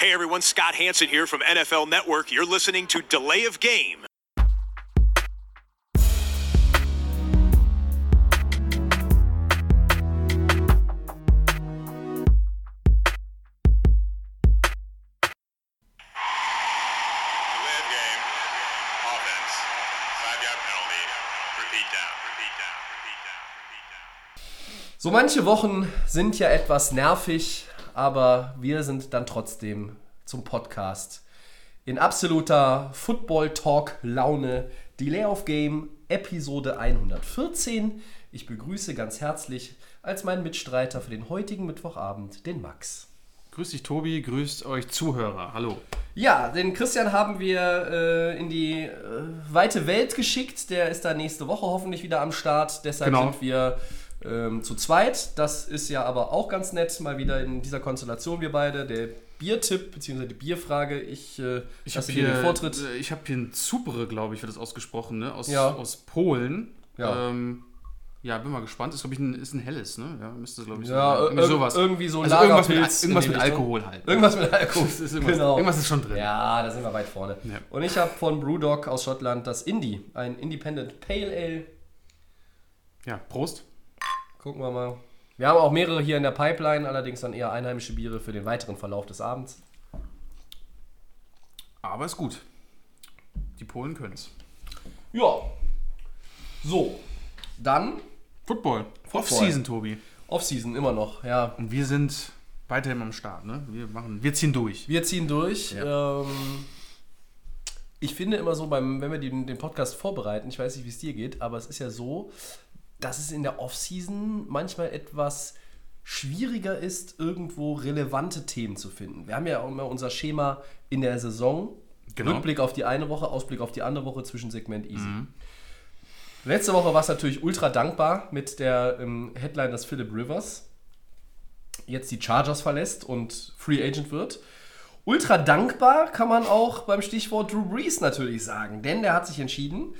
Hey everyone, Scott Hanson here from NFL Network. You're listening to Delay of Game. Delay of game. Offense. Five yard penalty. Repeat down. Repeat down. Repeat down. Repeat down. So manche Wochen sind ja etwas nervig, aber wir sind dann trotzdem zum Podcast in absoluter Football-Talk-Laune. Delay of Game, Episode 114. Ich begrüße ganz herzlich als meinen Mitstreiter für den heutigen Mittwochabend den Max. Grüß dich, Tobi. Grüßt euch Zuhörer. Hallo. Ja, den Christian haben wir äh, in die äh, weite Welt geschickt. Der ist da nächste Woche hoffentlich wieder am Start. Deshalb Genau. sind wir ähm, zu zweit. Das ist ja aber auch ganz nett, mal wieder in dieser Konstellation wir beide. Der Biertipp bzw. die Bierfrage. Ich, äh, Ich habe hier, den Vortritt. äh, ich hab hier ein Zupere, glaube ich, wird das ausgesprochen, ne? Aus, Ja. aus Polen. Ja. Ähm, ja, bin mal gespannt. Ist, glaube ich, ein, ist ein helles, ne? Ja, müsste, glaube ich, Ja, sein. ir- Irgendwie sowas. irgendwie so also irgendwas mit, Lagerpilz in irgendwas mit. Alkohol halt. Irgendwas mit Alkohol. Ist irgendwas, genau. irgendwas ist schon drin. Ja, da sind wir weit vorne. Ja. Und ich habe von Brewdog aus Schottland das Indie, ein Independent Pale Ale. Ja, Prost. Gucken wir mal. Wir haben auch mehrere hier in der Pipeline, allerdings dann eher einheimische Biere für den weiteren Verlauf des Abends. Aber ist gut. Die Polen können es. Ja. So. Dann Football. Off-Season, Tobi. Off-Season immer noch, ja. Und wir sind weiterhin am Start, ne? Wir, machen, wir ziehen durch. Wir ziehen durch. Ja. Ähm, ich finde immer so, beim, wenn wir den, den Podcast vorbereiten, ich weiß nicht, wie es dir geht, aber es ist ja so, dass es in der Off-Season manchmal etwas schwieriger ist, irgendwo relevante Themen zu finden. Wir haben ja auch immer unser Schema in der Saison. Genau. Rückblick auf die eine Woche, Ausblick auf die andere Woche, Zwischensegment easy. Letzte Woche war es natürlich ultra dankbar mit der ähm, Headline, dass Philip Rivers jetzt die Chargers verlässt und Free Agent wird. Ultra dankbar kann man auch beim Stichwort Drew Brees natürlich sagen, denn der hat sich entschieden,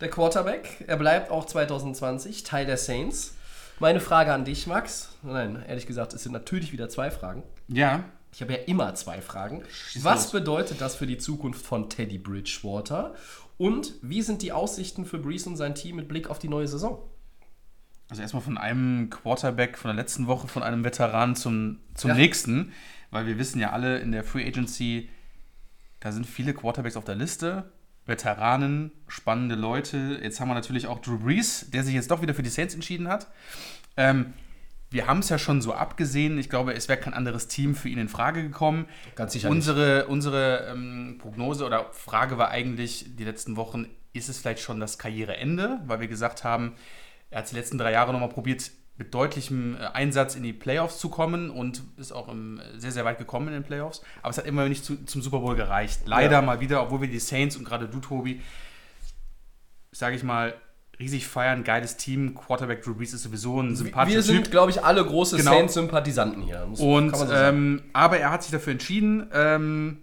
der Quarterback, er bleibt auch 2020 Teil der Saints. Meine Frage an dich, Max, nein, ehrlich gesagt, es sind natürlich wieder zwei Fragen. Ja. Ich habe ja immer zwei Fragen. Schieß Was los. bedeutet das für die Zukunft von Teddy Bridgewater? Und wie sind die Aussichten für Brees und sein Team mit Blick auf die neue Saison? Also erstmal von einem Quarterback von der letzten Woche, von einem Veteran zum, zum Ja. nächsten, weil wir wissen ja alle in der Free Agency, da sind viele Quarterbacks auf der Liste, Veteranen, spannende Leute. Jetzt haben wir natürlich auch Drew Brees, der sich jetzt doch wieder für die Saints entschieden hat. Ähm, wir haben es ja schon so abgesehen. Ich glaube, es wäre kein anderes Team für ihn in Frage gekommen. Ganz sicher nicht. Unsere, unsere ähm, Prognose oder Frage war eigentlich die letzten Wochen, ist es vielleicht schon das Karriereende? Weil wir gesagt haben, er hat die letzten drei Jahre nochmal probiert, mit deutlichem äh, Einsatz in die Playoffs zu kommen und ist auch ähm, sehr, sehr weit gekommen in den Playoffs. Aber es hat immer nicht zu, zum Super Bowl gereicht. Leider Ja. mal wieder, obwohl wir die Saints und gerade du, Tobi, sage ich mal, riesig feiern, geiles Team. Quarterback Drew Brees ist sowieso ein sympathischer Wir sind, glaube ich, alle große Genau. Saints-Sympathisanten hier. Muss- Und, so ähm, aber er hat sich dafür entschieden. Ähm,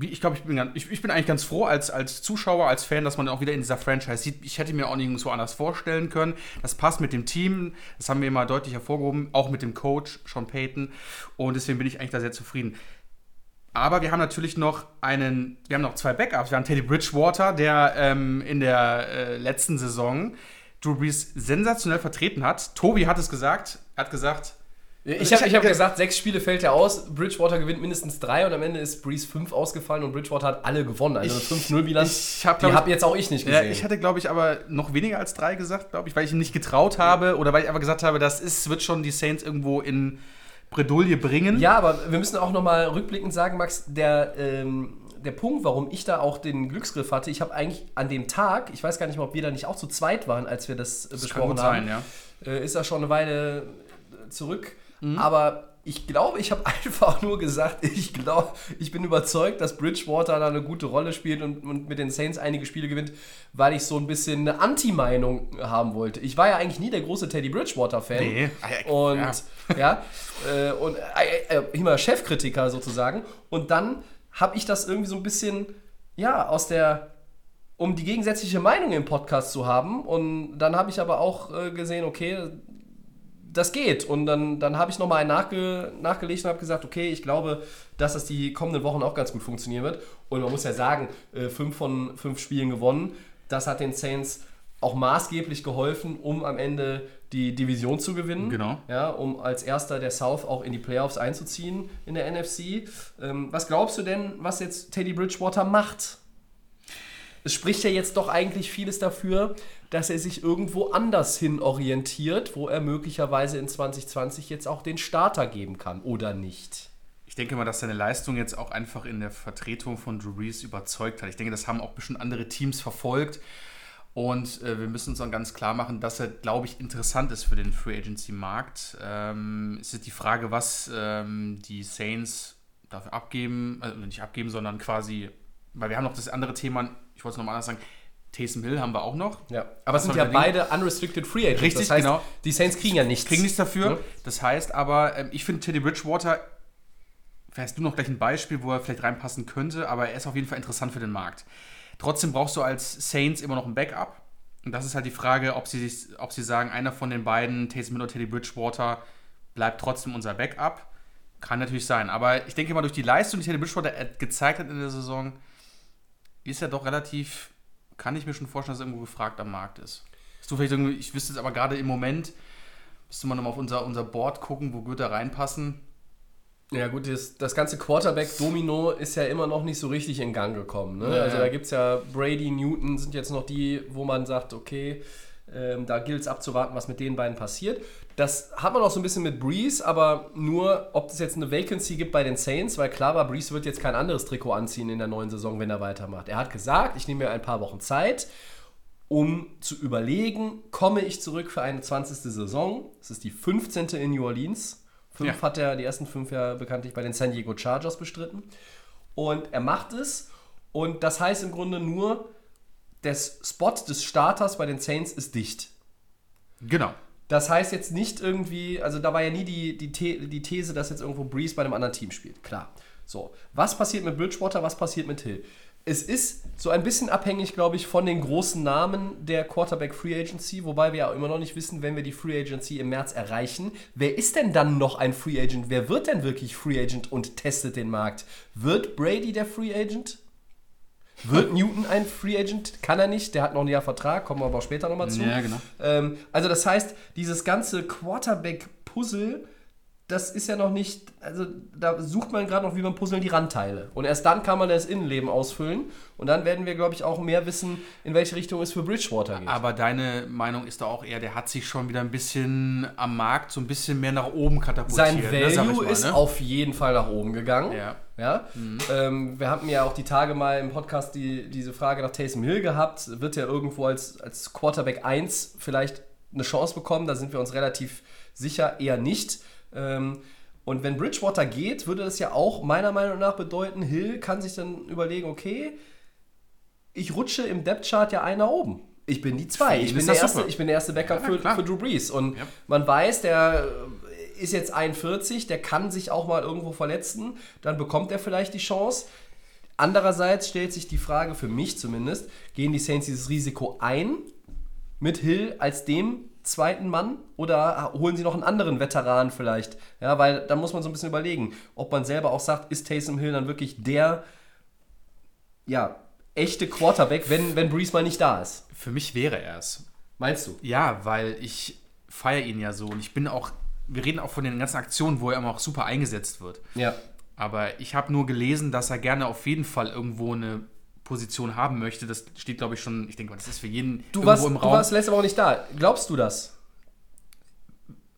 ich glaube, ich bin, ich, ich bin eigentlich ganz froh als, als Zuschauer, als Fan, dass man auch wieder in dieser Franchise sieht. Ich hätte mir auch nirgendwo anders vorstellen können. Das passt mit dem Team. Das haben wir immer deutlich hervorgehoben. Auch mit dem Coach, Sean Payton. Und deswegen bin ich eigentlich da sehr zufrieden. Aber wir haben natürlich noch einen, wir haben noch zwei Backups. Wir haben Teddy Bridgewater, der ähm, in der äh, letzten Saison Drew Brees sensationell vertreten hat. Tobi hat es gesagt. Er hat gesagt, ich habe hab gesagt, sechs Spiele fällt er aus, Bridgewater gewinnt mindestens drei und am Ende ist Brees fünf ausgefallen und Bridgewater hat alle gewonnen. Also eine 5-0-Bilanz, ich hab, die habe jetzt auch ich nicht Ja, gesehen. ich hatte, glaube ich, aber noch weniger als drei gesagt, glaube ich, weil ich ihm nicht getraut habe oder weil ich einfach gesagt habe, das ist, wird schon die Saints irgendwo in Bredouille bringen. Ja, aber wir müssen auch nochmal rückblickend sagen, Max, der, ähm, der Punkt, warum ich da auch den Glücksgriff hatte, ich habe eigentlich an dem Tag, ich weiß gar nicht mal, ob wir da nicht auch zu zweit waren, als wir das, äh, das besprochen haben, sein, ja. äh, ist ja schon eine Weile zurück. Mhm. Aber ich glaube, ich habe einfach nur gesagt, ich glaube, ich bin überzeugt, dass Bridgewater da eine gute Rolle spielt und, und mit den Saints einige Spiele gewinnt, weil ich so ein bisschen eine Anti-Meinung haben wollte. Ich war ja eigentlich nie der große Teddy Bridgewater-Fan. Nee. Ah, ja, Und ja. ja, äh, und äh, äh, immer Chefkritiker sozusagen. Und dann habe ich das irgendwie so ein bisschen, ja, aus der, um die gegensätzliche Meinung im Podcast zu haben. Und dann habe ich aber auch äh, gesehen, okay, das geht. Und dann, dann habe ich nochmal einen nachge, nachgelegt und habe gesagt, okay, ich glaube, dass das die kommenden Wochen auch ganz gut funktionieren wird. Und man muss ja sagen, äh, fünf von fünf Spielen gewonnen. Das hat den Saints auch maßgeblich geholfen, um am Ende die Division zu gewinnen. Genau. Ja, um als erster der South auch in die Playoffs einzuziehen in der NFC. Ähm, was glaubst du denn, was jetzt Teddy Bridgewater macht? Es spricht ja jetzt doch eigentlich vieles dafür, dass er sich irgendwo anders hin orientiert, wo er möglicherweise in 2020 jetzt auch den Starter geben kann oder nicht. Ich denke mal, dass seine Leistung jetzt auch einfach in der Vertretung von Drew Brees überzeugt hat. Ich denke, das haben auch bestimmt andere Teams verfolgt. Und äh, wir müssen uns dann ganz klar machen, dass er, glaube ich, interessant ist für den Free Agency Markt. Ähm, es ist die Frage, was ähm, die Saints dafür abgeben, also nicht abgeben, sondern quasi, weil wir haben noch das andere Thema, ich wollte es nochmal anders sagen, Taysom Hill haben wir auch noch. Ja, aber es sind ja beide unrestricted Free Agents. Richtig, das heißt, genau. Die Saints kriegen ja nichts. Kriegen nichts dafür. Ja. Das heißt aber, ähm, ich finde Teddy Bridgewater, vielleicht hast du noch gleich ein Beispiel, wo er vielleicht reinpassen könnte, aber er ist auf jeden Fall interessant für den Markt. Trotzdem brauchst du als Saints immer noch ein Backup. Und das ist halt die Frage, ob sie, sich, ob sie sagen, einer von den beiden, Taysom Hill oder Teddy Bridgewater, bleibt trotzdem unser Backup. Kann natürlich sein. Aber ich denke mal, durch die Leistung, die Teddy Bridgewater äh, gezeigt hat in der Saison, ist er doch relativ, kann ich mir schon vorstellen, dass irgendwo gefragt am Markt ist. Hast du vielleicht irgendwie, ich wüsste jetzt aber gerade im Moment, müsste man nochmal auf unser, unser Board gucken, wo würde er reinpassen. Ja gut, das, das ganze Quarterback-Domino ist ja immer noch nicht so richtig in Gang gekommen. Ne? Ja, also da gibt es ja Brady, Newton sind jetzt noch die, wo man sagt, okay, ähm, da gilt es abzuwarten, was mit den beiden passiert. Das hat man auch so ein bisschen mit Breeze, aber nur, ob es jetzt eine Vacancy gibt bei den Saints, weil klar war, Breeze wird jetzt kein anderes Trikot anziehen in der neuen Saison, wenn er weitermacht. Er hat gesagt, ich nehme mir ein paar Wochen Zeit, um zu überlegen, komme ich zurück für eine 20. Saison. Es ist die 15. in New Orleans. Fünf Ja. hat er die ersten fünf ja bekanntlich bei den San Diego Chargers bestritten. Und er macht es. Und das heißt im Grunde nur, der Spot des Starters bei den Saints ist dicht. Genau. Das heißt jetzt nicht irgendwie, also da war ja nie die, die, die These, dass jetzt irgendwo Breeze bei einem anderen Team spielt. Klar. So, was passiert mit Bridgewater, was passiert mit Hill? Es ist so ein bisschen abhängig, glaube ich, von den großen Namen der Quarterback Free Agency, wobei wir ja immer noch nicht wissen, wenn wir die Free Agency im März erreichen. Wer ist denn dann noch ein Free Agent? Wer wird denn wirklich Free Agent und testet den Markt? Wird Brady der Free Agent? Wird Newton ein Free Agent? Kann er nicht, der hat noch ein Jahr Vertrag, kommen wir aber später nochmal zu. Ja, genau. Ähm, also das heißt, dieses ganze Quarterback-Puzzle, das ist ja noch nicht, also da sucht man gerade noch wie beim Puzzeln die Randteile. Und erst dann kann man das Innenleben ausfüllen. Und dann werden wir, glaube ich, auch mehr wissen, in welche Richtung es für Bridgewater geht. Aber deine Meinung ist da auch eher, der hat sich schon wieder ein bisschen am Markt so ein bisschen mehr nach oben katapultiert. Sein ne, Value mal, ist ne? auf jeden Fall nach oben gegangen. Ja. Ja? Ähm, wir hatten ja auch die Tage mal im Podcast die, diese Frage nach Taysom Hill gehabt. Wird er irgendwo als, als Quarterback 1 vielleicht eine Chance bekommen? Da sind wir uns relativ sicher eher nicht. Ähm, und wenn Bridgewater geht, würde das ja auch meiner Meinung nach bedeuten, Hill kann sich dann überlegen, okay, ich rutsche im Depth-Chart ja einer oben. Ich bin die zwei. Ich bin, der erste, ich bin der erste Backup Ja, für, für Drew Brees. Und Ja. man weiß, der äh, ist jetzt 41, der kann sich auch mal irgendwo verletzen. Dann bekommt er vielleicht die Chance. Andererseits stellt sich die Frage, für mich zumindest, gehen die Saints dieses Risiko ein mit Hill als dem zweiten Mann oder holen sie noch einen anderen Veteran vielleicht? Ja, weil da muss man so ein bisschen überlegen, ob man selber auch sagt, ist Taysom Hill dann wirklich der ja, echte Quarterback, wenn, wenn Breeze mal nicht da ist? Für mich wäre er es. Meinst du? Ja, weil ich feiere ihn ja so und ich bin auch, wir reden auch von den ganzen Aktionen, wo er immer auch super eingesetzt wird. Ja. Aber ich habe nur gelesen, dass er gerne auf jeden Fall irgendwo eine Position haben möchte. Das steht, glaube ich, schon, ich denke mal, das ist für jeden Du warst, im du Raum. warst letzte Woche nicht da. Glaubst du das?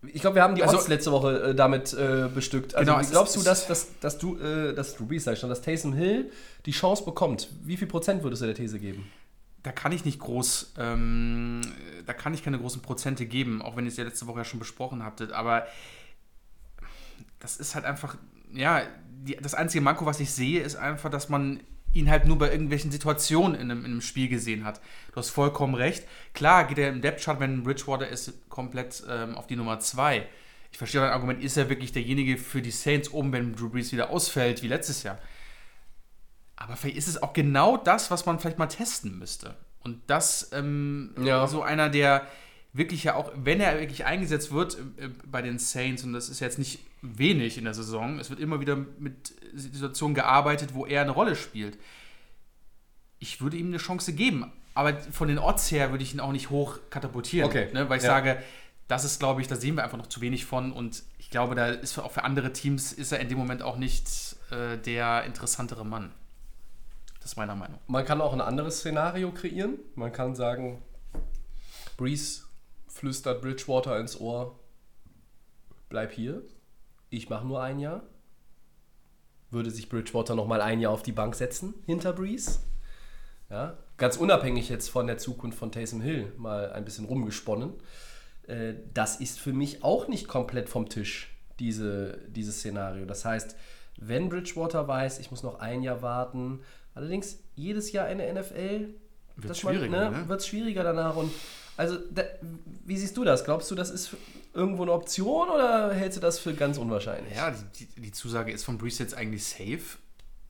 Ich glaube, wir haben die Also- Odds letzte Woche äh, damit äh, bestückt. Also, Genau, glaubst du, dass, dass, dass du, äh, dass Brees, sag ich schon, dass Taysom Hill die Chance bekommt? Wie viel Prozent würdest du der These geben? da kann ich nicht groß, ähm, da kann ich keine großen Prozente geben, auch wenn ihr es ja letzte Woche ja schon besprochen habtet, aber das ist halt einfach, ja, die, das einzige Manko, was ich sehe, ist einfach, dass man ihn halt nur bei irgendwelchen Situationen in einem, in einem Spiel gesehen hat. Du hast vollkommen recht. Klar geht er im Depth-Chart, wenn Bridgewater ist, komplett ähm, auf die Nummer 2. Ich verstehe dein Argument, ist er wirklich derjenige für die Saints oben, wenn Drew Brees wieder ausfällt, wie letztes Jahr. Aber vielleicht ist es auch genau das, was man vielleicht mal testen müsste. Und das ähm, Ja. so einer, der wirklich ja auch, wenn er wirklich eingesetzt wird äh, bei den Saints, und das ist jetzt nicht wenig in der Saison, es wird immer wieder mit Situationen gearbeitet, wo er eine Rolle spielt. Ich würde ihm eine Chance geben, aber von den Odds her würde ich ihn auch nicht hoch katapultieren, Okay. ne, weil ich Ja. sage, das ist, glaube ich, da sehen wir einfach noch zu wenig von und ich glaube, da ist auch für andere Teams ist er in dem Moment auch nicht äh, der interessantere Mann. Das ist meiner Meinung. Man kann auch ein anderes Szenario kreieren. Man kann sagen, Breeze flüstert Bridgewater ins Ohr, bleib hier, ich mache nur ein Jahr. Würde sich Bridgewater nochmal ein Jahr auf die Bank setzen hinter Breeze. Ja, ganz unabhängig jetzt von der Zukunft von Taysom Hill mal ein bisschen rumgesponnen. Äh, Das ist für mich auch nicht komplett vom Tisch, diese, dieses Szenario. Das heißt, wenn Bridgewater weiß, ich muss noch ein Jahr warten, allerdings jedes Jahr in der NFL Wird dass schwieriger, ne, ne? schwieriger danach. Und also, da, wie siehst du das? Glaubst du, das ist irgendwo eine Option oder hältst du das für ganz unwahrscheinlich? Ja, die, die, die Zusage ist von Breeze jetzt eigentlich safe.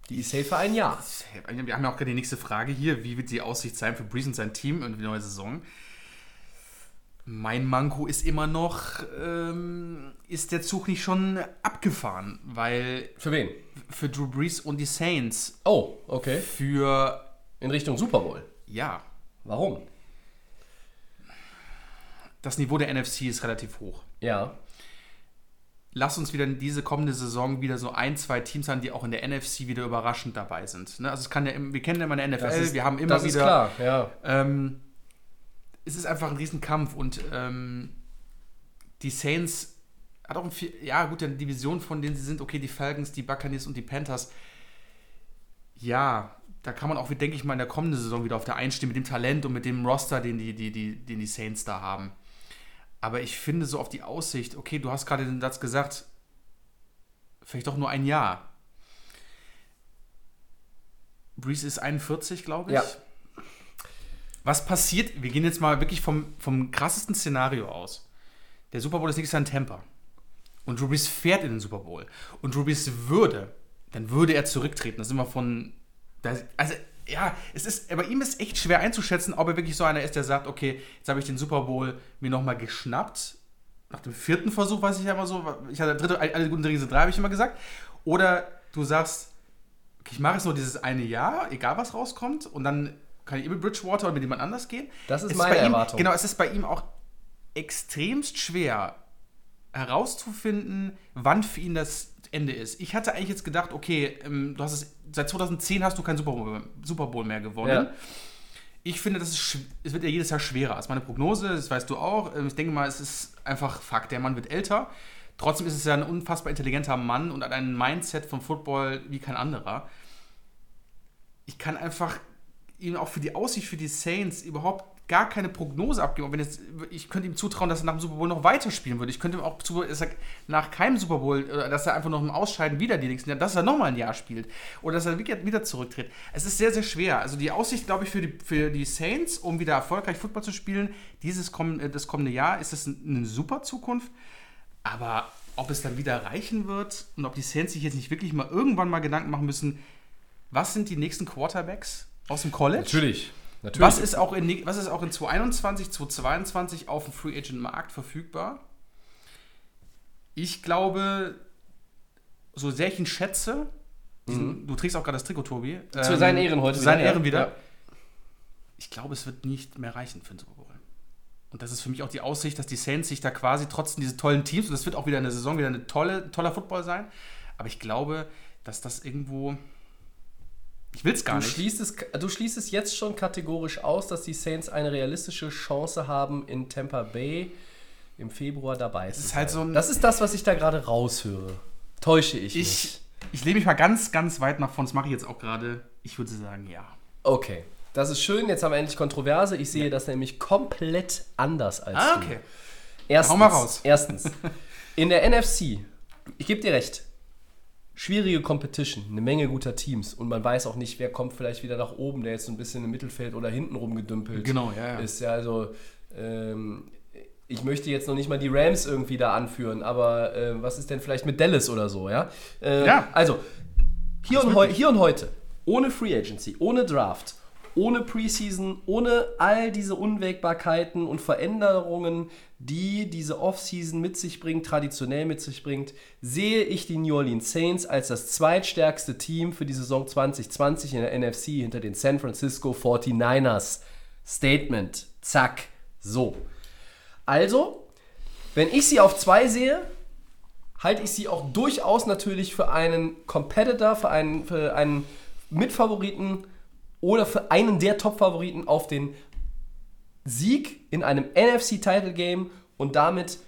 Die ist safe für ein Jahr. Wir haben ja auch gerade die nächste Frage hier. Wie wird die Aussicht sein für Breeze und sein Team in die neue Saison? Mein Manko ist immer noch, ähm, ist der Zug nicht schon abgefahren? Weil Für wen? für Drew Brees und die Saints, Oh, okay. für, In Richtung Super Bowl. ja, Warum? Das Niveau der NFC ist relativ hoch. Ja. Lass uns wieder in diese kommende Saison wieder so ein, zwei Teams haben, die auch in der NFC wieder überraschend dabei sind. Ne? Also es kann ja, wir kennen ja immer eine NFL, ist, wir haben immer das wieder ist klar, ja. Ähm, es ist einfach ein Riesenkampf und ähm, die Saints hat auch ein viel, ja gut, eine Division, von denen sie sind, okay, die Falcons, die Buccaneers und die Panthers. Ja, da kann man auch, denke ich mal, in der kommenden Saison wieder auf der einstehen mit dem Talent und mit dem Roster, den die, die, die, den die Saints da haben. Aber ich finde so auf die Aussicht, okay, du hast gerade den Satz gesagt, vielleicht doch nur ein Jahr. Breeze ist 41, glaube ich. Ja. Was passiert? Wir gehen jetzt mal wirklich vom, vom krassesten Szenario aus. Der Super Bowl ist nächstes Jahr in Tampa. Und Drew Brees fährt in den Super Bowl. Und Drew Brees würde, dann würde er zurücktreten. Das sind wir von. Das, also, ja, es ist, bei ihm ist echt schwer einzuschätzen, ob er wirklich so einer ist, der sagt, okay, jetzt habe ich den Super Bowl mir nochmal geschnappt. Nach dem vierten Versuch, weiß ich ja immer so, ich hatte dritte, alle guten Dinge sind drei, habe ich immer gesagt. Oder du sagst, okay, ich mache jetzt nur dieses eine Jahr, egal was rauskommt, und dann kann ich eben mit Bridgewater oder mit jemand anders gehen. Das ist Es meine ihm, Erwartung. Genau, es ist bei ihm auch extremst schwer herauszufinden, wann für ihn das Ende ist. Ich hatte eigentlich jetzt gedacht, okay, ähm, du hast es, seit 2010 hast du keinen Super Bowl, Super Bowl mehr gewonnen. Ja. Ich finde, das ist, es wird ja jedes Jahr schwerer. Das ist meine Prognose, das weißt du auch. Ähm, Ich denke mal, es ist einfach Fakt. Der Mann wird älter. Trotzdem ist es ja ein unfassbar intelligenter Mann und hat ein Mindset vom Football wie kein anderer. Ich kann einfach ihm auch für die Aussicht für die Saints überhaupt gar keine Prognose abgeben. Und wenn jetzt, ich könnte ihm zutrauen, dass er nach dem Super Bowl noch weiterspielen würde. Ich könnte ihm auch zu, nach keinem Super Bowl, oder dass er einfach noch im Ausscheiden wieder die nächsten Jahre, dass er nochmal ein Jahr spielt. Oder dass er wieder, zurücktritt. Es ist sehr, sehr schwer. Also die Aussicht, glaube ich, für die, für die Saints, um wieder erfolgreich Football zu spielen, dieses äh, das kommende Jahr, ist ein- eine super Zukunft. Aber ob es dann wieder reichen wird und ob die Saints sich jetzt nicht wirklich mal irgendwann mal Gedanken machen müssen, was sind die nächsten Quarterbacks aus dem College? Natürlich. Natürlich. Was ist auch in, was ist auch in 2021, 2022 auf dem Free Agent Markt verfügbar? Ich glaube, so sehr ich ihn schätze, diesen, du trägst auch gerade das Trikot, Tobi. Mhm. Zu ähm, seinen Ehren heute Zu seinen wieder, Ehren wieder. Ja. Ich glaube, es wird nicht mehr reichen für den Super Bowl. Und das ist für mich auch die Aussicht, dass die Saints sich da quasi trotzdem diese tollen Teams, und das wird auch wieder eine Saison, wieder eine tolle, toller Football sein, aber ich glaube, dass das irgendwo. Ich will es gar Du nicht. schließt, es, du schließt es jetzt schon kategorisch aus, dass die Saints eine realistische Chance haben, in Tampa Bay im Februar dabei zu ist sein. halt so ein- das ist das, was ich da gerade raushöre. Täusche ich, mich? Ich, ich lehne mich mal ganz, ganz weit nach vorne. Das mache ich jetzt auch gerade. Ich würde sagen, ja. Okay. Das ist schön, jetzt haben wir endlich Kontroverse. Ich sehe das nämlich komplett anders als Ah, du. okay. Erstens, Hau mal raus. Erstens, in der NFC, ich gebe dir recht, schwierige Competition, eine Menge guter Teams und man weiß auch nicht, wer kommt vielleicht wieder nach oben, der jetzt so ein bisschen im Mittelfeld oder hinten rumgedümpelt Genau, ja, ja. ist. Ja, also ähm, ich möchte jetzt noch nicht mal die Rams irgendwie da anführen, aber äh, was ist denn vielleicht mit Dallas oder so, ja? Äh, Ja. Also, hier und, hier und heute, ohne Free Agency, ohne Draft, ohne Preseason, ohne all diese Unwägbarkeiten und Veränderungen, die diese Offseason mit sich bringt, traditionell mit sich bringt, sehe ich die New Orleans Saints als das zweitstärkste Team für die Saison 2020 in der NFC hinter den San Francisco 49ers. Statement. Zack. So. Also, wenn ich sie auf zwei sehe, halte ich sie auch durchaus natürlich für einen Competitor, für einen, für einen Mitfavoriten oder für einen der Top-Favoriten auf den Sieg in einem NFC-Title-Game und damit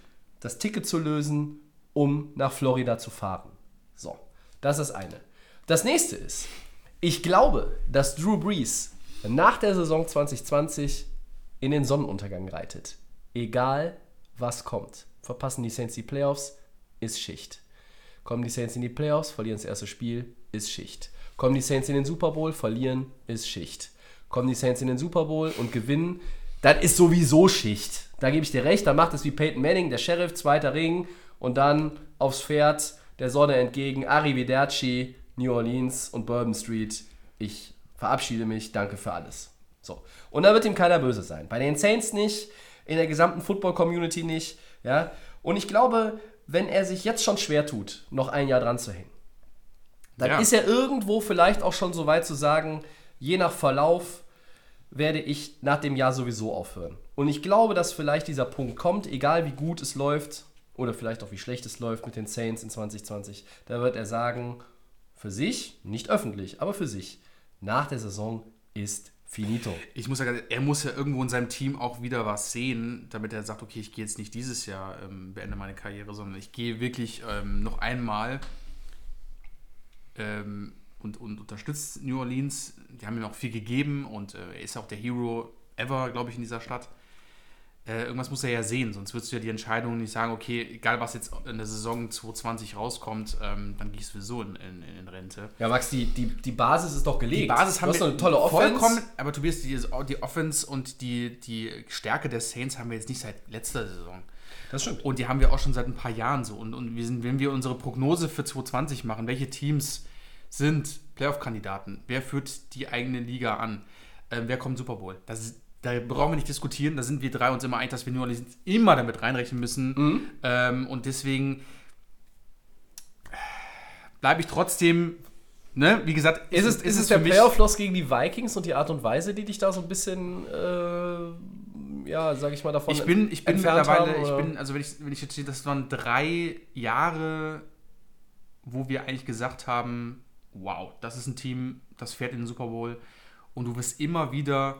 das Ticket zu lösen, um nach Florida zu fahren. So, das ist eine. Das nächste ist, ich glaube, dass Drew Brees nach der Saison 2020 in den Sonnenuntergang reitet. Egal, was kommt. Verpassen die Saints die Playoffs, ist Schicht. Kommen die Saints in die Playoffs, verlieren das erste Spiel, ist Schicht. Kommen die Saints in den Super Bowl, verlieren, ist Schicht. Kommen die Saints in den Super Bowl und gewinnen, das ist sowieso Schicht. Da gebe ich dir recht, dann macht es wie Peyton Manning, der Sheriff, zweiter Ring und dann aufs Pferd der Sonne entgegen, Arrivederci, New Orleans und Bourbon Street. Ich verabschiede mich, danke für alles. So. Und da wird ihm keiner böse sein. Bei den Saints nicht, in der gesamten Football-Community nicht. Ja? Und ich glaube, wenn er sich jetzt schon schwer tut, noch ein Jahr dran zu hängen, dann Ja. ist er irgendwo vielleicht auch schon so weit zu sagen, je nach Verlauf werde ich nach dem Jahr sowieso aufhören. Und ich glaube, dass vielleicht dieser Punkt kommt, egal wie gut es läuft oder vielleicht auch wie schlecht es läuft mit den Saints in 2020, da wird er sagen, für sich, nicht öffentlich, aber für sich, nach der Saison ist finito. Ich muss ja, er muss ja irgendwo in seinem Team auch wieder was sehen, damit er sagt, okay, ich gehe jetzt nicht dieses Jahr ähm, beende meine Karriere, sondern ich gehe wirklich ähm, noch einmal ähm, und, und unterstützt New Orleans. Die haben ihm auch viel gegeben und äh, er ist auch der Hero ever, glaube ich, in dieser Stadt. Äh, irgendwas muss er ja sehen, sonst würdest du ja die Entscheidung nicht sagen, okay, egal was jetzt in der Saison 2020 rauskommt, ähm, dann gehe ich sowieso in, in, in Rente. Ja, Max, die, die, die Basis ist doch gelegt. Die Basis du haben hast wir eine tolle Offense. vollkommen, aber Tobias, die, die Offense und die, die Stärke der Saints haben wir jetzt nicht seit letzter Saison. Das stimmt. Und die haben wir auch schon seit ein paar Jahren so. Und, und wir sind, wenn wir unsere Prognose für 2020 machen, welche Teams sind Playoff-Kandidaten? Wer führt die eigene Liga an? Ähm, wer kommt Super Bowl? Ist, da brauchen wir nicht diskutieren. Da sind wir drei uns immer einig, dass wir New Orleans immer damit reinrechnen müssen. Mhm. Ähm, und deswegen bleibe ich trotzdem, ne, wie gesagt, Ist es, ist es für der Playoff-Loss gegen die Vikings und die Art und Weise, die dich da so ein bisschen, äh, ja, sag ich mal, davon Ich bin, ich bin entfernt mittlerweile, haben, ich bin, also wenn ich, wenn ich jetzt sehe, das waren drei Jahre, wo wir eigentlich gesagt haben, wow, das ist ein Team, das fährt in den Super Bowl und du wirst immer wieder,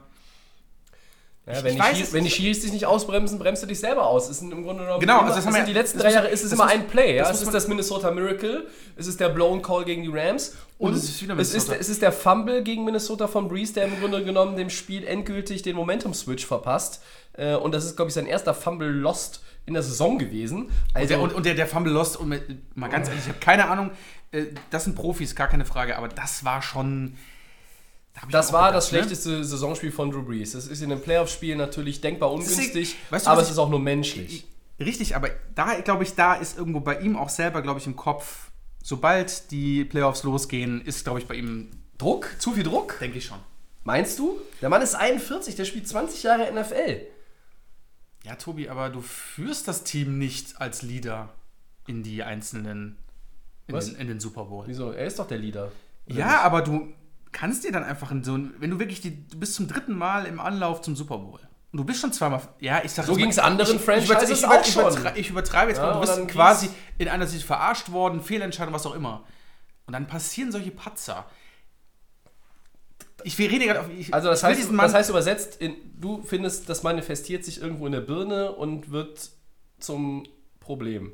Ja, Ich- wenn, ich die weiß es- wenn die Chiefs dich nicht ausbremst, bremst du dich selber aus. Sind im Grunde genommen Genau, immer, also das haben wir- die letzten drei Jahre ist es immer muss- ein Play. Ja? das Es ist das Minnesota Miracle, es ist der Blown Call gegen die Rams und, Und es ist es, ist, es ist der Fumble gegen Minnesota von Breeze, der im Grunde genommen dem Spiel endgültig den Momentum-Switch verpasst. Äh, Und das ist, glaube ich, sein erster Fumble lost in der Saison gewesen. Also, der, und, und der, der Fumble Lost, und mal ganz ehrlich, ich habe keine Ahnung, das sind Profis, gar keine Frage, aber das war schon, da ich Das war gedacht, das ne? schlechteste Saisonspiel von Drew Brees. Das ist in einem Playoff-Spiel natürlich denkbar ungünstig, weißt du, aber es ich- ist auch nur menschlich. Richtig, aber da glaube ich, da ist irgendwo bei ihm auch selber, glaube ich, im Kopf, sobald die Playoffs losgehen, ist, glaube ich, bei ihm, Druck? Zu viel Druck? denke ich schon. Meinst du? Der Mann ist 41, der spielt 20 Jahre NFL. Ja, Tobi, aber du führst das Team nicht als Leader in die einzelnen, in, Was? den, in den Super Bowl. Wieso? Er ist doch der Leader. Ja, aber du kannst dir dann einfach in so ein, wenn du wirklich die, du bist zum dritten Mal im Anlauf zum Super Bowl. Und du bist schon zweimal, ja, ich sag So mal- ging's anderen ich- Franchises ich, auch ich, schon. ich übertreibe jetzt Ja, mal, du bist quasi in einer Sicht verarscht worden, Fehlentscheidung, was auch immer. Und dann passieren solche Patzer. Ich will rede gerade auf. Ich, Also das heißt, das heißt übersetzt, in, du findest, das manifestiert sich irgendwo in der Birne und wird zum Problem.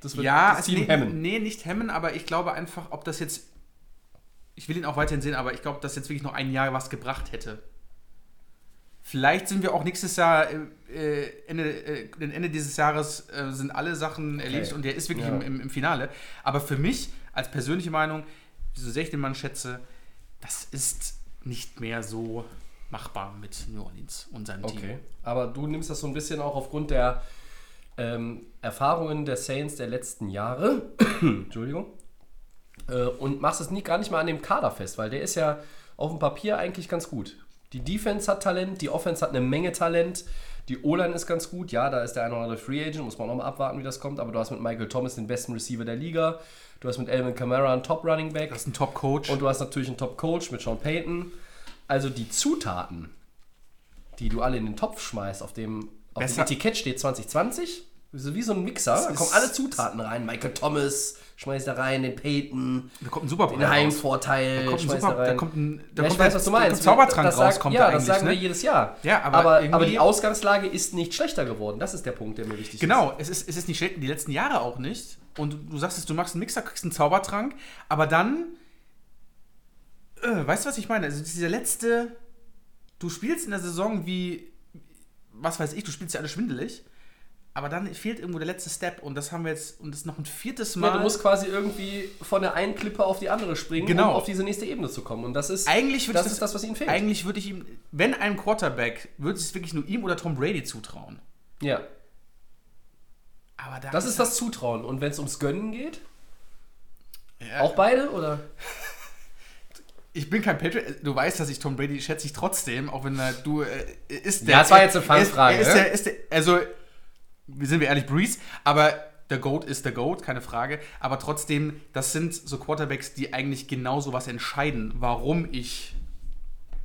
Das wird ja, das also Team nee, hemmen. nee, nicht hemmen, aber ich glaube einfach, ob das jetzt. Ich will ihn auch weiterhin sehen, aber ich glaube, dass jetzt wirklich noch ein Jahr was gebracht hätte. Vielleicht sind wir auch nächstes Jahr, äh, Ende, äh, Ende dieses Jahres äh, sind alle Sachen erledigt und der ist wirklich Ja. im, im, im Finale. Aber für mich, als persönliche Meinung, so sehr ich den Mann schätze, das ist nicht mehr so machbar mit New Orleans und seinem Team. Okay. Aber du nimmst das so ein bisschen auch aufgrund der ähm, Erfahrungen der Saints der letzten Jahre. Entschuldigung. Äh, und machst es nie, gar nicht mal an dem Kader fest, weil der ist ja auf dem Papier eigentlich ganz gut. Die Defense hat Talent, die Offense hat eine Menge Talent. Die O-Line ist ganz gut. Ja, da ist der eine oder andere Free Agent, muss man auch mal abwarten, wie das kommt. Aber du hast mit Michael Thomas den besten Receiver der Liga. Du hast mit Alvin Kamara einen Top Running Back. Das ist ein Top-Coach. Und du hast natürlich einen Top-Coach mit Sean Payton. Also die Zutaten, die du alle in den Topf schmeißt, auf dem, auf dem Besser- Etikett steht 2020, so wie so ein Mixer, da kommen alle Zutaten rein. Michael Thomas schmeißt da rein, den Payton, da kommt ein Super den Heimvorteil, Da kommt ein Super, da rein. da kommt ein, da ja, kommt ich weiß, was du da meinst. kommt Zaubertrank das raus, kommt ja, da das sagen ne? wir jedes Jahr. Ja, aber aber, aber die Ausgangslage ist nicht schlechter geworden. Das ist der Punkt, der mir wichtig ist. Genau, es ist, es ist nicht schlecht, die letzten Jahre auch nicht. Und du, du sagst es, du machst einen Mixer, kriegst einen Zaubertrank, aber dann, äh, weißt du, was ich meine? Also dieser letzte, du spielst in der Saison wie, was weiß ich, du spielst ja alle schwindelig, aber dann fehlt irgendwo der letzte Step und das haben wir jetzt, und das ist noch ein viertes Mal. Ja, du musst quasi irgendwie von der einen Klippe auf die andere springen, Genau. um auf diese nächste Ebene zu kommen. Und das ist eigentlich das, ich ist das, was ihnen fehlt. Eigentlich würde ich ihm, wenn einem Quarterback, würde ich es wirklich nur ihm oder Tom Brady zutrauen. ja, Aber da das ist das Zutrauen. Und wenn es ums Gönnen geht, Ja. auch beide oder? Ich bin kein Patriot. Du weißt, dass ich Tom Brady schätze ich trotzdem, auch wenn er, du äh, ist Ja, das war jetzt eine Fangfrage, ist, ne? der, ist der, also, sind wir ehrlich, Breeze, aber der GOAT ist der GOAT, keine Frage. Aber trotzdem, das sind so Quarterbacks, die eigentlich genau so was entscheiden, warum ich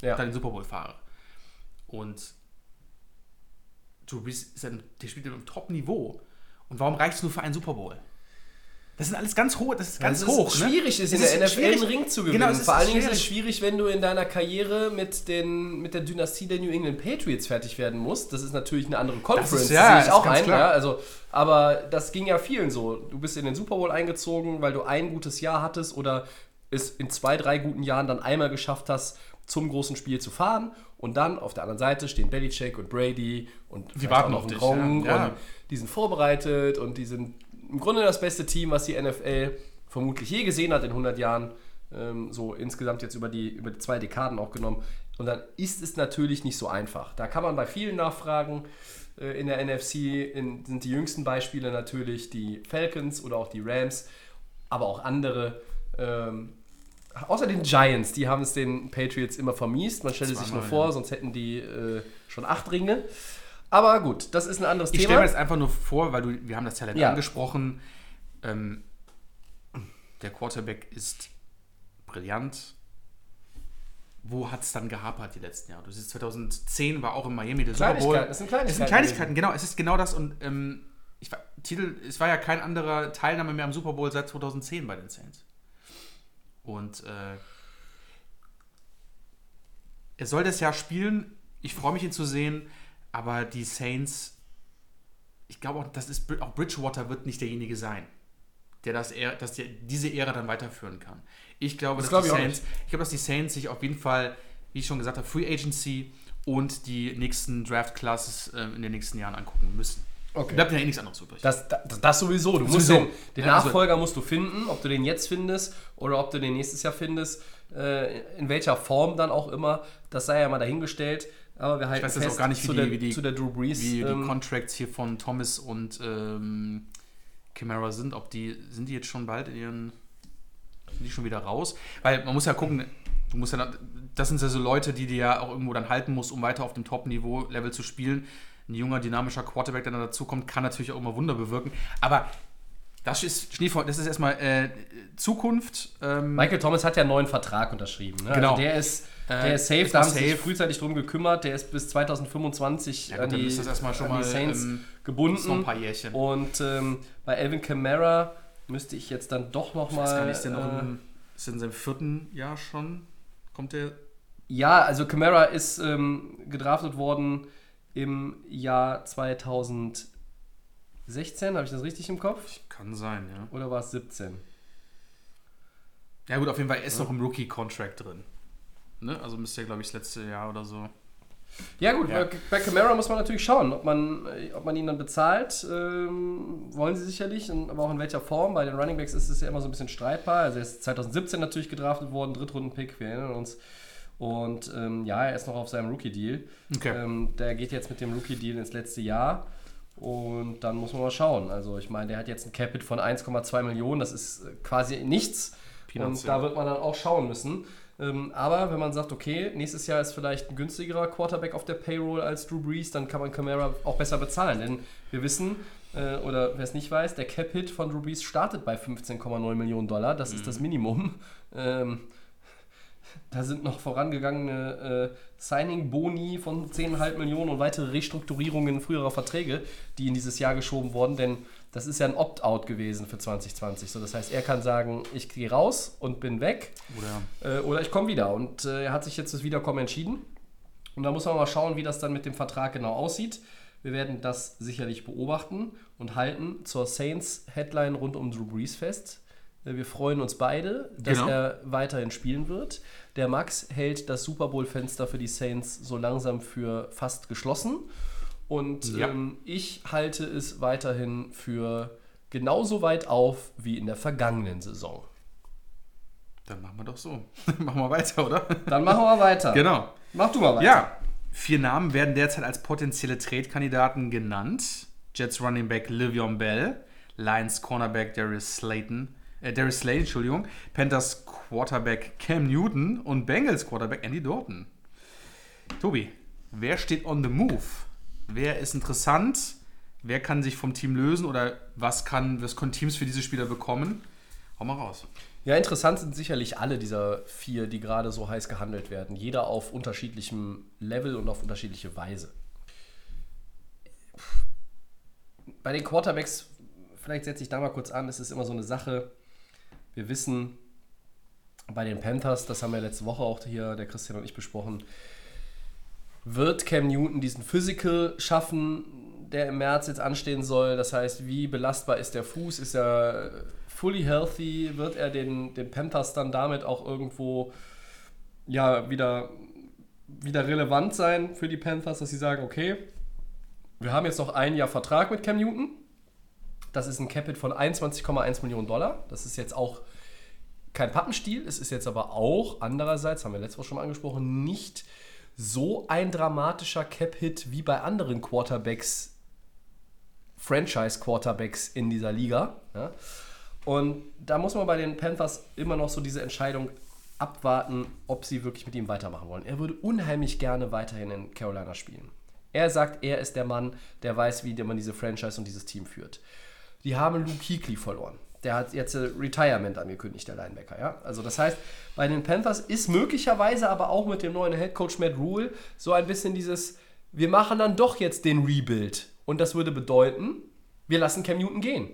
Ja. dann den Super Bowl fahre. Und Drew Brees ist ein, der spielt auf einem Top-Niveau. Und warum reicht es nur für einen Super Bowl? Das sind alles ganz hoch, das ist ganz es hoch. ist ne? schwierig ist, in der NFL schwierig. einen Ring zu gewinnen. Genau, es ist Vor allen Dingen ist es schwierig. wenn du in deiner Karriere mit, den, mit der Dynastie der New England Patriots fertig werden musst. Das ist natürlich eine andere Conference, ist- das ja, sehe ich ist auch ein. Ja, also, aber das ging ja vielen so. Du bist in den Super Bowl eingezogen, weil du ein gutes Jahr hattest oder es in zwei, drei guten Jahren dann einmal geschafft hast, zum großen Spiel zu fahren. Und dann auf der anderen Seite stehen Belichick und Brady und vielleicht warten auch auf dich, Gronk ja. Ja. und die sind vorbereitet und die sind im Grunde das beste Team, was die NFL vermutlich je gesehen hat in 100 Jahren. Ähm, so insgesamt jetzt über die, über die zwei Dekaden auch genommen. Und dann ist es natürlich nicht so einfach. Da kann man bei vielen nachfragen. Äh, in der NFC in, sind die jüngsten Beispiele natürlich die Falcons oder auch die Rams, aber auch andere. Ähm, außer den Giants, die haben es den Patriots immer vermiest. Man stelle sich nur vor, sonst hätten die äh, schon acht Ringe. Aber gut, das ist ein anderes Ich stelle Thema. mir das einfach nur vor, weil du, wir haben das Talent Ja. angesprochen. Ähm, der Quarterback ist brillant. Wo hat es dann gehapert die letzten Jahre? Du siehst, 2010 war auch in Miami der Super Bowl. Es sind Kleinigkeiten Es sind Kleinigkeiten, genau. Es ist genau das. Und ähm, ich war, Titel, es war ja kein anderer Teilnahme mehr am Super Bowl seit 2010 bei den Saints. Und äh, er soll das Jahr spielen. Ich freue mich, ihn zu sehen. Aber die Saints, ich glaube auch, das ist, auch Bridgewater wird nicht derjenige sein, der das dass der diese Ära dann weiterführen kann. Ich glaube, Das dass glaube die ich Saints, ich glaube, dass die Saints sich auf jeden Fall, wie ich schon gesagt habe, Free Agency und die nächsten Draft Classes äh, in den nächsten Jahren angucken müssen. Okay. Bleibt ja eh nichts anderes übrig. Das, das, das sowieso. Du musst Sowieso. den, den Ja, also- Nachfolger musst du finden, ob du den jetzt findest oder ob du den nächstes Jahr findest. Äh, in welcher Form dann auch immer, das sei ja mal dahingestellt. Aber wir halten weiß jetzt fest auch gar nicht, wie zu, die- der, wie die- zu der Drew Brees. wie die ähm, Contracts hier von Thomas und ähm, Camara sind, ob die, sind die jetzt schon bald in ihren, sind die schon wieder raus? Weil man muss ja gucken, du musst ja, das sind ja so Leute, die dir ja auch irgendwo dann halten musst, um weiter auf dem Top-Niveau-Level zu spielen. Ein junger, dynamischer Quarterback, der dann dazukommt, kann natürlich auch immer Wunder bewirken. Aber das ist Schnee vor, das ist erstmal äh, Zukunft. Ähm, Michael Thomas hat ja einen neuen Vertrag unterschrieben. Ne? Genau. Also der ist, der Äh, ist safe, da haben sie sich safe. frühzeitig drum gekümmert. Der ist bis 2025 Ja, gut, an, die, ist das erstmal schon mal, Saints ähm, gebunden. noch ein paar Jährchen. Und ähm, bei Alvin Kamara müsste ich jetzt dann doch noch mal. ist, äh, ist der in seinem vierten Jahr schon? Kommt der Ja, also Camara ist ähm, gedraftet worden im Jahr 2016. Habe ich das richtig im Kopf? Kann sein, ja. Oder war es 17? Ja gut, auf jeden Fall er ist noch im Rookie-Contract drin. Ne? Also müsste ja, glaube ich, das letzte Jahr oder so. Ja gut, Ja. Bei, Camara muss man natürlich schauen, ob man, äh, ob man ihn dann bezahlt. Ähm, wollen sie sicherlich, aber auch in welcher Form. Bei den Running Backs ist es ja immer so ein bisschen streitbar. Also er ist 2017 natürlich gedraftet worden, Drittrunden-Pick, wir erinnern uns. Und ähm, ja, er ist noch auf seinem Rookie-Deal. Okay. Ähm, der geht jetzt mit dem Rookie-Deal ins letzte Jahr. Und dann muss man mal schauen. Also ich meine, der hat jetzt ein Capit von 1,2 Millionen. Das ist äh, quasi nichts. Peanuts, und da wird man dann auch schauen müssen. Ähm, aber wenn man sagt, okay, nächstes Jahr ist vielleicht ein günstigerer Quarterback auf der Payroll als Drew Brees, dann kann man Camara auch besser bezahlen. Denn wir wissen, äh, oder wer es nicht weiß, der Cap-Hit von Drew Brees startet bei 15,9 Millionen Dollar. Das ist das Minimum. Da sind noch vorangegangene äh, Signing-Boni von 10,5 Millionen und weitere Restrukturierungen früherer Verträge, die in dieses Jahr geschoben wurden, denn das ist ja ein Opt-out gewesen für 2020. So, das heißt, er kann sagen, ich gehe raus und bin weg Oder äh, oder ich komme wieder. Und äh, er hat sich jetzt das Wiederkommen entschieden. Und da muss man mal schauen, wie das dann mit dem Vertrag genau aussieht. Wir werden das sicherlich beobachten und halten zur Saints-Headline rund um Drew Brees fest. Äh, Wir freuen uns beide, dass Genau. er weiterhin spielen wird. Der Max hält das Super Bowl-Fenster für die Saints so langsam für fast geschlossen. Und Ja. ähm, ich halte es weiterhin für genauso weit auf wie in der vergangenen Saison. dann machen wir doch so. machen wir weiter, oder? Dann machen wir weiter. genau. Mach du mal weiter. Ja, vier Namen werden derzeit als potenzielle Trade-Kandidaten genannt. Jets Running Back Livion Bell, Lions Cornerback Darius Slayton, äh, Darius Slay, Entschuldigung, Panthers Quarterback Cam Newton und Bengals Quarterback Andy Dalton. Tobi, wer steht on the move? Wer ist interessant? Wer kann sich vom Team lösen oder was kann, was können Teams für diese Spieler bekommen? Hau mal raus. Ja, interessant sind sicherlich alle dieser vier, die gerade so heiß gehandelt werden. Jeder auf unterschiedlichem Level und auf unterschiedliche Weise. Bei den Quarterbacks, vielleicht setze ich da mal kurz an, es ist immer so eine Sache. Wir wissen, bei den Panthers, das haben wir letzte Woche auch hier, der Christian und ich besprochen, wird Cam Newton diesen Physical schaffen, der im März jetzt anstehen soll? Das heißt, wie belastbar ist der Fuß? Ist er fully healthy? Wird er den, den Panthers dann damit auch irgendwo ja, wieder, wieder relevant sein für die Panthers, dass sie sagen, okay, wir haben jetzt noch ein Jahr Vertrag mit Cam Newton. Das ist ein Capit von 21,1 Millionen Dollar. Das ist jetzt auch kein Pappenstiel. Es ist jetzt aber auch andererseits, haben wir letztes Mal schon mal angesprochen, nicht so ein dramatischer Cap-Hit wie bei anderen Quarterbacks, Franchise-Quarterbacks in dieser Liga. Ja? Und da muss man bei den Panthers immer noch so diese Entscheidung abwarten, ob sie wirklich mit ihm weitermachen wollen. Er würde unheimlich gerne weiterhin in Carolina spielen. Er sagt, er ist der Mann, der weiß, wie man diese Franchise und dieses Team führt. Die haben Luke Kuechly verloren. Der hat jetzt äh, Retirement angekündigt, der Linebacker. Ja? Also das heißt, bei den Panthers ist möglicherweise aber auch mit dem neuen Headcoach Matt Rule so ein bisschen dieses, wir machen dann doch jetzt den Rebuild. Und das würde bedeuten, wir lassen Cam Newton gehen.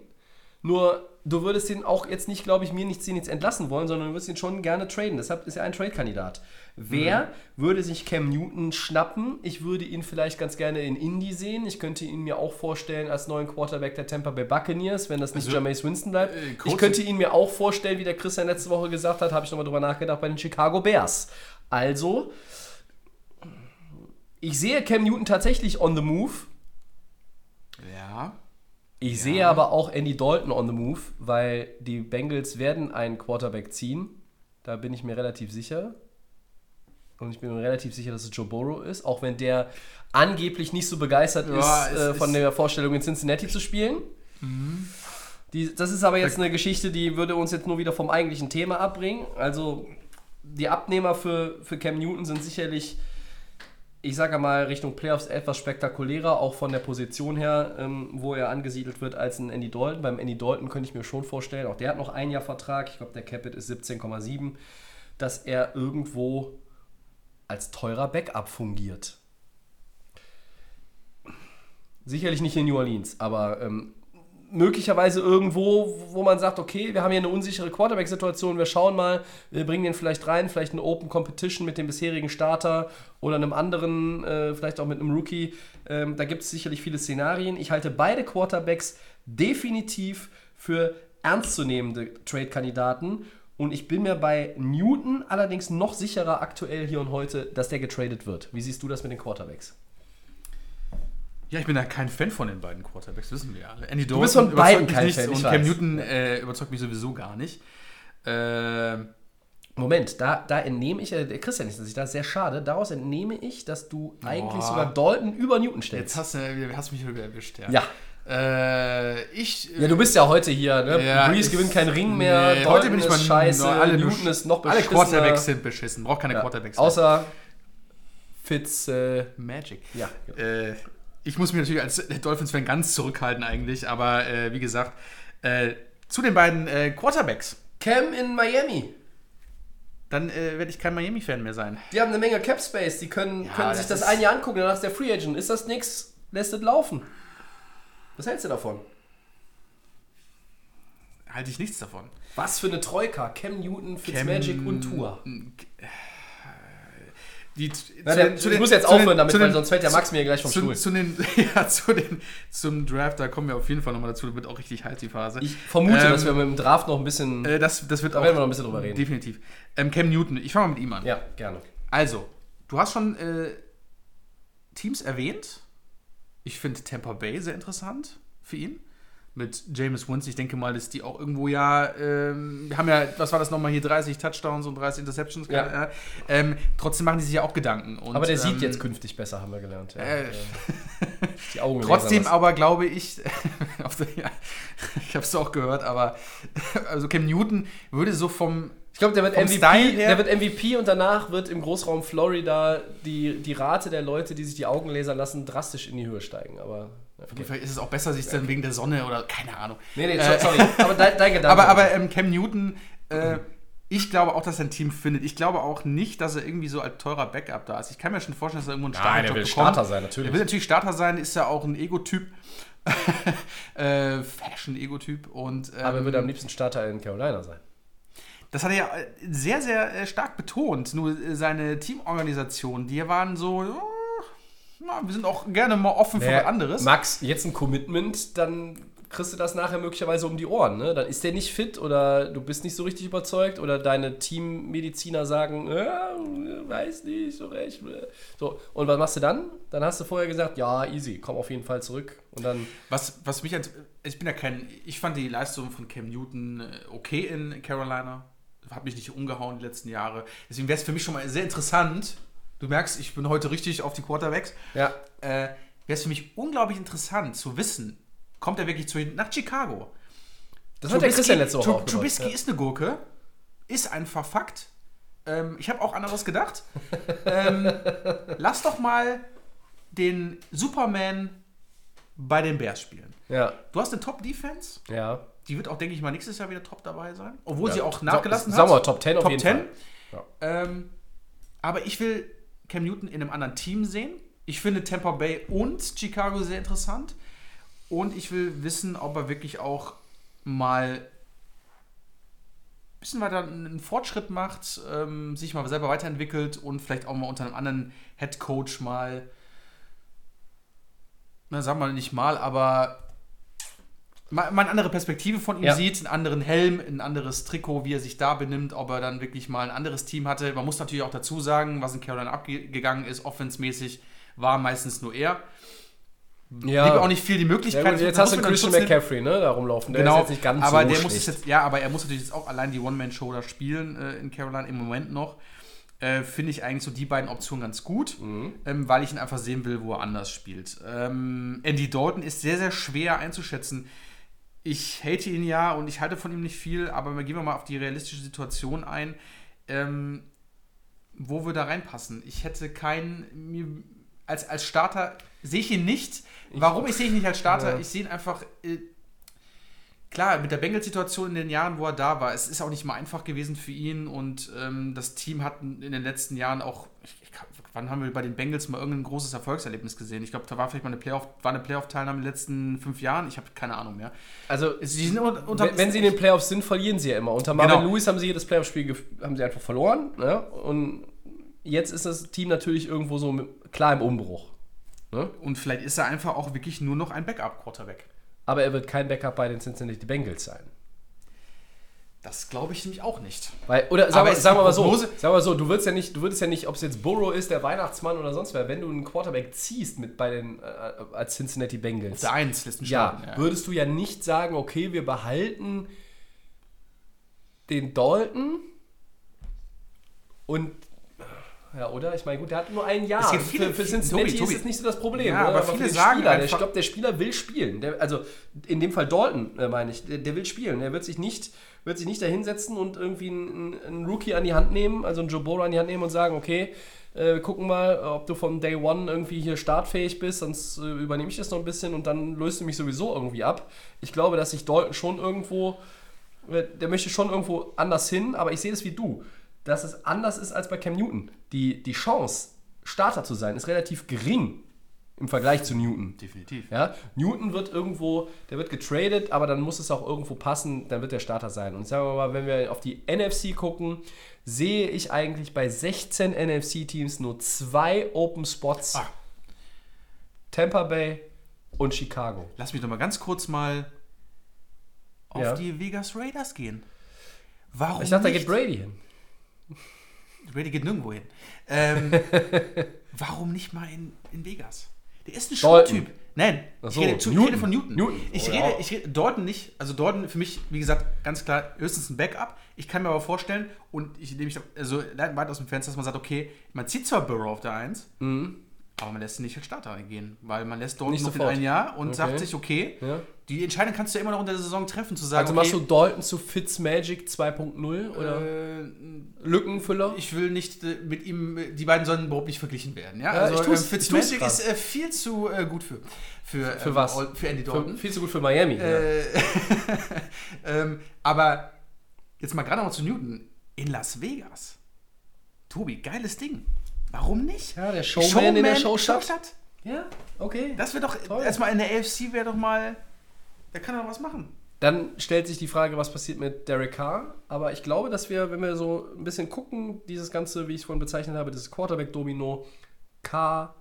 Nur, du würdest ihn auch jetzt nicht, glaube ich, mir nicht jetzt entlassen wollen, sondern du würdest ihn schon gerne traden. Deshalb ist er ein Trade-Kandidat. Wer würde sich Cam Newton schnappen? Ich würde ihn vielleicht ganz gerne in Indy sehen. Ich könnte ihn mir auch vorstellen als neuen Quarterback der Tampa Bay Buccaneers, wenn das nicht Also, Jameis Winston bleibt. äh, ich könnte ihn mir auch vorstellen, wie der Christian letzte Woche gesagt hat, habe ich nochmal drüber nachgedacht, bei den Chicago Bears. Also, ich sehe Cam Newton tatsächlich on the move. Ja. Ich sehe aber auch Andy Dalton on the move, weil die Bengals werden einen Quarterback ziehen. Da bin ich mir relativ sicher. Und ich bin mir relativ sicher, dass es Joe Burrow ist, auch wenn der angeblich nicht so begeistert Ja, ist, äh, von ist- der Vorstellung in Cincinnati zu spielen. Die, das ist aber jetzt eine Geschichte, die würde uns jetzt nur wieder vom eigentlichen Thema abbringen. Also die Abnehmer für, für Cam Newton sind sicherlich, ich sage mal, Richtung Playoffs etwas spektakulärer, auch von der Position her, ähm, wo er angesiedelt wird als ein Andy Dalton. Beim Andy Dalton könnte ich mir schon vorstellen, auch der hat noch ein Jahr Vertrag, ich glaube der Capit ist 17,7, dass er irgendwo als teurer Backup fungiert. Sicherlich nicht in New Orleans, aber ähm, möglicherweise irgendwo, wo man sagt, okay, wir haben hier eine unsichere Quarterback-Situation, wir schauen mal, wir bringen den vielleicht rein, vielleicht eine Open Competition mit dem bisherigen Starter oder einem anderen, äh, vielleicht auch mit einem Rookie. Ähm, da gibt es sicherlich viele Szenarien. Ich halte beide Quarterbacks definitiv für ernstzunehmende Trade-Kandidaten. Und ich bin mir bei Newton allerdings noch sicherer aktuell hier und heute, dass der getradet wird. Wie siehst du das mit den Quarterbacks? Ja, ich bin da kein Fan von den beiden Quarterbacks, wissen wir alle. Andy bist von beiden kein mich Fan, und weiß. Cam Newton äh, überzeugt mich sowieso gar nicht. Äh, Moment, da, da entnehme ich, äh, Christian ist sich da sehr schade, daraus entnehme ich, dass du eigentlich Boah. sogar Dalton über Newton jetzt stellst. hast du, hast du mich wieder erwischt, ja. Ja. Äh, ich. Ja, du bist ja heute hier, ne? Ja, Breeze gewinnt keinen Ring mehr, Nee, heute bin ich mal scheiße, alle Newton ist noch Alle beschissener. Quarterbacks sind beschissen. Braucht keine Ja. Quarterbacks. mehr. Außer Fitz, äh, Magic. ja. Äh, ich muss mich natürlich als Dolphins-Fan ganz zurückhalten eigentlich, aber äh, wie gesagt, äh, zu den beiden äh, Quarterbacks. Cam in Miami. Dann äh, werde ich kein Miami-Fan mehr sein. Die haben eine Menge Cap Space, die können, Ja, können sich das das ein Jahr angucken, danach ist der Free Agent. Ist das nix, lässt es laufen. Was hältst du davon? Halte ich nichts davon. Was für eine Troika. Cam Newton, Fitzmagic Cam- und Tour. Die, Ja, der, ich muss jetzt aufhören damit, weil sonst fällt der Max mir gleich vom zu, Stuhl. Zu den, ja, zu den, zum Draft, da kommen wir auf jeden Fall nochmal dazu. Da wird auch richtig heiß die Phase. Ich vermute, Ähm, dass wir mit dem Draft noch ein bisschen. äh, das, das wird Da auch werden wir noch ein bisschen drüber reden. Definitiv. Ähm, Cam Newton, ich fange mal mit ihm an. ja, gerne. Also, du hast schon äh, Teams erwähnt. Ich finde Tampa Bay sehr interessant für ihn. Mit James Winston. Ich denke mal, dass die auch irgendwo ja, ähm, wir haben ja, was war das nochmal hier, 30 Touchdowns und 30 Interceptions. Ja. Äh, ähm, trotzdem machen die sich ja auch Gedanken. Und, Aber der ähm, sieht jetzt künftig besser, haben wir gelernt. Ja. äh, Die Augen Trotzdem aber glaube ich, ich habe es auch gehört, aber also Cam Newton würde so vom Ich glaube, der wird MVP, der wird MVP und danach wird im Großraum Florida die, die Rate der Leute, die sich die Augen lasern lassen, drastisch in die Höhe steigen. Aber okay. Vielleicht ist es auch besser, sich dann wegen der Sonne oder keine Ahnung. nee, nee, Äh, sorry. Aber dein, dein Gedanke. Aber, aber ähm, Cam Newton, äh, ich glaube auch, dass er ein Team findet. Ich glaube auch nicht, dass er irgendwie so als teurer Backup da ist. Ich kann mir schon vorstellen, dass er irgendwo einen Nein, Starterjob er will bekommt. Starter sein, natürlich. Er will natürlich Starter sein, ist ja auch ein Ego-Typ. äh, Fashion-Ego-Typ. Und, ähm, aber er würde am liebsten Starter in Carolina sein. Das hat er ja äh, sehr, sehr äh, stark betont. Nur äh, seine Teamorganisation, die waren so, äh, na, wir sind auch gerne mal offen für was anderes. Max, jetzt ein Commitment, dann kriegst du das nachher möglicherweise um die Ohren. Ne? Dann ist der nicht fit oder du bist nicht so richtig überzeugt oder deine Teammediziner sagen, ja, weiß nicht so recht. So, und was machst du dann? Dann hast du vorher gesagt, ja, easy, komm auf jeden Fall zurück. Und dann, Was, was mich als, ich bin ja kein, ich fand die Leistung von Cam Newton äh, okay in Carolina. Hat mich nicht umgehauen die letzten Jahre. Deswegen wäre es für mich schon mal sehr interessant. Du merkst, ich bin heute richtig auf die Quarterbacks. ja, Äh, wäre es für mich unglaublich interessant zu wissen, kommt er wirklich zu, nach Chicago? das hat der Christian letzte Woche Trub- auch gemacht. Trubisky Ja. ist eine Gurke. Ist einfach Fakt. Ähm, ich habe auch anderes gedacht. ähm, lass doch mal den Superman bei den Bears spielen. Ja, Du hast eine Top-Defense. ja. Die wird auch, denke ich mal, nächstes Jahr wieder top dabei sein. Obwohl Ja, sie auch nachgelassen sagen hat. wir, Top 10 auf Top jeden 10. Fall. Ja. Ähm, aber ich will Cam Newton in einem anderen Team sehen. Ich finde Tampa Bay und Chicago sehr interessant. Und ich will wissen, ob er wirklich auch mal ein bisschen weiter einen Fortschritt macht, ähm, sich mal selber weiterentwickelt und vielleicht auch mal unter einem anderen Head Coach mal, na, sagen wir nicht mal, aber mal, eine andere Perspektive von ihm Ja. sieht, einen anderen Helm, ein anderes Trikot, wie er sich da benimmt, ob er dann wirklich mal ein anderes Team hatte. Man muss natürlich auch dazu sagen, was in Carolina abgegangen ist, offensmäßig war meistens nur er. ja. Gebe auch nicht viel die Möglichkeit. Ja, gut, jetzt hast du muss Christian. McCaffrey, ne, da rumlaufen. Der Genau, ist jetzt nicht ganz aber so der muss schlecht. es jetzt, ja, aber er muss natürlich jetzt auch allein die One-Man-Show da spielen äh, in Carolina im Moment noch. Äh, Finde ich eigentlich so die beiden Optionen ganz gut, Mhm. ähm, weil ich ihn einfach sehen will, wo er anders spielt. Ähm, Andy Dalton ist sehr, sehr schwer einzuschätzen. Ich hate ihn ja und ich halte von ihm nicht viel, aber gehen wir mal auf die realistische Situation ein. Ähm, wo wir da reinpassen. Ich hätte keinen, als, als Starter sehe ich ihn nicht. Warum ich sehe ihn nicht als Starter? Ja. Ich sehe ihn einfach, äh, klar, mit der Bengals-Situation in den Jahren, wo er da war, es ist auch nicht mal einfach gewesen für ihn und ähm, das Team hat in den letzten Jahren auch, ich, ich, wann haben wir bei den Bengals mal irgendein großes Erfolgserlebnis gesehen? Ich glaube, da war vielleicht mal eine Playoff, war eine Playoff-Teilnahme in den letzten fünf Jahren. Ich habe keine Ahnung mehr. Also, Sie sind unter, wenn, wenn sie in den Playoffs sind, verlieren sie ja immer. Unter Marvin Genau. Lewis haben sie jedes Playoff-Spiel gef- haben sie einfach verloren. Ne? Und jetzt ist das Team natürlich irgendwo so mit, klar im Umbruch. Ne? und vielleicht ist er einfach auch wirklich nur noch ein Backup-Quarterback. Aber er wird kein Backup bei den Cincinnati Bengals sein. Das glaube ich nämlich auch nicht. Weil, oder sagen Aber wir, sagen wir mal so, sagen wir mal so, du würdest ja nicht, du würdest ja nicht, ob es jetzt Burrow ist, der Weihnachtsmann oder sonst wer, wenn du einen Quarterback ziehst mit bei den äh, als Cincinnati Bengals. Der Eins mich Ja, starten, würdest du ja nicht sagen, okay, wir behalten den Dalton und Ja, oder? Ich meine, gut, der hat nur ein Jahr. Es gibt viele- für, für Cincinnati Tobi, Tobi. ist es nicht so das Problem. Ja, aber für viele sagen Spieler, der, ich einfach- glaube, der Spieler will spielen. Der, also in dem Fall Dalton, äh, meine ich, der, der will spielen. Der wird sich nicht, wird sich nicht da hinsetzen und irgendwie einen, einen Rookie an die Hand nehmen, also einen Joe Burrow an die Hand nehmen und sagen, okay, äh, wir gucken mal, ob du vom Day One irgendwie hier startfähig bist, sonst äh, übernehme ich das noch ein bisschen und dann löst du mich sowieso irgendwie ab. Ich glaube, dass sich Dalton schon irgendwo äh, der möchte schon irgendwo anders hin, aber ich sehe das wie du, dass es anders ist als bei Cam Newton. Die, die Chance, Starter zu sein, ist relativ gering im Vergleich zu Newton. Definitiv. Ja, Newton wird irgendwo, der wird getradet, aber dann muss es auch irgendwo passen, dann wird der Starter sein. Und sagen wir mal, wenn wir auf die NFC gucken, sehe ich eigentlich bei 16 NFC-Teams nur zwei Open Spots. Ah. Tampa Bay und Chicago. Lass mich doch mal ganz kurz mal auf Ja. die Vegas Raiders gehen. Warum Ich dachte, da nicht? geht Brady hin. Brady geht nirgendwo hin. Ähm, warum nicht mal in, in Vegas? Der ist ein. Showtyp. Nein, Ach ich, so, rede zu, ich Newton. rede von Newton. Newton. Ich, Oh, rede, ja. ich rede Dalton nicht. Also Dalton für mich, wie gesagt, ganz klar höchstens ein Backup. Ich kann mir aber vorstellen, und ich nehme mich also weit aus dem Fenster, dass man sagt, okay, man zieht zwar Burrow auf der 1, aber man lässt ihn nicht als Starter gehen, weil man lässt Dalton Mhm. Nicht noch ein Jahr und Okay. sagt sich, okay, Ja. Die Entscheidung kannst du ja immer noch unter der Saison treffen, zu sagen, Also okay, machst du Dalton zu Fitzmagic 2.0 oder äh, Lückenfüller? ich will nicht äh, mit ihm, äh, die beiden sollen überhaupt nicht verglichen werden. Ja, also ähm, ich Fitzmagic ist äh, viel zu äh, gut für für, Für ähm, was? Für Andy Für, Dalton. viel zu gut für Miami. ja. Äh, ähm, aber jetzt mal gerade noch zu Newton in Las Vegas. Tobi, geiles Ding. Warum nicht? Ja, der Showman in der Showstadt. Showstadt. Ja, okay. Das wäre doch Toll. erstmal in der AFC wäre doch mal, da kann er doch was machen. Dann stellt sich die Frage, was passiert mit Derek Carr. Aber ich glaube, dass wir, wenn wir so ein bisschen gucken, dieses Ganze, wie ich es vorhin bezeichnet habe, dieses Quarterback-Domino, Carr,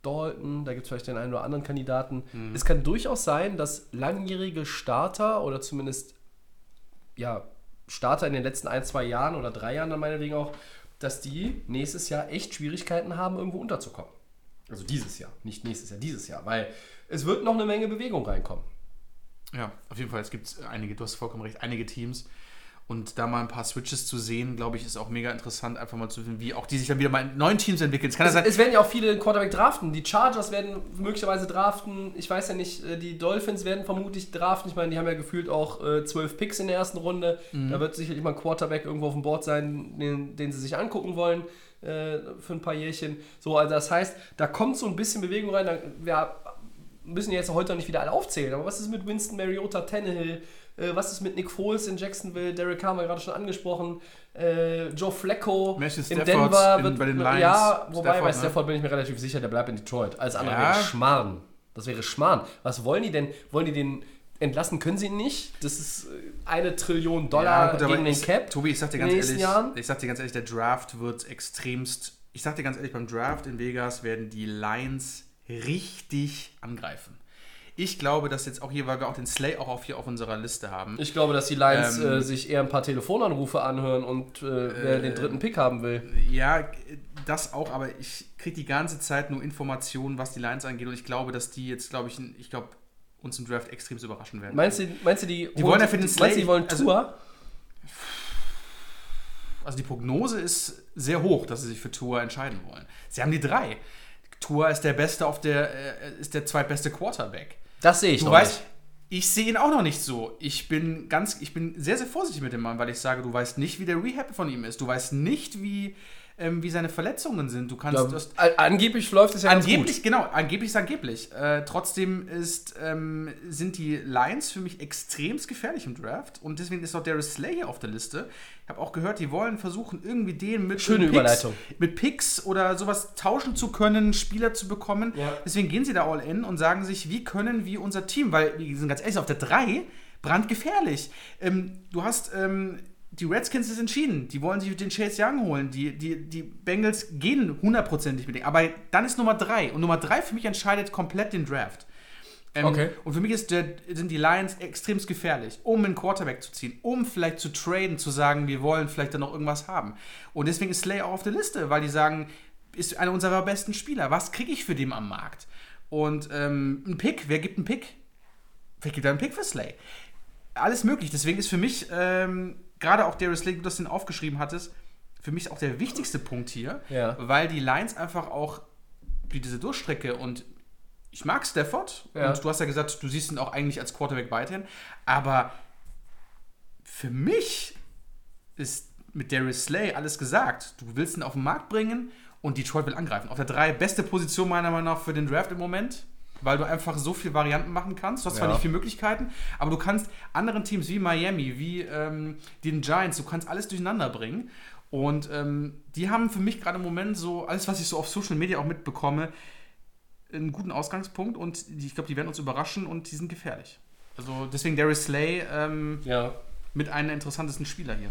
Dalton, da gibt es vielleicht den einen oder anderen Kandidaten. Es kann durchaus sein, dass langjährige Starter oder zumindest ja, Starter in den letzten ein, zwei Jahren oder drei Jahren dann meinetwegen auch, dass die nächstes Jahr echt Schwierigkeiten haben, irgendwo unterzukommen. Also dieses Jahr, nicht nächstes Jahr, dieses Jahr, weil es wird noch eine Menge Bewegung reinkommen. Ja, auf jeden Fall. Es gibt einige, du hast vollkommen recht, einige Teams. Und da mal ein paar Switches zu sehen, glaube ich, ist auch mega interessant, einfach mal zu sehen, wie auch die sich dann wieder mal in neuen Teams entwickeln. Es kann ja Es, sein, es werden ja auch viele den Quarterback draften. Die Chargers werden möglicherweise draften. Ich weiß ja nicht, äh, die Dolphins werden vermutlich draften. Ich meine, die haben ja gefühlt auch äh, zwölf Picks in der ersten Runde. Mhm. Da wird sicherlich mal ein Quarterback irgendwo auf dem Board sein, den, den sie sich angucken wollen äh, für ein paar Jährchen. So, also das heißt, da kommt so ein bisschen Bewegung rein. Da, wir müssen jetzt heute noch nicht wieder alle aufzählen. Aber was ist mit Winston Mariota, Tannehill? Äh, was ist mit Nick Foles in Jacksonville? Derek Carr haben wir gerade schon angesprochen. Äh, Joe Flacco Matthew in Stafford Denver in- wird bei den Lions. Ja, wobei Stafford, bei ne? Stafford bin ich mir relativ sicher, der bleibt in Detroit. Alles andere Ja. wäre Schmarrn. Das wäre Schmarrn. Was wollen die denn? Wollen die den entlassen? Können sie ihn nicht? Das ist äh, eine Trillion Dollar Ja, gut, gegen den ich, Cap. Tobi, ich sag dir ganz ehrlich, Jahren. ich sag dir ganz ehrlich, der Draft wird extremst. Ich sag dir ganz ehrlich, beim Draft in Vegas werden die Lions richtig angreifen. Ich glaube, dass jetzt auch hier, weil wir auch den Slay auch auf hier auf unserer Liste haben. Ich glaube, dass die Lions Ähm, äh, sich eher ein paar Telefonanrufe anhören und äh, wer den dritten Pick haben will. Ja, das auch, aber ich kriege die ganze Zeit nur Informationen, was die Lions angeht und ich glaube, dass die jetzt, glaube ich, ich glaube, uns im Draft extrem überraschen werden. Meinst du, meinst du die, Die wollen ja für den meinst du, die Slay- wollen also- Tour? Also die Prognose ist sehr hoch, dass sie sich für Tour entscheiden wollen. Sie haben die drei. Tour ist der beste auf der, äh, ist der zweitbeste Quarterback. Das sehe ich Du noch weißt, nicht. ich sehe ihn auch noch nicht so. Ich bin ganz, ich bin sehr, sehr vorsichtig mit dem Mann, weil ich sage, du weißt nicht, wie der Rehab von ihm ist. Du weißt nicht, wie, ähm, wie seine Verletzungen sind. Du kannst, Ja, du hast, an- angeblich läuft es ja ganz Angeblich, gut. genau, angeblich ist angeblich. Äh, trotzdem ist, ähm, sind die Lions für mich extremst gefährlich im Draft und deswegen ist auch Darius Slay hier auf der Liste. Ich habe auch gehört, die wollen versuchen, irgendwie den mit Schöne Picks, Überleitung. mit Picks oder sowas tauschen zu können, Spieler zu bekommen. Ja. Deswegen gehen sie da all in und sagen sich, wie können wir unser Team, weil wir sind ganz ehrlich, auf der 3 brandgefährlich. Ähm, du hast ähm, die Redskins ist entschieden. Die wollen sich den Chase Young holen. Die, die, die Bengals gehen hundertprozentig mit denen. Aber dann ist Nummer 3. Und Nummer 3 für mich entscheidet komplett den Draft. Ähm, Okay. Und für mich ist der, sind die Lions extremst gefährlich, um einen Quarterback zu ziehen, um vielleicht zu traden, zu sagen, wir wollen vielleicht dann noch irgendwas haben. Und deswegen ist Slay auch auf der Liste, weil die sagen, ist einer unserer besten Spieler. Was kriege ich für den am Markt? Und ähm, ein Pick, wer gibt einen Pick? Wer gibt einen Pick für Slay? Alles möglich. Deswegen ist für mich, ähm, gerade auch Darius Slay, du das den aufgeschrieben hattest, für mich auch der wichtigste Punkt hier, Ja. weil die Lions einfach auch diese Durchstrecke und ich mag Stafford Ja. und du hast ja gesagt, du siehst ihn auch eigentlich als Quarterback weiterhin, aber für mich ist mit Darius Slay alles gesagt. Du willst ihn auf den Markt bringen und Detroit will angreifen. Auf der 3 beste Position meiner Meinung nach für den Draft im Moment, weil du einfach so viele Varianten machen kannst. Du hast zwar Ja. nicht viele Möglichkeiten, aber du kannst anderen Teams wie Miami, wie ähm, den Giants, du kannst alles durcheinander bringen. Und ähm, die haben für mich gerade im Moment so, alles, was ich so auf Social Media auch mitbekomme, einen guten Ausgangspunkt und ich glaube, die werden uns überraschen und die sind gefährlich. Also deswegen Darius Slay ähm, Ja. mit einem der interessantesten Spieler hier.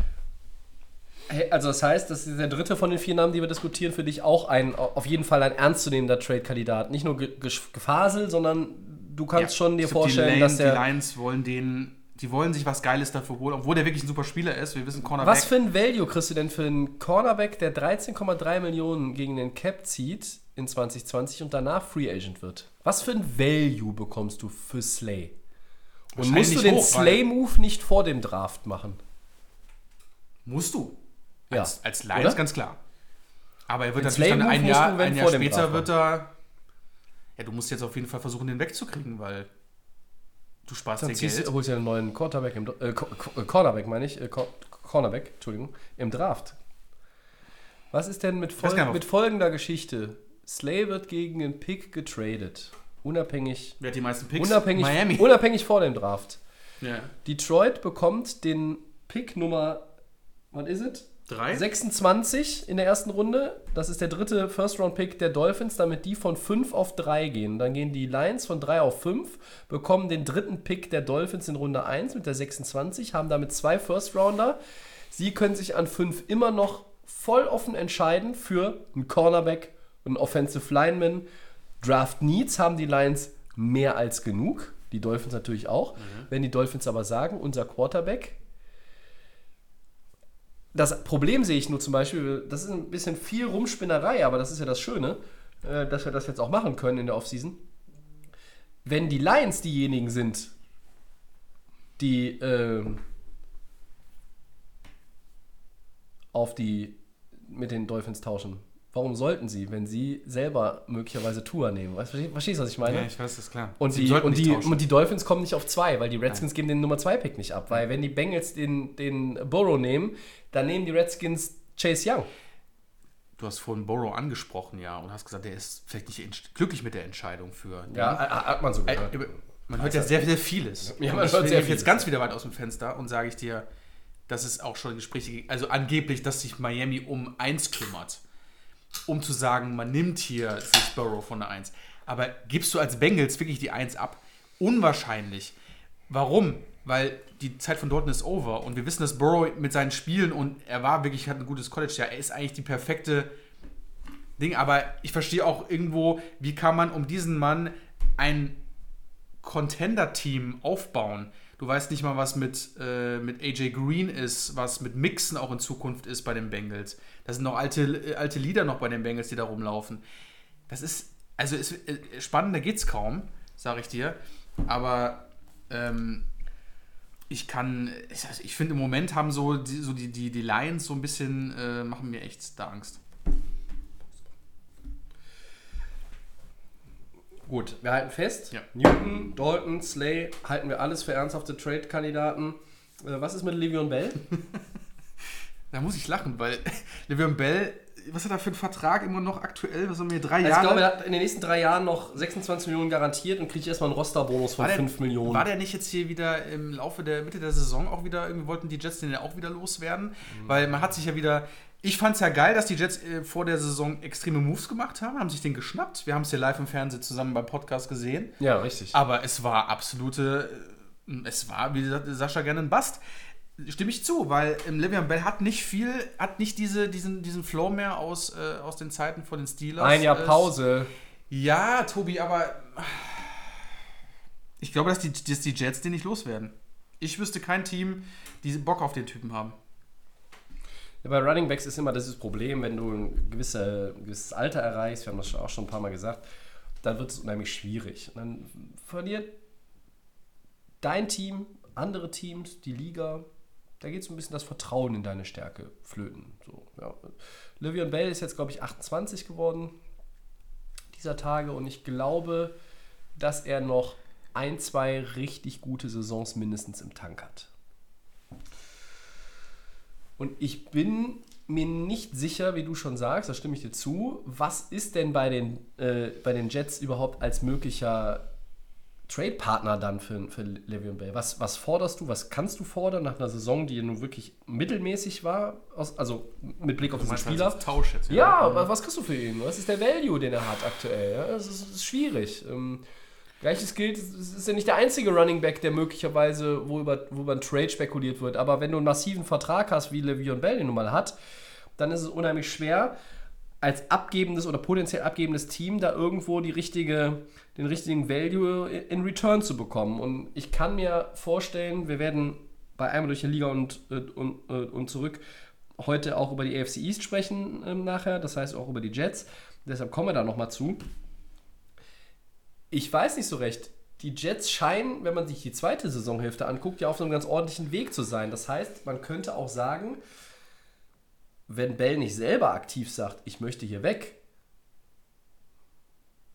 Also das heißt, das ist der dritte von den vier Namen, die wir diskutieren, für dich auch ein, auf jeden Fall ein ernstzunehmender Trade-Kandidat. Nicht nur Ge Ge- Gefasel, sondern du kannst schon dir vorstellen, die, dass der... die Lions wollen den, die wollen sich was Geiles dafür holen, obwohl der wirklich ein super Spieler ist. Wir wissen, Cornerback. Was für ein Value kriegst du denn für einen Cornerback, der 13,3 Millionen gegen den Cap zieht in 2020 und danach Free Agent wird? Was für ein Value bekommst du für Slay? Und musst du den Slay-Move nicht vor dem Draft machen? musst du. Ja. Als, als Lions Oder? ganz klar. Aber er wird Den natürlich dann Slay-Move ein Jahr, ein Jahr vor dem später wird er. Ja, du musst jetzt auf jeden Fall versuchen, den wegzukriegen, weil du sparst Dann dir ziehst, Geld. holst du einen neuen Quarterback im, äh, äh, Cornerback, meine ich, äh, Co- Cornerback, Entschuldigung, im Draft. Was ist denn mit, fol mit folgender Geschichte? Slay wird gegen den Pick getradet. Unabhängig, Wer hat die meisten Picks? unabhängig, Miami. unabhängig vor dem Draft. ja. Detroit bekommt den Pick Nummer, was ist es? Drei? 26 in der ersten Runde. Das ist der dritte First-Round-Pick der Dolphins, damit die von 5 auf 3 gehen. Dann gehen die Lions von 3 auf 5, bekommen den dritten Pick der Dolphins in Runde 1 mit der 26, haben damit zwei First-Rounder. Sie können sich an 5 immer noch voll offen entscheiden für einen Cornerback, einen Offensive Lineman. Draft Needs haben die Lions mehr als genug. Die Dolphins natürlich auch. Wenn die Dolphins aber sagen, unser Quarterback das Problem sehe ich nur zum Beispiel, das ist ein bisschen viel Rumspinnerei, aber das ist ja das Schöne, äh, dass wir das jetzt auch machen können in der Offseason. Wenn die Lions diejenigen sind, die ähm, auf die mit den Dolphins tauschen, warum sollten sie, wenn sie selber möglicherweise Tour nehmen? Weißt, verstehst du, was ich meine? Ja, ich weiß, das ist klar. Und Sie die, und, die, und die Dolphins kommen nicht auf zwei, weil die Redskins geben den Nummer 2 Pick nicht ab. Weil wenn die Bengals den, den Burrow nehmen, dann nehmen die Redskins Chase Young. Du hast vorhin Borrow angesprochen, ja, und hast gesagt, der ist vielleicht nicht glücklich mit der Entscheidung für. Ja, hat man so Äh, gehört. man hört ja sehr, sehr vieles. Ja, man ich hört sehr jetzt ganz wieder weit aus dem Fenster und sage ich dir, dass es auch schon Gespräche gibt. Also angeblich, dass sich Miami um eins kümmert. Um zu sagen, man nimmt hier sich Burrow von der 1. Aber gibst du als Bengals wirklich die 1 ab? Unwahrscheinlich. Warum? Weil die Zeit von Dortmund ist over und wir wissen, dass Burrow mit seinen Spielen und er war wirklich, hat ein gutes College-Jahr, er ist eigentlich die perfekte Ding, aber ich verstehe auch irgendwo, wie kann man um diesen Mann ein Contender-Team aufbauen? Du weißt nicht mal, was mit, äh, mit AJ Green ist, was mit Mixen auch in Zukunft ist bei den Bengals. Das sind noch alte, äh, alte Lieder noch bei den Bengals, die da rumlaufen. Das ist, also ist, äh, spannender geht's kaum, sage ich dir. Aber ähm, ich kann, ich, also ich finde im Moment haben so die, so die, die, die Lions so ein bisschen, äh, machen mir echt da Angst. Gut, wir halten fest. Ja. Newton, Dalton, Slay halten wir alles für ernsthafte Trade-Kandidaten. Äh, was ist mit Le'Veon Bell? Da muss ich lachen, weil Le'Veon Bell, was hat er für einen Vertrag immer noch aktuell? Was haben wir, drei Also ich Jahre? glaube, er hat in den nächsten drei Jahren noch 26 Millionen garantiert und kriegt erstmal einen Rosterbonus von der, 5 Millionen. war der nicht jetzt hier wieder im Laufe der Mitte der Saison auch wieder, irgendwie wollten die Jets den ja auch wieder loswerden? Mhm. Weil man hat sich ja wieder, ich fand es ja geil, dass die Jets äh, vor der Saison extreme Moves gemacht haben, haben sich den geschnappt. Wir haben es ja live im Fernsehen zusammen beim Podcast gesehen. ja, richtig. Aber es war absolute, äh, es war, wie gesagt, Sascha gerne ein Bast. Stimme ich zu, weil ähm, Le'Veon Bell hat nicht viel, hat nicht diese, diesen, diesen Flow mehr aus, äh, aus den Zeiten von den Steelers. Ein Jahr Pause. Ja, Tobi, aber ich glaube, dass die, dass die Jets den nicht loswerden. Ich wüsste kein Team, die Bock auf den Typen haben. Ja, bei Running Backs ist immer das Problem, wenn du ein gewisse, gewisses Alter erreichst, wir haben das auch schon ein paar Mal gesagt, dann wird es unheimlich schwierig. Und dann verliert dein Team, andere Teams, die Liga, da geht so ein bisschen das Vertrauen in deine Stärke flöten. So, ja. Livion Bell ist jetzt, glaube ich, 28 geworden dieser Tage und ich glaube, dass er noch ein, zwei richtig gute Saisons mindestens im Tank hat. Und ich bin mir nicht sicher, wie du schon sagst, da stimme ich dir zu, was ist denn bei den, äh, bei den Jets überhaupt als möglicher Trade-Partner dann für, für Le'Veon Bell? Was, was forderst du, was kannst du fordern nach einer Saison, die nun wirklich mittelmäßig war, aus, also mit Blick auf diesen Spieler? Als Tausch jetzt, Ja, aber was kriegst du für ihn? Was ist der Value, den er hat aktuell? Ja, das, ist, das ist schwierig. Ähm, Gleiches gilt, es ist ja nicht der einzige Running Back, der möglicherweise, wo über, wo über einen Trade spekuliert wird. Aber wenn du einen massiven Vertrag hast, wie Le'Veon Bell den nun mal hat, dann ist es unheimlich schwer, als abgebendes oder potenziell abgebendes Team da irgendwo die richtige, den richtigen Value in Return zu bekommen. Und ich kann mir vorstellen, wir werden bei einmal durch die Liga und, äh, und, äh, und zurück heute auch über die AFC East sprechen ähm, nachher, das heißt auch über die Jets. Deshalb kommen wir da nochmal zu ich weiß nicht so recht. Die Jets scheinen, wenn man sich die zweite Saisonhälfte anguckt, ja auf einem ganz ordentlichen Weg zu sein. Das heißt, man könnte auch sagen, wenn Bell nicht selber aktiv sagt, ich möchte hier weg,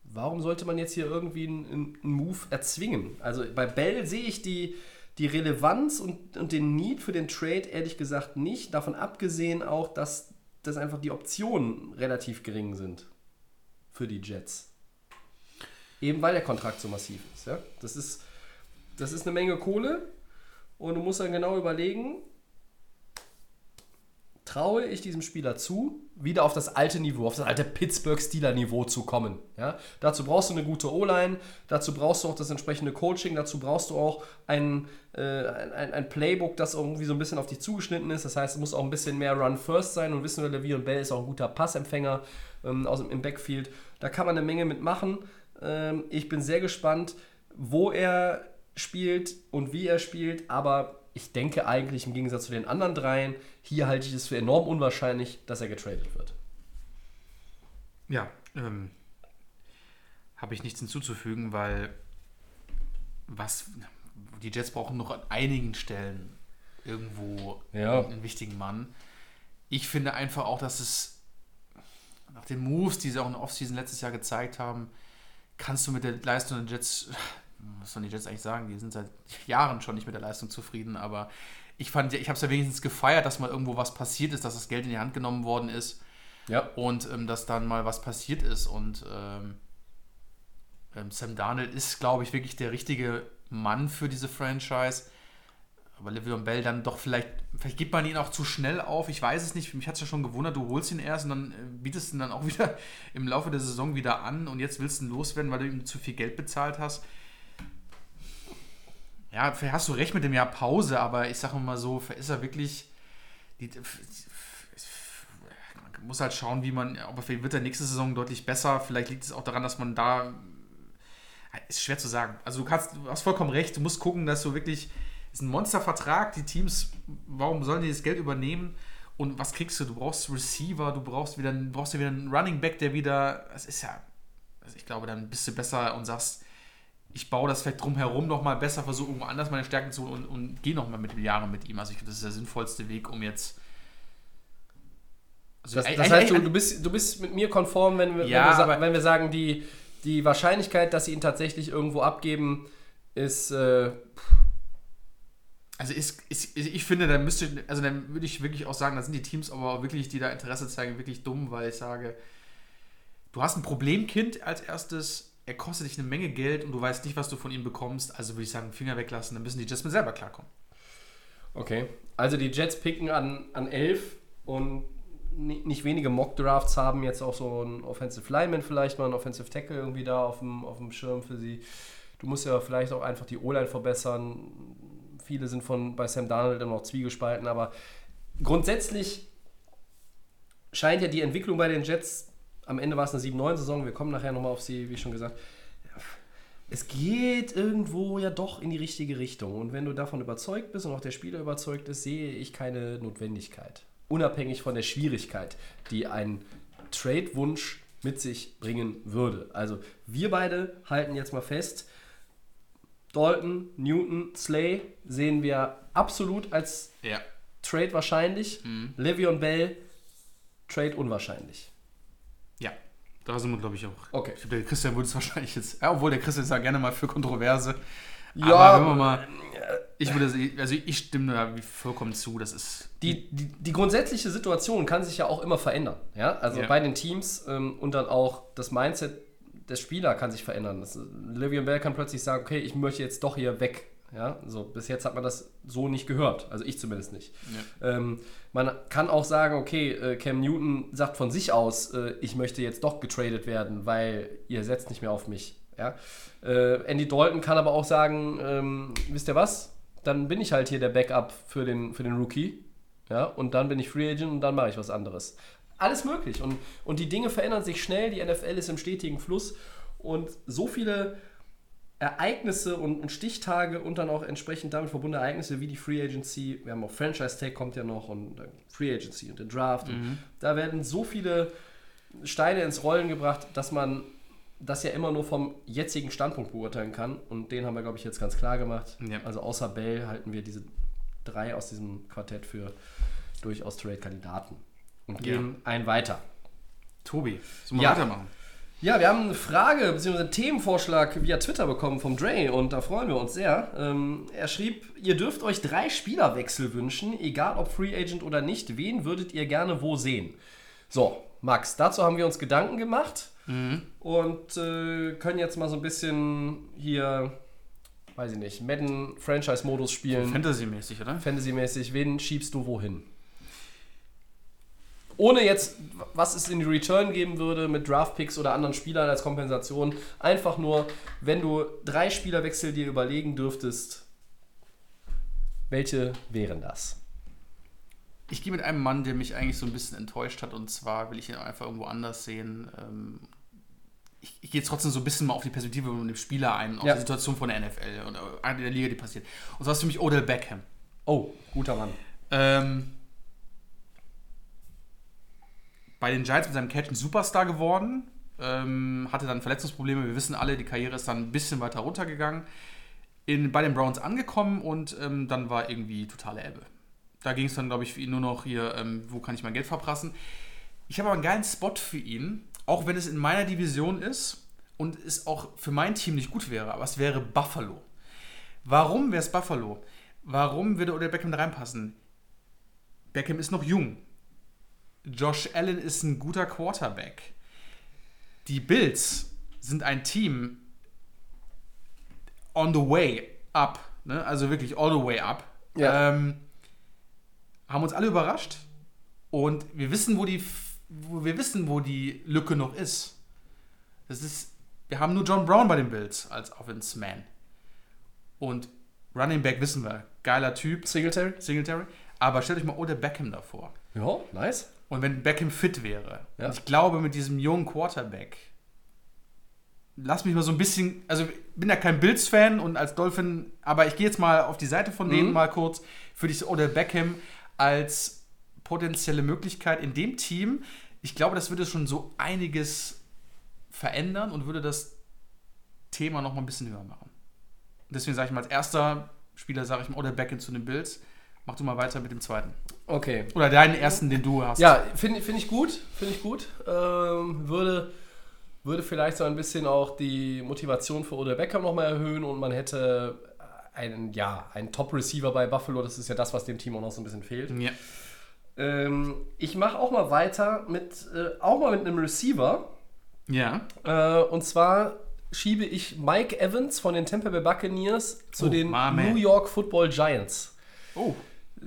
warum sollte man jetzt hier irgendwie einen, Move erzwingen? Also bei Bell sehe ich die, die Relevanz und, und den Need für den Trade ehrlich gesagt nicht. Davon abgesehen auch, dass, dass einfach die Optionen relativ gering sind für die Jets. Eben weil der Kontrakt so massiv ist. Ja? Das, ist das ist eine Menge Kohle und du musst dann genau überlegen, traue ich diesem Spieler zu, wieder auf das alte Niveau, auf das alte Pittsburgh-Steeler-Niveau zu kommen. Ja? Dazu brauchst du eine gute O-Line, dazu brauchst du auch das entsprechende Coaching, dazu brauchst du auch ein, äh, ein, ein, Playbook, das irgendwie so ein bisschen auf dich zugeschnitten ist. Das heißt, es muss auch ein bisschen mehr Run-First sein und wissen wir, Levier und Bell ist auch ein guter Passempfänger ähm, aus dem, im Backfield. Da kann man eine Menge mitmachen. Ähm, ich bin sehr gespannt, wo er spielt und wie er spielt, aber ich denke eigentlich im Gegensatz zu den anderen dreien, hier halte ich es für enorm unwahrscheinlich, dass er getradet wird. Ja, ähm, habe ich nichts hinzuzufügen, weil was die Jets brauchen noch an einigen Stellen irgendwo ja. einen, einen wichtigen Mann. Ich finde einfach auch, dass es nach den Moves, die sie auch in der Offseason letztes Jahr gezeigt haben, kannst du mit der Leistung der Jets, was sollen die Jets eigentlich sagen, die sind seit Jahren schon nicht mit der Leistung zufrieden, aber ich fand, ich habe es ja wenigstens gefeiert, dass mal irgendwo was passiert ist, dass das Geld in die Hand genommen worden ist ja. und ähm, dass dann mal was passiert ist und ähm, ähm Sam Darnold ist, glaube ich, wirklich der richtige Mann für diese Franchise aber Le'Veon Bell dann doch vielleicht, vielleicht gibt man ihn auch zu schnell auf, ich weiß es nicht, mich hat es ja schon gewundert, du holst ihn erst und dann äh, bietest ihn dann auch wieder im Laufe der Saison wieder an. Und jetzt willst du ihn loswerden, weil du ihm zu viel Geld bezahlt hast. Ja, hast du recht mit dem Jahr Pause, aber ich sage mal so, ist er wirklich, die, man muss halt schauen, wie man, aber vielleicht wird der nächste Saison deutlich besser, vielleicht liegt es auch daran, dass man da, ist schwer zu sagen, also du kannst, du hast vollkommen recht, du musst gucken, dass du wirklich ist ein Monstervertrag. Die Teams, warum sollen die das Geld übernehmen? Und was kriegst du? Du brauchst Receiver, du brauchst wieder, brauchst wieder einen Running Back, der wieder. Das ist ja. Also ich glaube, dann bist du besser und sagst, ich baue das vielleicht drumherum nochmal besser, versuche irgendwo anders meine Stärken zu und, und gehe nochmal mit Jahren mit ihm. Also ich glaube, das ist der sinnvollste Weg, um jetzt. Also das, das heißt, du, du, bist, du bist mit mir konform, wenn wir, ja, wenn, wir, wenn wir sagen, die, die Wahrscheinlichkeit, dass sie ihn tatsächlich irgendwo abgeben, ist. Äh, also ist, ist, ich finde, da müsste, also dann würde ich wirklich auch sagen, da sind die Teams aber wirklich, die da Interesse zeigen, wirklich dumm, weil ich sage, du hast ein Problemkind als erstes, er kostet dich eine Menge Geld und du weißt nicht, was du von ihm bekommst, also würde ich sagen, Finger weglassen, dann müssen die Jets mit selber klarkommen. Okay, also die Jets picken an, an 11 und nicht wenige Mock-Drafts haben jetzt auch so einen Offensive Lineman vielleicht mal, einen Offensive Tackle irgendwie da auf dem, auf dem Schirm für sie. Du musst ja vielleicht auch einfach die O-Line verbessern Viele sind von bei Sam Darnold immer noch zwiegespalten, aber grundsätzlich scheint ja die Entwicklung bei den Jets, am Ende war es eine 7-9-Saison, wir kommen nachher nochmal auf sie, wie schon gesagt, es geht irgendwo ja doch in die richtige Richtung. Und wenn du davon überzeugt bist und auch der Spieler überzeugt ist, sehe ich keine Notwendigkeit. Unabhängig von der Schwierigkeit, die ein Trade-Wunsch mit sich bringen würde. Also wir beide halten jetzt mal fest, Dalton, Newton, Slay sehen wir absolut als ja. Trade wahrscheinlich. Le'Veon Bell, Trade unwahrscheinlich. Ja, da sind wir, glaube ich, auch. Okay. Ich glaube, der Christian würde es wahrscheinlich jetzt. Ja, obwohl der Christian ist ja gerne mal für Kontroverse. Ja, Aber wenn wir mal. Ich würde, also ich stimme da vollkommen zu. Das ist. die, die, die grundsätzliche Situation kann sich ja auch immer verändern. Ja? Also Ja. bei den Teams ähm, und dann auch das Mindset des Spielers kann sich verändern. Das, Livian Bell kann plötzlich sagen, okay, ich möchte jetzt doch hier weg. Ja? So, bis jetzt hat man das so nicht gehört. Also ich zumindest nicht. Ähm, man kann auch sagen, okay, äh, Cam Newton sagt von sich aus, äh, ich möchte jetzt doch getradet werden, weil ihr setzt nicht mehr auf mich. Ja? Äh, Andy Dalton kann aber auch sagen, ähm, wisst ihr was? Dann bin ich halt hier der Backup für den, für den Rookie. Ja, und dann bin ich Free Agent und dann mache ich was anderes. Alles möglich. Und, und die Dinge verändern sich schnell. Die NFL ist im stetigen Fluss. Und so viele Ereignisse und, und Stichtage und dann auch entsprechend damit verbundene Ereignisse wie die Free Agency. Wir haben auch Franchise Tag kommt ja noch und Free Agency und der Draft. Und da werden so viele Steine ins Rollen gebracht, dass man das ja immer nur vom jetzigen Standpunkt beurteilen kann. Und den haben wir, glaube ich, jetzt ganz klar gemacht. Ja. Also außer Bell halten wir diese drei aus diesem Quartett für durchaus Trade-Kandidaten. Und gehen einen weiter. Tobi, sollen wir Ja. weitermachen? Ja, wir haben eine Frage bzw. einen Themenvorschlag via Twitter bekommen vom Dre und da freuen wir uns sehr. Ähm, er schrieb, ihr dürft euch drei Spielerwechsel wünschen, egal ob Free Agent oder nicht. Wen würdet ihr gerne wo sehen? So, Max, dazu haben wir uns Gedanken gemacht und äh, können jetzt mal so ein bisschen hier, weiß ich nicht, Madden Franchise-Modus spielen. Fantasy-mäßig, oder? Fantasy-mäßig, wen schiebst du wohin? Ohne jetzt, was es in die Return geben würde mit Draftpicks oder anderen Spielern als Kompensation. Einfach nur, wenn du drei Spielerwechsel dir überlegen dürftest, welche wären das? Ich gehe mit einem Mann, der mich eigentlich so ein bisschen enttäuscht hat, und zwar will ich ihn einfach irgendwo anders sehen. Ähm, ich, ich gehe jetzt trotzdem so ein bisschen mal auf die Perspektive von dem Spieler ein, auf Ja. die Situation von der NFL und äh, der Liga, die passiert. Und zwar ist für mich Odell Beckham. Oh, guter Mann. Ähm, bei den Giants mit seinem Catch ein Superstar geworden, ähm, hatte dann Verletzungsprobleme. Wir wissen alle, die Karriere ist dann ein bisschen weiter runtergegangen. In, bei den Browns angekommen und ähm, dann war irgendwie totale Ebbe. Da ging es dann, glaube ich, für ihn nur noch hier, ähm, wo kann ich mein Geld verprassen. Ich habe aber einen geilen Spot für ihn, auch wenn es in meiner Division ist und es auch für mein Team nicht gut wäre, aber es wäre Buffalo. Warum wäre es Buffalo? Warum würde Odell Beckham da reinpassen? Beckham ist noch jung. Josh Allen ist ein guter Quarterback. Die Bills sind ein Team on the way up. Ne? Also wirklich all the way up. Ja. Ähm, haben uns alle überrascht. Und wir wissen, wo die, wo wir wissen, wo die Lücke noch ist. Das ist, wir haben nur John Brown bei den Bills als Offense Man. Und Running Back wissen wir, geiler Typ, Singletary? Singletary. Aber stellt euch mal Odell Beckham davor. Ja, nice. Und wenn Beckham fit wäre, Ja. ich glaube mit diesem jungen Quarterback, lass mich mal so ein bisschen, also ich bin ja kein Bills-Fan und als Dolphin, aber ich gehe jetzt mal auf die Seite von denen Mhm. mal kurz, für dich Odell Beckham als potenzielle Möglichkeit in dem Team. Ich glaube, das würde schon so einiges verändern und würde das Thema noch mal ein bisschen höher machen. Deswegen sage ich mal als erster Spieler, sage ich mal Odell Beckham zu den Bills. Mach du mal weiter mit dem zweiten. Okay. Oder deinen ersten, den du hast. Ja, finde find ich gut. Finde ich gut. Ähm, würde, würde vielleicht so ein bisschen auch die Motivation für Odell Beckham nochmal erhöhen und man hätte einen, ja, einen Top-Receiver bei Buffalo. Das ist ja das, was dem Team auch noch so ein bisschen fehlt. Ja. Ähm, ich mache auch mal weiter mit, äh, auch mal mit einem Receiver. Ja. Äh, und zwar schiebe ich Mike Evans von den Tampa Bay Buccaneers zu Oh, den. New York Football Giants. Oh.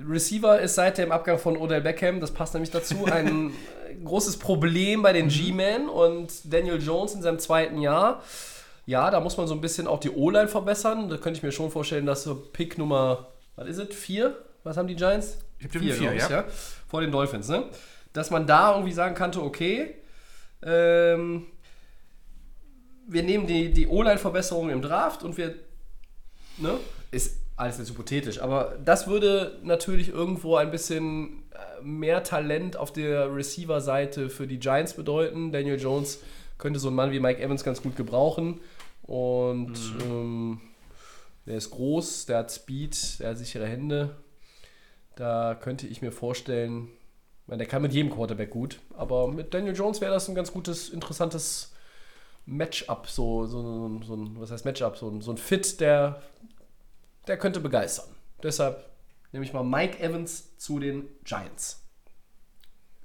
Receiver ist seit dem Abgang von Odell Beckham, das passt nämlich dazu, ein großes Problem bei den Mhm. G-Men und Daniel Jones in seinem zweiten Jahr. Ja, da muss man so ein bisschen auch die O-Line verbessern. Da könnte ich mir schon vorstellen, dass so Pick Nummer, was ist es, vier? Was haben die Giants? Ich die vier, glaub ja. Vor den Dolphins, ne? Dass man da irgendwie sagen kannte, okay, ähm, wir nehmen die, die O-Line-Verbesserung im Draft und wir, ne? Ist alles jetzt hypothetisch, aber das würde natürlich irgendwo ein bisschen äh, mehr Talent auf der Receiver-Seite für die Giants bedeuten. Daniel Jones könnte so einen Mann wie Mike Evans ganz gut gebrauchen und ähm, der ist groß, der hat Speed, der hat sichere Hände. Da könnte ich mir vorstellen, meine, der kann mit jedem Quarterback gut, aber mit Daniel Jones wäre das ein ganz gutes, interessantes Matchup, so, so, so, so ein, was heißt Matchup, so, so ein Fit, der, der könnte begeistern. Deshalb nehme ich mal Mike Evans zu den Giants.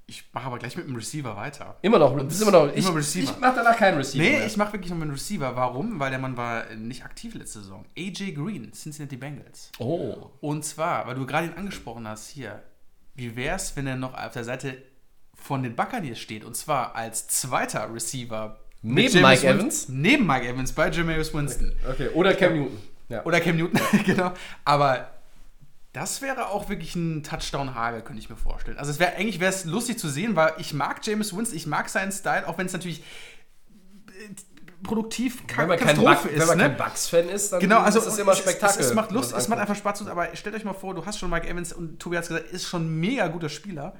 Ich mache aber gleich mit dem Receiver weiter. Immer noch, ist immer noch, ich, immer Receiver. ich mache danach keinen Receiver. Nee, mehr. ich mache wirklich noch mit dem Receiver. Warum? Weil der Mann war nicht aktiv letzte Saison. AJ Green, Cincinnati Bengals. oh, Und zwar, weil du gerade ihn angesprochen hast, hier, wie wär's, wenn er noch auf der Seite von den Buccaneers steht? Und zwar als zweiter Receiver. Neben Mike Evans? Neben Mike Evans bei Jameis Winston. okay. Oder Cam Newton. Ja. Oder Cam Newton, genau. Aber das wäre auch wirklich ein Touchdown-Hagel, könnte ich mir vorstellen. Also es wäre eigentlich wäre es lustig zu sehen, weil ich mag James Winston, ich mag seinen Style, auch wenn es natürlich äh, produktiv wenn man kein, Buck, wenn man ne? kein Bucks-Fan ist, dann Genau, also ist es immer es, Spektakel. Es, es macht Lust, es macht einfach Spaß, aber stellt euch mal vor, du hast schon Mike Evans und Tobi hat gesagt, ist schon ein mega guter Spieler.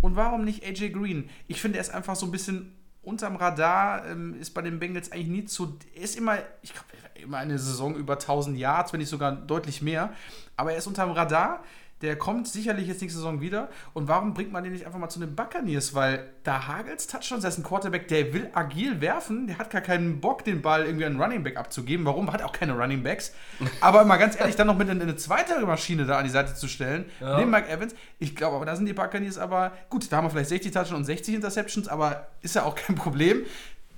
Und warum nicht AJ Green? Ich finde, er ist einfach so ein bisschen unterm Radar, ähm, ist bei den Bengals eigentlich nie zu. Er ist immer, ich glaube, immer eine Saison über 1000 Yards, wenn nicht sogar deutlich mehr. Aber er ist unterm Radar. Der kommt sicherlich jetzt nächste Saison wieder. Und warum bringt man den nicht einfach mal zu den Buccaneers? Weil da hagelt's Touchdowns. Das ist ein Quarterback, der will agil werfen. Der hat gar keinen Bock, den Ball irgendwie an einen Running Back abzugeben. Warum? Hat auch keine Running Backs. Aber mal ganz ehrlich, dann noch mit in eine zweite Maschine da an die Seite zu stellen. Neben Mike Evans. Ich glaube, aber da sind die Buccaneers aber gut. Da haben wir vielleicht 60 Touchdowns und 60 Interceptions, aber ist ja auch kein Problem.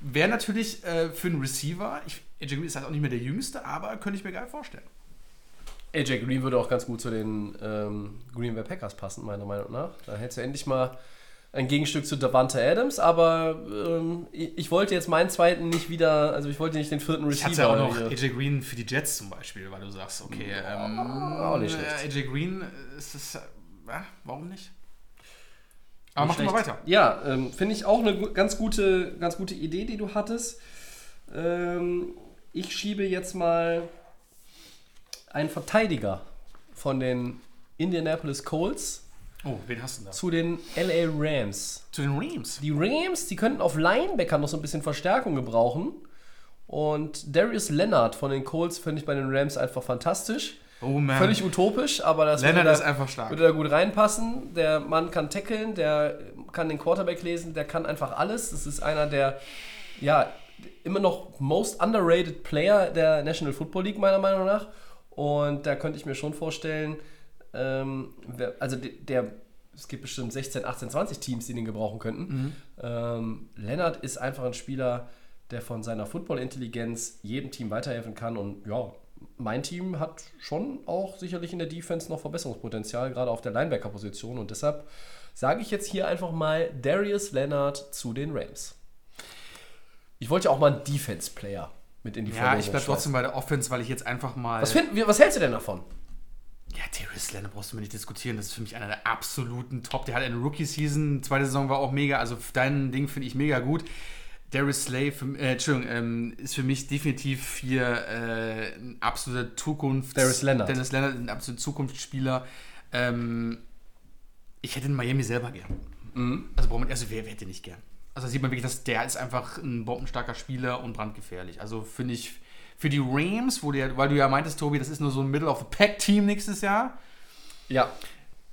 Wäre natürlich äh, für einen Receiver, ich, AJ Green ist halt auch nicht mehr der Jüngste, aber könnte ich mir geil vorstellen. AJ Green würde auch ganz gut zu den ähm, Green Bay Packers passen, meiner Meinung nach. Da hättest du endlich mal ein Gegenstück zu Davante Adams, aber ähm, ich, ich wollte jetzt meinen zweiten nicht wieder, also ich wollte nicht den vierten Ich Receiver. hatte ja auch noch. AJ Green für die Jets zum Beispiel, weil du sagst, okay, ähm, auch nicht äh, schlecht. AJ Green ist es, äh, warum nicht? Aber mach mal weiter. Ja, ähm, finde ich auch eine ganz gute, ganz gute Idee, die du hattest. Ähm, ich schiebe jetzt mal einen Verteidiger von den Indianapolis Colts Oh, wen hast du da? zu den LA Rams. Zu den Rams. Die Rams, die könnten auf Linebacker noch so ein bisschen Verstärkung gebrauchen. Und Darius Leonard von den Colts finde ich bei den Rams einfach fantastisch. Oh man. Völlig utopisch, aber das Leonard würde ist da, einfach stark. würde da gut reinpassen. Der Mann kann tackeln, der kann den Quarterback lesen, der kann einfach alles. Das ist einer der, ja, immer noch most underrated Player der National Football League, meiner Meinung nach. Und da könnte ich mir schon vorstellen, ähm, also der, es gibt bestimmt 16, 18, 20 Teams, die den gebrauchen könnten. Ähm, Leonard ist einfach ein Spieler, der von seiner Football-Intelligenz jedem Team weiterhelfen kann. Und ja, mein Team hat schon auch sicherlich in der Defense noch Verbesserungspotenzial, gerade auf der Linebacker-Position. Und deshalb sage ich jetzt hier einfach mal Darius Leonard zu den Rams. Ich wollte ja auch mal einen Defense-Player mit in die Ja, ich bleib schmeißen. trotzdem bei der Offense, weil ich jetzt einfach mal. Was, finden wir, was hältst du denn davon? Ja, Darius Leonard brauchst du mir nicht diskutieren. Das ist für mich einer der absoluten Top. Der hat eine Rookie-Season, zweite Saison war auch mega. Also dein Ding finde ich mega gut. Darius Slay, für, äh, Entschuldigung, ähm, ist für mich definitiv hier äh, ein absoluter Zukunft. Darius Leonard. Dennis Leonard ist ein absoluter Zukunftsspieler. Ähm, ich hätte in Miami selber gern. Mhm. Also, man, also wer, wer hätte nicht gern? Also da sieht man wirklich, dass der ist einfach ein bombenstarker Spieler und brandgefährlich. Also finde ich für die Rams, wo der, weil du ja meintest, Tobi, das ist nur so ein Middle-of-the-Pack-Team nächstes Jahr. Ja.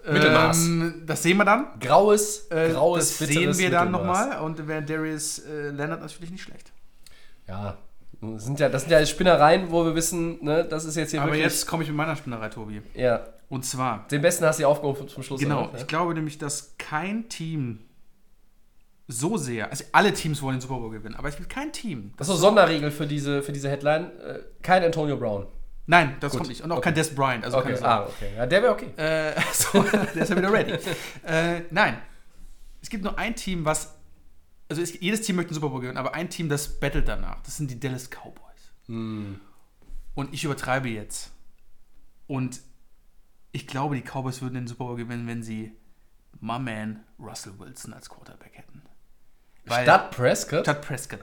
Mittelmaß. Ähm, das sehen wir dann. graues, Äh, graues, das sehen wir dann nochmal. Und wäre Darius äh, Leonard natürlich nicht schlecht. Ja. Das sind ja, das sind ja Spinnereien, wo wir wissen, ne, das ist jetzt hier Aber wirklich. jetzt komme ich mit meiner Spinnerei, Tobi. ja. Und zwar, Den besten hast du ja aufgehoben zum Schluss. genau, noch, ne? ich glaube nämlich, dass kein Team so sehr, also alle Teams wollen den Super Bowl gewinnen, aber es gibt kein Team. Das ist so Sonderregel für diese, für diese Headline. Äh, kein Antonio Brown. Nein, das Gut. kommt nicht. Und auch Okay. kein Des Bryant. Also Okay, ah, okay. Ja, der wäre okay. Äh, so, der ist ja wieder ready. äh, nein. Es gibt nur ein Team, was. Also es, jedes Team möchte einen Super Bowl gewinnen, aber ein Team, das battelt danach. Das sind die Dallas Cowboys. Hm. Und ich übertreibe jetzt. Und ich glaube, die Cowboys würden den Super Bowl gewinnen, wenn sie my man Russell Wilson als Quarterback hätten. Weil- Statt Prescott? Statt Prescott.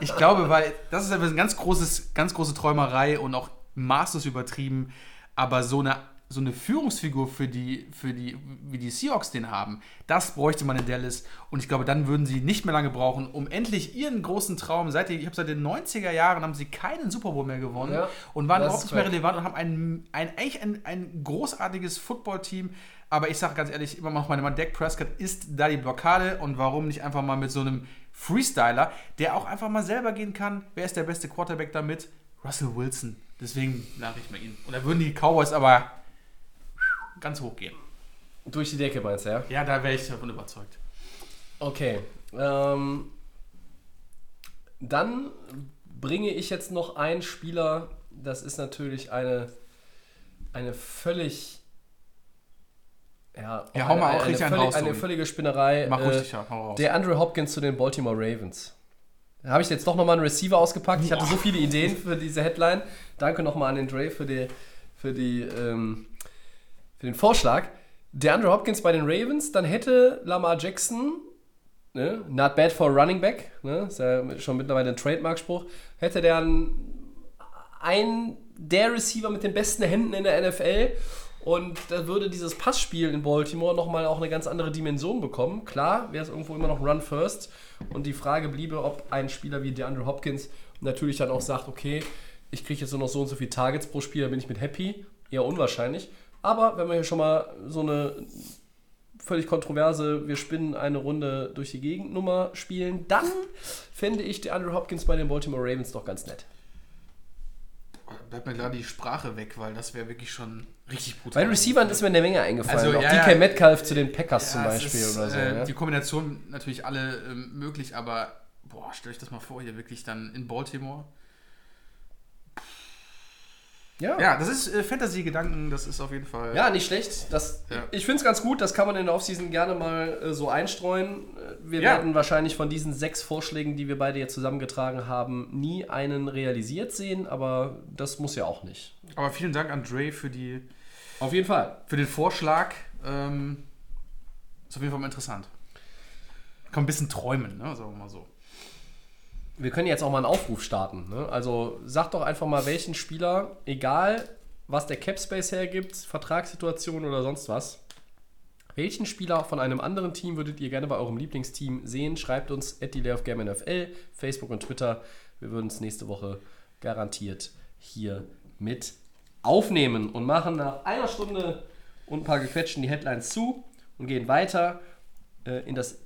Ich glaube, weil das ist einfach eine ganz, großes, ganz große Träumerei und auch maßlos übertrieben. Aber so eine so eine Führungsfigur für die, für die, wie die Seahawks den haben, das bräuchte man in Dallas. Und ich glaube, dann würden sie nicht mehr lange brauchen, um endlich ihren großen Traum, seit, ich habe seit den 90er Jahren, haben sie keinen Super Bowl mehr gewonnen Ja, und waren überhaupt nicht mehr relevant und haben ein, ein, eigentlich ein, ein großartiges Footballteam. Aber ich sage ganz ehrlich, immer noch meine Mann, Dak Prescott ist da die Blockade und warum nicht einfach mal mit so einem Freestyler, der auch einfach mal selber gehen kann. Wer ist der beste Quarterback damit? Russell Wilson. Deswegen sage ich mal ihn. Und da würden die Cowboys aber ganz hoch gehen. Durch die Decke meinst du, ja? Ja, da wäre ich davon überzeugt. Okay. Ähm, dann bringe ich jetzt noch einen Spieler, das ist natürlich eine, eine völlig. Ja, Ja, hau mal eine, auch eine, richtig einen völlig, eine völlige Spinnerei. Mach äh, ruhig, ja, hau raus. der Andrew Hopkins zu den Baltimore Ravens. Da habe ich jetzt doch nochmal einen Receiver ausgepackt. Ich hatte so viele Ideen für diese Headline. Danke nochmal an den Dre für, die, für, die, ähm, für den Vorschlag. Der Andrew Hopkins bei den Ravens, dann hätte Lamar Jackson, ne, not bad for a running back, ne, ist ja schon mittlerweile ein Trademark-Spruch, hätte der einen, einen der Receiver mit den besten Händen in der NFL und da würde dieses Passspiel in Baltimore nochmal auch eine ganz andere Dimension bekommen. Klar, wäre es irgendwo immer noch Run First und die Frage bliebe, ob ein Spieler wie DeAndre Hopkins natürlich dann auch sagt, okay, ich kriege jetzt nur noch so und so viele Targets pro Spiel, da bin ich mit happy. Eher unwahrscheinlich. Aber wenn wir hier schon mal so eine völlig kontroverse, wir spinnen eine Runde durch die Gegend Nummer spielen, dann fände ich DeAndre Hopkins bei den Baltimore Ravens doch ganz nett. Bleibt mir gerade die Sprache weg, weil das wäre wirklich schon richtig brutal. Bei Receivern ist mir eine Menge eingefallen. Also, auch ja, DK ja. Metcalf zu den Packers zum Ja, es Beispiel ist, oder so. Äh, ja. Die Kombination natürlich alle ähm, möglich, aber boah, stell euch das mal vor, hier wirklich dann in Baltimore. Ja. Ja, das ist äh, Fantasy-Gedanken, das ist auf jeden Fall. Ja, nicht schlecht. Das, Ja. Ich finde es ganz gut, das kann man in der Offseason gerne mal äh, so einstreuen. Äh, Wir Ja. werden wahrscheinlich von diesen sechs Vorschlägen, die wir beide jetzt zusammengetragen haben, nie einen realisiert sehen, aber das muss ja auch nicht. Aber vielen Dank an Dre für, die, Auf jeden Fall. für den Vorschlag. Ähm, ist auf jeden Fall mal interessant. Kann ein bisschen träumen, ne? sagen wir mal so. Wir können jetzt auch mal einen Aufruf starten. Ne? Also sagt doch einfach mal, welchen Spieler, egal was der Cap Space hergibt, Vertragssituation oder sonst was, welchen Spieler von einem anderen Team würdet ihr gerne bei eurem Lieblingsteam sehen? Schreibt uns at NFL, Facebook und Twitter. Wir würden es nächste Woche garantiert hier mit aufnehmen und machen nach einer Stunde und ein paar gequetschten die Headlines zu und gehen weiter äh, in das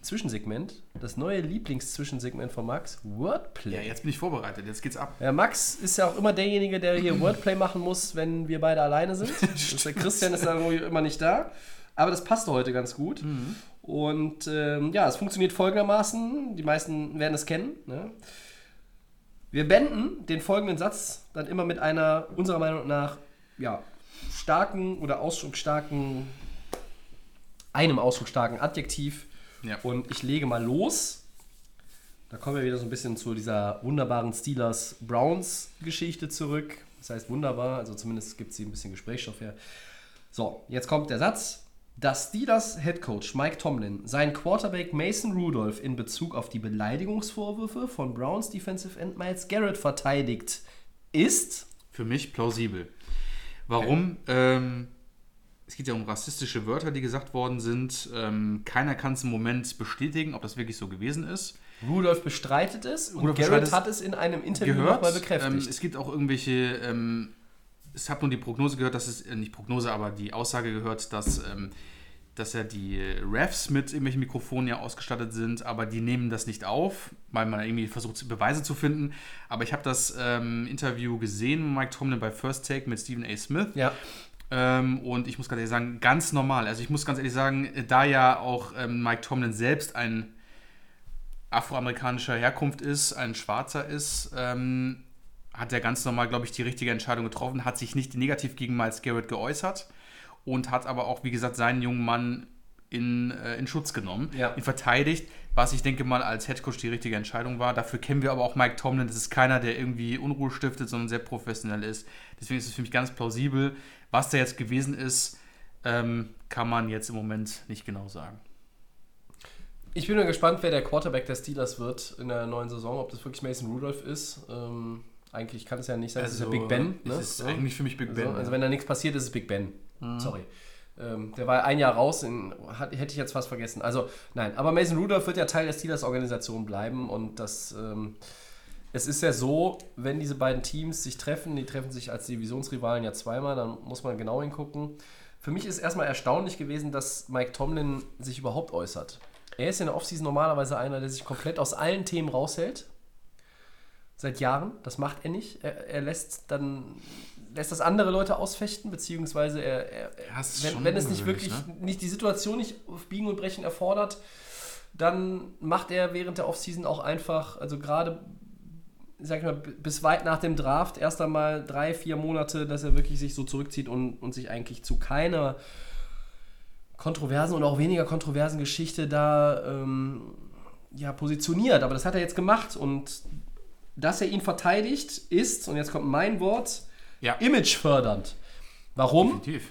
Zwischensegment, das neue Lieblingszwischensegment von Max, Wordplay. Ja, jetzt bin ich vorbereitet, jetzt geht's ab. Ja, Max ist ja auch immer derjenige, der hier Wordplay machen muss, wenn wir beide alleine sind. Der Christian ist dann immer nicht da. Aber das passte heute ganz gut. Und ähm, ja, es funktioniert folgendermaßen. Die meisten werden es kennen. Ne? Wir beenden den folgenden Satz dann immer mit einer, unserer Meinung nach, ja, starken oder ausdrucksstarken, einem ausdrucksstarken Adjektiv. Ja. Und ich lege mal los. Da kommen wir wieder so ein bisschen zu dieser wunderbaren Steelers-Browns-Geschichte zurück. Das heißt wunderbar, also zumindest gibt es hier ein bisschen Gesprächsstoff her. So, jetzt kommt der Satz. Dass Steelers Headcoach Mike Tomlin seinen Quarterback Mason Rudolph in Bezug auf die Beleidigungsvorwürfe von Browns Defensive End Miles Garrett verteidigt, ist Für mich plausibel. Warum? Ähm, es geht ja um rassistische Wörter, die gesagt worden sind. Ähm, keiner kann es im Moment bestätigen, ob das wirklich so gewesen ist. Rudolph bestreitet es und Garrett hat es in einem Interview gehört. nochmal Ähm, bekräftigt. es gibt auch irgendwelche, ähm, ich habe nur die Prognose gehört, dass es, äh, nicht Prognose, aber die Aussage gehört, dass, ähm, dass ja die Refs mit irgendwelchen Mikrofonen ja ausgestattet sind, aber die nehmen das nicht auf, weil man irgendwie versucht, Beweise zu finden. Aber ich habe das ähm, Interview gesehen, Mike Tomlin bei First Take mit Stephen A. Smith. ja. Ähm, und ich muss ganz ehrlich sagen, ganz normal. Also ich muss ganz ehrlich sagen, da ja auch ähm, Mike Tomlin selbst ein afroamerikanischer Herkunft ist, ein Schwarzer ist, ähm, hat er ganz normal, glaube ich, die richtige Entscheidung getroffen, hat sich nicht negativ gegen Miles Garrett geäußert und hat aber auch, wie gesagt, seinen jungen Mann in, äh, in Schutz genommen, Ja. ihn verteidigt, was ich denke mal als Headcoach die richtige Entscheidung war. Dafür kennen wir aber auch Mike Tomlin. Das ist keiner, der irgendwie Unruhe stiftet, sondern sehr professionell ist. Deswegen ist es für mich ganz plausibel. Was da jetzt gewesen ist, ähm, kann man jetzt im Moment nicht genau sagen. Ich bin mal gespannt, wer der Quarterback der Steelers wird in der neuen Saison, ob das wirklich Mason Rudolph ist. Ähm, Eigentlich kann es ja nicht sein, es ist ja Also, Big Ben. Ne? es ist So. eigentlich für mich Big Ben, So, also ja. wenn da nichts passiert, ist es Big Ben. Sorry. Ähm, der war ein Jahr raus, in, hat, hätte ich jetzt fast vergessen. Also nein, aber Mason Rudolph wird ja Teil der Steelers-Organisation bleiben und das... Ähm, es ist ja so, wenn diese beiden Teams sich treffen, die treffen sich als Divisionsrivalen ja zweimal, dann muss man genau hingucken. Für mich ist erstmal erstaunlich gewesen, dass Mike Tomlin sich überhaupt äußert. Er ist in der Offseason normalerweise einer, der sich komplett aus allen Themen raushält. Seit Jahren. Das macht er nicht. Er, er lässt dann lässt das andere Leute ausfechten, beziehungsweise er, er, Ja, wenn, wenn es nicht wirklich nicht die Situation nicht auf Biegen und Brechen erfordert, dann macht er während der Offseason auch einfach, also gerade sag ich mal, bis weit nach dem Draft erst einmal drei, vier Monate, dass er wirklich sich so zurückzieht und, und sich eigentlich zu keiner kontroversen und auch weniger kontroversen Geschichte da ähm, ja, positioniert. Aber das hat er jetzt gemacht und dass er ihn verteidigt ist, und jetzt kommt mein Wort, Ja. imagefördernd. Warum? Definitiv.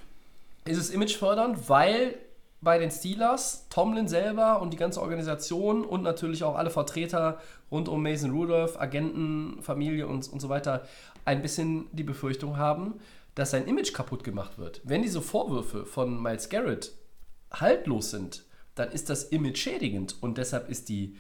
ist es imagefördernd, weil bei den Steelers Tomlin selber und die ganze Organisation und natürlich auch alle Vertreter rund um Mason Rudolph, Agenten, Familie und, und so weiter ein bisschen die Befürchtung haben, dass sein Image kaputt gemacht wird. Wenn diese Vorwürfe von Miles Garrett haltlos sind, dann ist das Image schädigend und deshalb ist die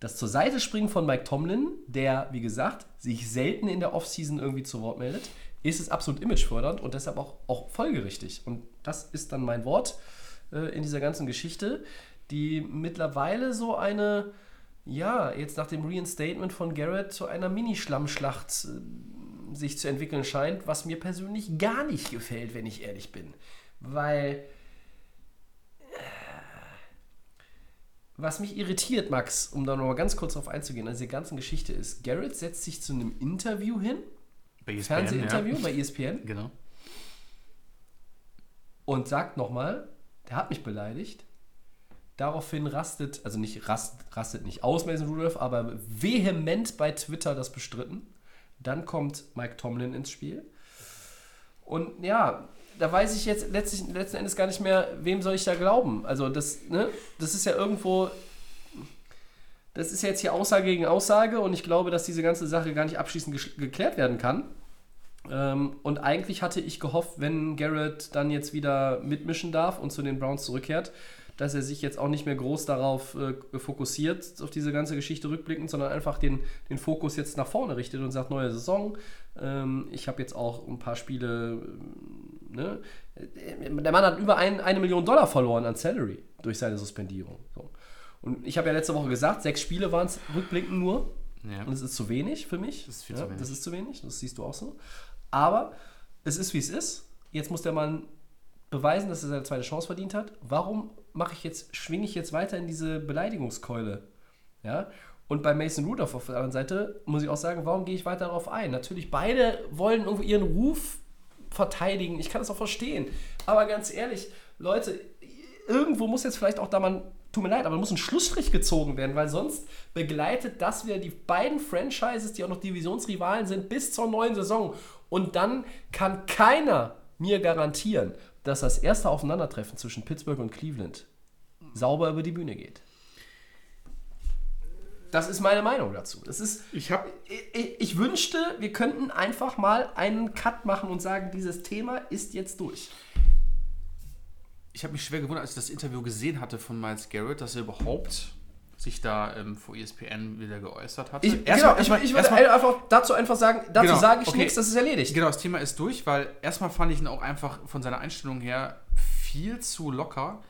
das zur Seite springen von Mike Tomlin, der, wie gesagt, sich selten in der Offseason irgendwie zu Wort meldet, ist es absolut imagefördernd und deshalb auch, auch folgerichtig. Und das ist dann mein Wort äh, in dieser ganzen Geschichte, die mittlerweile so eine, ja, jetzt nach dem Reinstatement von Garrett zu einer Mini-Schlammschlacht äh, sich zu entwickeln scheint, was mir persönlich gar nicht gefällt, wenn ich ehrlich bin. Weil Was mich irritiert, Max, um da nochmal ganz kurz drauf einzugehen, an dieser ganzen Geschichte ist, Garrett setzt sich zu einem Interview hin, Bei ESPN, Fernsehinterview ja. bei ESPN, Genau. und sagt nochmal, der hat mich beleidigt. Daraufhin rastet, also nicht rast, rastet nicht aus Mason Rudolph, aber vehement bei Twitter das bestritten. Dann kommt Mike Tomlin ins Spiel. Und ja, da weiß ich jetzt letztlich, letzten Endes gar nicht mehr, wem soll ich da glauben. Also das, ne, das ist ja irgendwo, das ist jetzt hier Aussage gegen Aussage und ich glaube, dass diese ganze Sache gar nicht abschließend geklärt werden kann. Ähm, und eigentlich hatte ich gehofft, wenn Garrett dann jetzt wieder mitmischen darf und zu den Browns zurückkehrt, dass er sich jetzt auch nicht mehr groß darauf äh, fokussiert, auf diese ganze Geschichte rückblickend, sondern einfach den, den Fokus jetzt nach vorne richtet und sagt, neue Saison. Ähm, ich habe jetzt auch ein paar Spiele. äh, Ne? Der Mann hat über ein, eine Million Dollar verloren an Salary durch seine Suspendierung. So. Und ich habe ja letzte Woche gesagt, sechs Spiele waren es rückblickend nur. Ja. Und es ist zu wenig für mich. Das ist viel ja, zu wenig. Das ist zu wenig, das siehst du auch so. Aber es ist, wie es ist. Jetzt muss der Mann beweisen, dass er seine zweite Chance verdient hat. Warum mache ich jetzt, schwinge ich jetzt weiter in diese Beleidigungskeule? Ja. Und bei Mason Rudolph auf der anderen Seite muss ich auch sagen, warum gehe ich weiter darauf ein? Natürlich, beide wollen irgendwo ihren Ruf verteidigen. Ich kann das auch verstehen. Aber ganz ehrlich, Leute, irgendwo muss jetzt vielleicht auch da mal, tut mir leid, aber muss ein Schlussstrich gezogen werden, weil sonst begleitet das wieder die beiden Franchises, die auch noch Divisionsrivalen sind, bis zur neuen Saison. Und dann kann keiner mir garantieren, dass das erste Aufeinandertreffen zwischen Pittsburgh und Cleveland sauber über die Bühne geht. Das ist meine Meinung dazu. Das ist, Ich habe ich, ich wünschte, wir könnten einfach mal einen Cut machen und sagen, dieses Thema ist jetzt durch. ich hab mich schwer gewundert, als ich das Interview gesehen hatte von Miles Garrett, dass er überhaupt sich da ähm, vor ESPN wieder geäußert hatte. Ich, Erstmal- genau, ich, erstmal- ich würde erstmal- einfach dazu einfach sagen, dazu Genau, sage ich okay. nichts, das ist erledigt. Genau, das Thema ist durch, weil erstmal fand ich ihn auch einfach von seiner Einstellung her viel zu locker.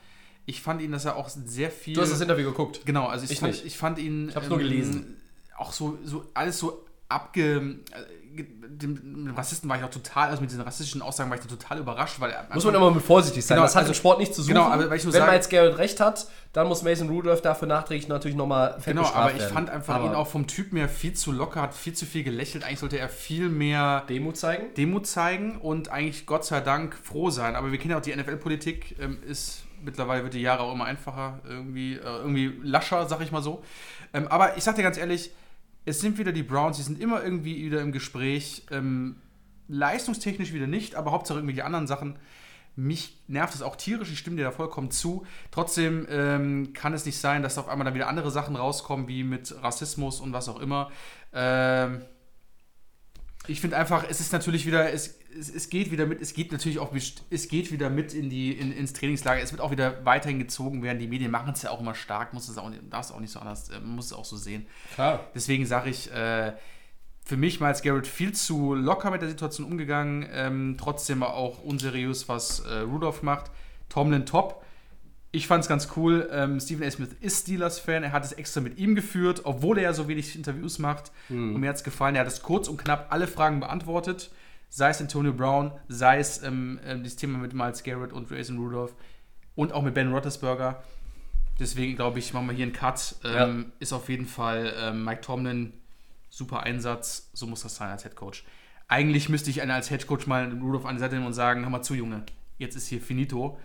Ich fand ihn, dass er auch sehr viel. Du hast das Interview geguckt. Genau, also ich, Ich fand, nicht. ich fand ihn. Ich hab's nur gelesen. Auch so, so alles so abge. Dem, Rassisten war ich auch total, also mit diesen rassistischen Aussagen war ich da total überrascht, weil. Muss man immer mit vorsichtig sein. Genau, das hat also- im Sport nicht zu suchen. genau, aber Wenn sage- Miles Garrett recht hat, dann muss Mason Rudolph dafür nachträglich natürlich nochmal Genau, aber ich werden. fand einfach Aber ihn auch vom Typ mehr viel zu locker, hat viel zu viel gelächelt. Eigentlich sollte er viel mehr Demut zeigen. Demut zeigen und eigentlich Gott sei Dank froh sein. Aber wir kennen ja auch die NFL-Politik, ähm, ist mittlerweile wird die Jahre auch immer einfacher, irgendwie, äh, irgendwie lascher, sag ich mal so. Ähm, aber ich sag dir ganz ehrlich, es sind wieder die Browns, die sind immer irgendwie wieder im Gespräch. Ähm, leistungstechnisch wieder nicht, aber Hauptsache irgendwie die anderen Sachen. Mich nervt es auch tierisch, ich stimme dir da vollkommen zu. Trotzdem ähm, kann es nicht sein, dass auf einmal dann wieder andere Sachen rauskommen, wie mit Rassismus und was auch immer. Ähm, Ich finde einfach, es ist natürlich wieder, es, es, es geht wieder mit, es geht natürlich auch, es geht wieder mit in die, in, ins Trainingslager. Es wird auch wieder weiterhin gezogen werden. Die Medien machen es ja auch immer stark, muss es auch, nicht- darf es auch nicht so anders, äh, muss es auch so sehen. Klar. Deswegen sage ich, äh, für mich mal als Garrett viel zu locker mit der Situation umgegangen. Ähm, trotzdem auch unseriös, was äh, Rudolph macht. Tomlin top. Ich fand es ganz cool. Ähm, Stephen A. Smith ist Steelers-Fan. Er hat es extra mit ihm geführt, obwohl er ja so wenig Interviews macht. Und mir hat es gefallen. Er hat es kurz und knapp alle Fragen beantwortet. Sei es Antonio Brown, sei es ähm, ähm, das Thema mit Miles Garrett und Jason Rudolph und auch mit Ben Roethlisberger. Deswegen glaube ich, machen wir hier einen Cut. Ähm, Ist auf jeden Fall ähm, Mike Tomlin super Einsatz. So muss das sein als Head Coach. Eigentlich müsste ich einen als Head Coach mal Rudolph an die Seite nehmen und sagen: Hör mal zu, Junge, jetzt ist hier finito.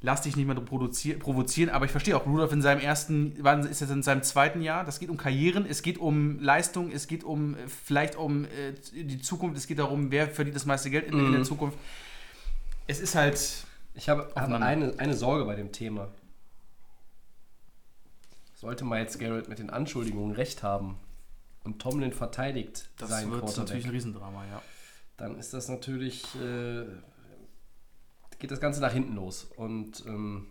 Lass dich nicht mehr provozieren, aber ich verstehe auch, Rudolph in seinem ersten, wann ist jetzt in seinem zweiten Jahr, das geht um Karrieren, es geht um Leistung, es geht um äh, vielleicht um äh, die Zukunft, es geht darum, wer verdient das meiste Geld in, in der Zukunft. Es ist halt, Ich habe, habe eine, eine Sorge bei dem Thema. Sollte Miles Garrett mit den Anschuldigungen recht haben und Tomlin verteidigt das seinen wird Quarterback, natürlich ein Riesendrama, ja. dann ist das natürlich, äh, geht das Ganze nach hinten los. Und ähm,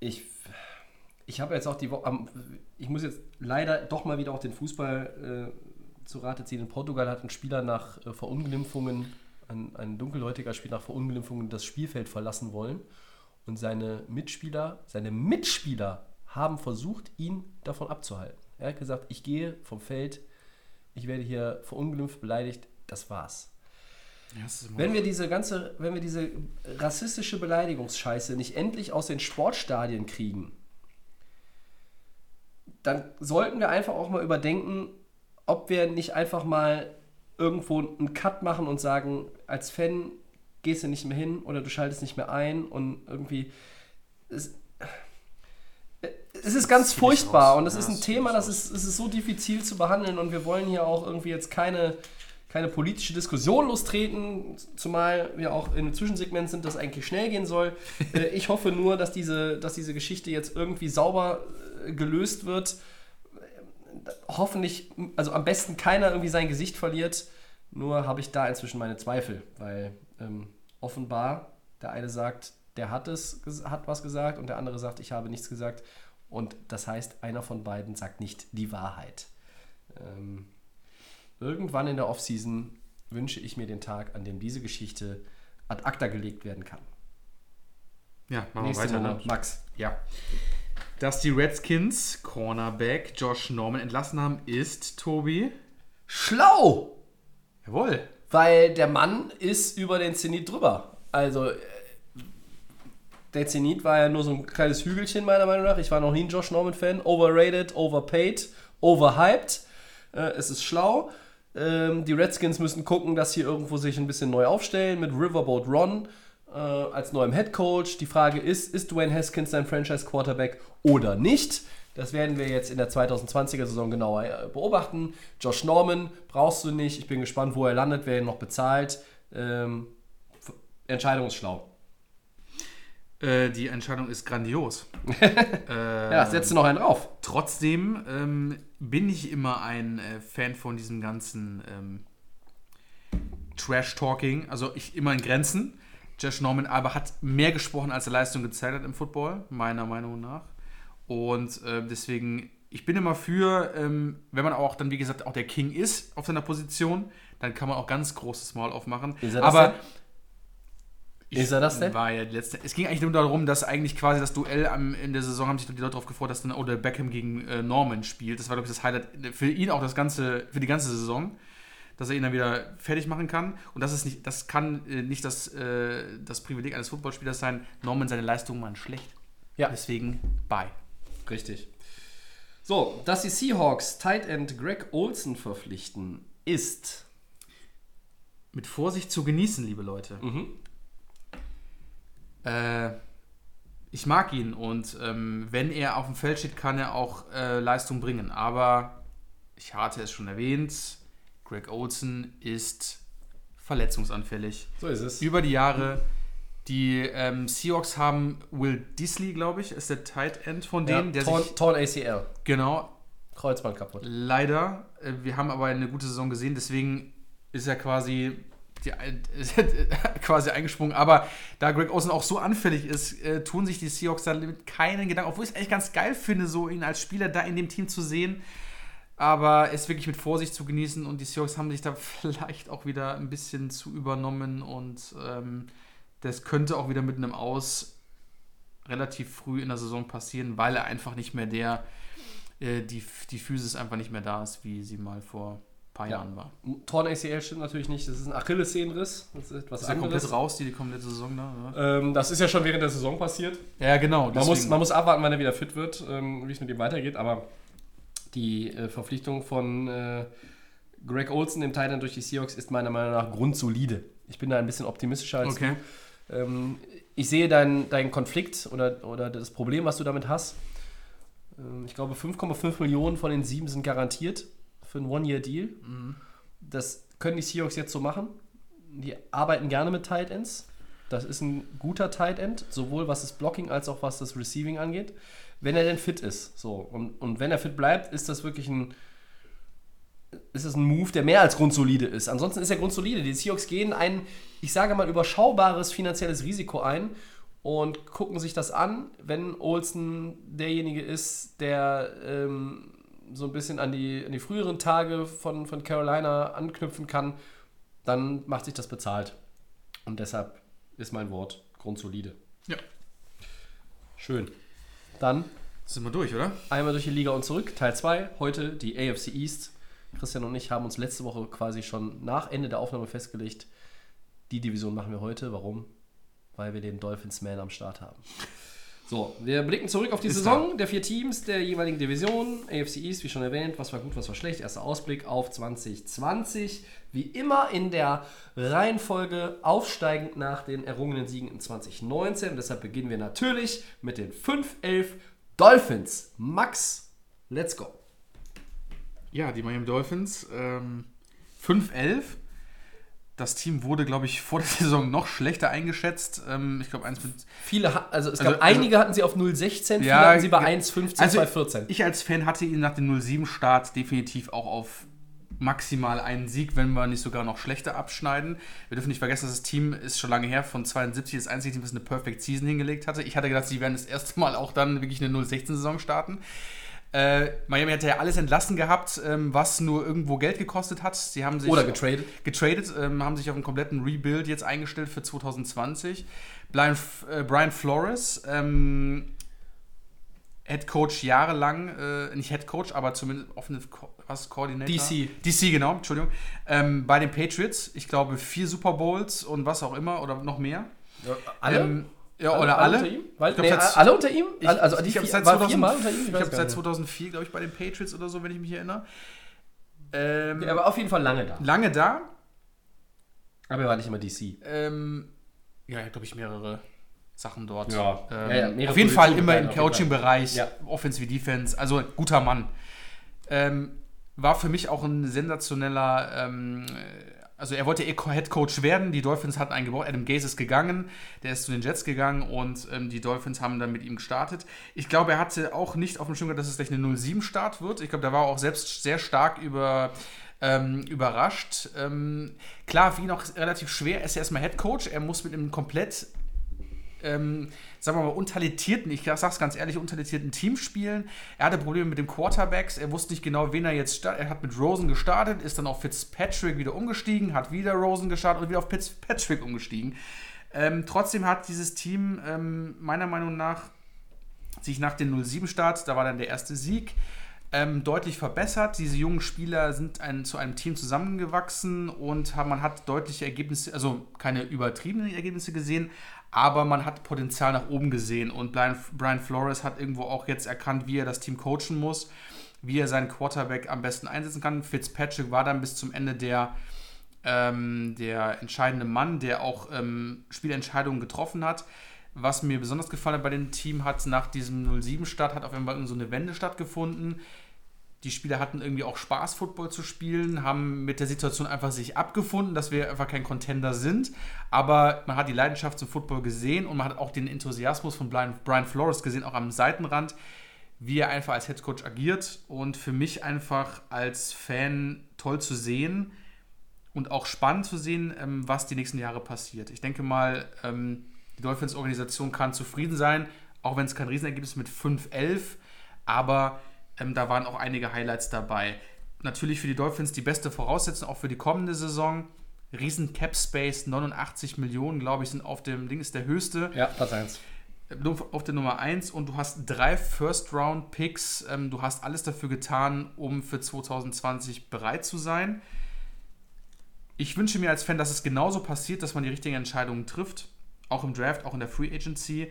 ich, ich habe jetzt auch die Woche, ich muss jetzt leider doch mal wieder auch den Fußball äh, zu Rate ziehen. In Portugal hat ein Spieler nach äh, Verunglimpfungen, ein, ein dunkelhäutiger Spieler nach Verunglimpfungen das Spielfeld verlassen wollen. Und seine Mitspieler, seine Mitspieler haben versucht, ihn davon abzuhalten. Er hat gesagt, ich gehe vom Feld, ich werde hier verunglimpft, beleidigt, das war's. ja das ist immer Wenn wir diese ganze, wenn wir diese rassistische Beleidigungsscheiße nicht endlich aus den Sportstadien kriegen, dann sollten wir einfach auch mal überdenken, ob wir nicht einfach mal irgendwo einen Cut machen und sagen, als Fan gehst du nicht mehr hin oder du schaltest nicht mehr ein und irgendwie. Es, es ist ganz furchtbar und Ja, ist ein Thema, das ist, es ist so diffizil zu behandeln und wir wollen hier auch irgendwie jetzt keine, keine politische Diskussion lostreten, zumal wir auch in einem Zwischensegment sind, das eigentlich schnell gehen soll. Äh, ich hoffe nur, dass diese, dass diese Geschichte jetzt irgendwie sauber äh, gelöst wird. Äh, Hoffentlich, also am besten keiner irgendwie sein Gesicht verliert. Nur habe ich da inzwischen meine Zweifel, weil ähm, offenbar der eine sagt, der hat es hat was gesagt und der andere sagt, ich habe nichts gesagt. Und das heißt, einer von beiden sagt nicht die Wahrheit. Ähm, irgendwann in der Offseason wünsche ich mir den Tag, an dem diese Geschichte ad acta gelegt werden kann. Ja, machen wir Nächste weiter. Nummer? Max. Ja. Dass die Redskins Cornerback Josh Norman entlassen haben, ist Tobi. Schlau! Jawohl. Weil der Mann ist über den Zenit drüber. Also, äh, der Zenit war ja nur so ein kleines Hügelchen, meiner Meinung nach. Ich war noch nie ein Josh Norman-Fan. Overrated, overpaid, overhyped. Äh, es ist schlau. Ähm, die Redskins müssen gucken, dass sie irgendwo sich ein bisschen neu aufstellen mit Riverboat Ron äh, als neuem Head Coach. Die Frage ist, ist Dwayne Haskins sein Franchise-Quarterback oder nicht? Das werden wir jetzt in der 2020er-Saison genauer äh, beobachten. Josh Norman brauchst du nicht. Ich bin gespannt, wo er landet, wer ihn noch bezahlt. Ähm, F- Entscheidung ist schlau. Äh, die Entscheidung ist grandios. Ja, setze noch einen drauf. Trotzdem ähm, bin ich immer ein äh, Fan von diesem ganzen ähm, Trash-Talking. Also ich immer in Grenzen. Josh Norman aber hat mehr gesprochen, als er Leistung gezeigt hat im Football, meiner Meinung nach. Und äh, deswegen, ich bin immer für, ähm, wenn man auch dann, wie gesagt, auch der King ist auf seiner Position, dann kann man auch ganz großes Maul aufmachen. Er aber denn? Ist er das denn? War ja letzte, es ging eigentlich nur darum, dass eigentlich quasi das Duell am, in der Saison haben sich die Leute darauf gefreut, dass dann Odell Beckham gegen äh, Norman spielt. Das war, glaube ich, das Highlight für ihn auch das ganze, für die ganze Saison, dass er ihn dann wieder fertig machen kann. Und das ist nicht, das kann äh, nicht das, äh, das Privileg eines Footballspielers sein. Norman seine Leistungen waren schlecht. Ja. Deswegen bye. Richtig. So, dass die Seahawks Tight End Greg Olson verpflichten, ist Mit Vorsicht zu genießen, liebe Leute. Äh, ich mag ihn und ähm, wenn er auf dem Feld steht, kann er auch äh, Leistung bringen. Aber ich hatte es schon erwähnt, Greg Olson ist verletzungsanfällig. So ist es. Über die Jahre. Die ähm, Seahawks haben Will Disley, glaube ich, ist der Tight End von Ja, denen, der torn, sich torn ACL. genau Kreuzband kaputt. Leider. Äh, Wir haben aber eine gute Saison gesehen, deswegen ist er quasi, die, quasi eingesprungen. Aber da Greg Olsen auch so anfällig ist, äh, tun sich die Seahawks da mit keinen Gedanken, obwohl ich es eigentlich ganz geil finde, so ihn als Spieler da in dem Team zu sehen. Aber es wirklich mit Vorsicht zu genießen und die Seahawks haben sich da vielleicht auch wieder ein bisschen zu übernommen und ähm, das könnte auch wieder mit einem Aus relativ früh in der Saison passieren, weil er einfach nicht mehr der, äh, die, die Physis einfach nicht mehr da ist, wie sie mal vor paar Ja. Jahren war. Torn ACL stimmt natürlich nicht. Das ist ein Achillessehnenriss. Das ist etwas Ist er anderes. komplett raus, die, die komplette Saison da? Oder? Ähm, das ist ja schon während der Saison passiert. Ja, genau. Man muss, man muss abwarten, wann er wieder fit wird, ähm, wie es mit ihm weitergeht. Aber die äh, Verpflichtung von äh, Greg Olson, dem Titan durch die Seahawks, ist meiner Meinung nach grundsolide. Ich bin da ein bisschen optimistischer als Okay. du. Ähm, ich sehe deinen deinen Konflikt oder, oder das Problem, was du damit hast. Ähm, ich glaube, 5,5 Millionen von den sieben sind garantiert für einen One-Year-Deal. Das können die Seahawks jetzt so machen. Die arbeiten gerne mit Tight Ends. Das ist ein guter Tight End, sowohl was das Blocking als auch was das Receiving angeht. Wenn er denn fit ist. So. Und, und wenn er fit bleibt, ist das wirklich ein, ist das ein Move, der mehr als grundsolide ist. Ansonsten ist er grundsolide. Die Seahawks gehen ein, ich sage mal, überschaubares finanzielles Risiko ein und gucken sich das an, wenn Olsen derjenige ist, der ähm, so ein bisschen an die, an die früheren Tage von, von Carolina anknüpfen kann, dann macht sich das bezahlt. Und deshalb ist mein Wort grundsolide. Ja. Schön. Dann Sind wir durch, oder? einmal durch die Liga und zurück. Teil 2. Heute die AFC East. Christian und ich haben uns letzte Woche quasi schon nach Ende der Aufnahme festgelegt, die Division machen wir heute. Warum? Weil wir den Dolphins Man am Start haben. So, wir blicken zurück auf die Ist Saison der vier Teams der jeweiligen Division. AFC East, wie schon erwähnt, was war gut, was war schlecht. Erster Ausblick auf 2020. Wie immer in der Reihenfolge aufsteigend nach den errungenen Siegen in 2019. Und deshalb beginnen wir natürlich mit den 5-11 Dolphins. Max, let's go. Ja, die Miami Dolphins. Ähm, 5-11. Das Team wurde, glaube ich, vor der Saison noch schlechter eingeschätzt. Ähm, ich glaube, eins mit. Viele, also es Also- gab einige hatten sie auf 0,16, viele Ja, hatten sie bei ge- 1,15, Also, 2,14. ich als Fan hatte ihn nach dem 07-Start definitiv auch auf maximal einen Sieg, wenn wir nicht sogar noch schlechter abschneiden. Wir dürfen nicht vergessen, dass das Team ist schon lange her, von 72 das einzige Team, das eine Perfect Season hingelegt hatte. Ich hatte gedacht, sie werden das erste Mal auch dann wirklich eine 016-Saison starten. Äh, Miami hatte ja alles entlassen gehabt, ähm, was nur irgendwo Geld gekostet hat. Sie haben sich Oder getradet. getradet, ähm, haben sich auf einen kompletten Rebuild jetzt eingestellt für 2020. Brian, äh, Brian Flores, ähm, Head Coach jahrelang, äh, nicht Head Coach, aber zumindest Offensive Co was Coordinator. DC. DC, genau, Entschuldigung. Ähm, bei den Patriots, ich glaube, vier Super Bowls und was auch immer oder noch mehr. Alle? Ja, oder alle. unter ihm? Weil, Ich glaub, nee, seit- alle unter ihm? Ich, also die ich habe vier- seit, war 2000 viermal unter ihm? ich weiß hab gar seit nicht. 2004, glaube ich, bei den Patriots oder so, wenn ich mich erinnere. Ähm, Ja, aber auf jeden Fall lange da. lange da. Aber er war nicht immer DC. Ähm, ja, glaube ich, mehrere Sachen dort. Ja. Ähm, Ja, auf jeden Fall immer im Coaching-Bereich. Offense wie Defense, also guter Mann. Ähm, war für mich auch ein sensationeller, ähm, also er wollte eh Head Coach werden, die Dolphins hatten einen gebraucht, Adam Gaze ist gegangen, der ist zu den Jets gegangen und ähm, die Dolphins haben dann mit ihm gestartet. Ich glaube, er hatte auch nicht auf dem Schirm gehabt, dass es gleich eine 0-7-Start wird. Ich glaube, da war er auch selbst sehr stark über ähm, überrascht. Ähm, klar, für ihn auch relativ schwer. Er ist ja erstmal Head Coach. Er muss mit einem komplett, ähm, sagen wir mal, untalentierten, ich sag's ganz ehrlich, untalentierten Team spielen. Er hatte Probleme mit den Quarterbacks. Er wusste nicht genau, wen er jetzt startet. Er hat mit Rosen gestartet, ist dann auf Fitzpatrick wieder umgestiegen, hat wieder Rosen gestartet und wieder auf Fitzpatrick umgestiegen. Ähm, trotzdem hat dieses Team ähm, meiner Meinung nach sich nach dem 07-Start, da war dann der erste Sieg, ähm, deutlich verbessert. Diese jungen Spieler sind ein, zu einem Team zusammengewachsen und haben, man hat deutliche Ergebnisse, also keine übertriebenen Ergebnisse gesehen, aber man hat Potenzial nach oben gesehen und Brian, Brian Flores hat irgendwo auch jetzt erkannt, wie er das Team coachen muss, wie er seinen Quarterback am besten einsetzen kann. Fitzpatrick war dann bis zum Ende der, ähm, der entscheidende Mann, der auch ähm, Spielentscheidungen getroffen hat. Was mir besonders gefallen hat bei dem Team, hat nach diesem 07-Start hat auf einmal so eine Wende stattgefunden. Die Spieler hatten irgendwie auch Spaß, Football zu spielen, haben mit der Situation einfach sich abgefunden, dass wir einfach kein Contender sind. Aber man hat die Leidenschaft zum Football gesehen und man hat auch den Enthusiasmus von Brian, Flores gesehen, auch am Seitenrand, wie er einfach als Headcoach agiert und für mich einfach als Fan toll zu sehen und auch spannend zu sehen, ähm, was die nächsten Jahre passiert. Ich denke mal, ähm, die Dolphins-Organisation kann zufrieden sein, auch wenn es kein Riesenergebnis mit 5-11, aber ähm, da waren auch einige Highlights dabei. Natürlich für die Dolphins die beste Voraussetzung, auch für die kommende Saison. Riesen Cap Space, 89 Millionen, glaube ich, sind auf dem Ding, ist der höchste. Ja, Platz 1. Auf der Nummer 1 und du hast drei First-Round-Picks. Ähm, du hast alles dafür getan, um für 2020 bereit zu sein. Ich wünsche mir als Fan, dass es genauso passiert, dass man die richtigen Entscheidungen trifft. Auch im Draft, auch in der Free Agency.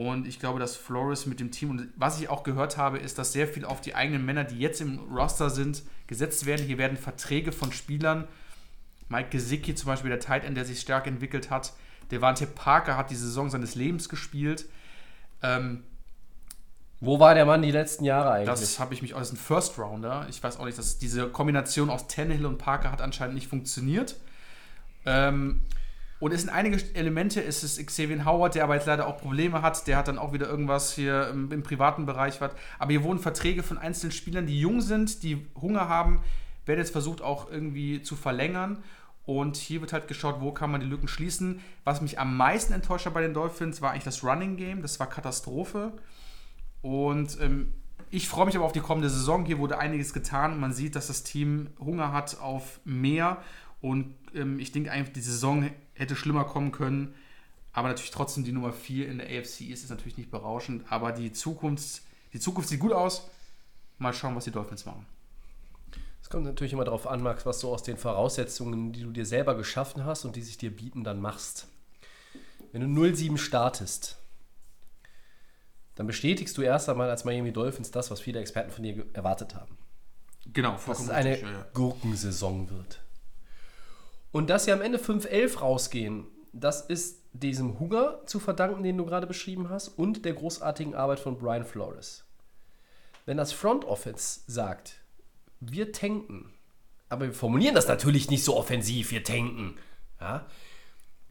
Und ich glaube, dass Flores mit dem Team, und was ich auch gehört habe, ist, dass sehr viel auf die eigenen Männer, die jetzt im Roster sind, gesetzt werden. Hier werden Verträge von Spielern, Mike Gesicki zum Beispiel, der Tight End, der sich stark entwickelt hat. Devante Parker hat die Saison seines Lebens gespielt. Ähm, Wo war der Mann die letzten Jahre eigentlich? das habe ich mich aus einem First Rounder. Ich weiß auch nicht, dass diese Kombination aus Tannehill und Parker hat anscheinend nicht funktioniert. Ähm, und es sind einige Elemente. Es ist Xavier Howard, der aber jetzt leider auch Probleme hat. Der hat dann auch wieder irgendwas hier im, im privaten Bereich. Was. Aber hier wurden Verträge von einzelnen Spielern, die jung sind, die Hunger haben, werden jetzt versucht auch irgendwie zu verlängern. Und hier wird halt geschaut, wo kann man die Lücken schließen. Was mich am meisten enttäuscht hat bei den Dolphins, war eigentlich das Running Game. Das war Katastrophe. Und ähm, ich freue mich aber auf die kommende Saison. Hier wurde einiges getan. Man sieht, dass das Team Hunger hat auf mehr. Und ähm, ich denke eigentlich, die Saison hätte schlimmer kommen können. Aber natürlich trotzdem die Nummer 4 in der AFC ist, ist natürlich nicht berauschend. Aber die Zukunft, die Zukunft sieht gut aus. Mal schauen, was die Dolphins machen. Es kommt natürlich immer darauf an, Max, was du aus den Voraussetzungen, die du dir selber geschaffen hast und die sich dir bieten, dann machst. Wenn du 0-7 startest, dann bestätigst du erst einmal als Miami Dolphins das, was viele Experten von dir erwartet haben. Genau, Dass vollkommen es eine ja, ja. Gurkensaison wird. Und dass sie am Ende 5-11 rausgehen, das ist diesem Hunger zu verdanken, den du gerade beschrieben hast, und der großartigen Arbeit von Brian Flores. Wenn das Front Office sagt, wir tanken, aber wir formulieren das natürlich nicht so offensiv, wir tanken, ja,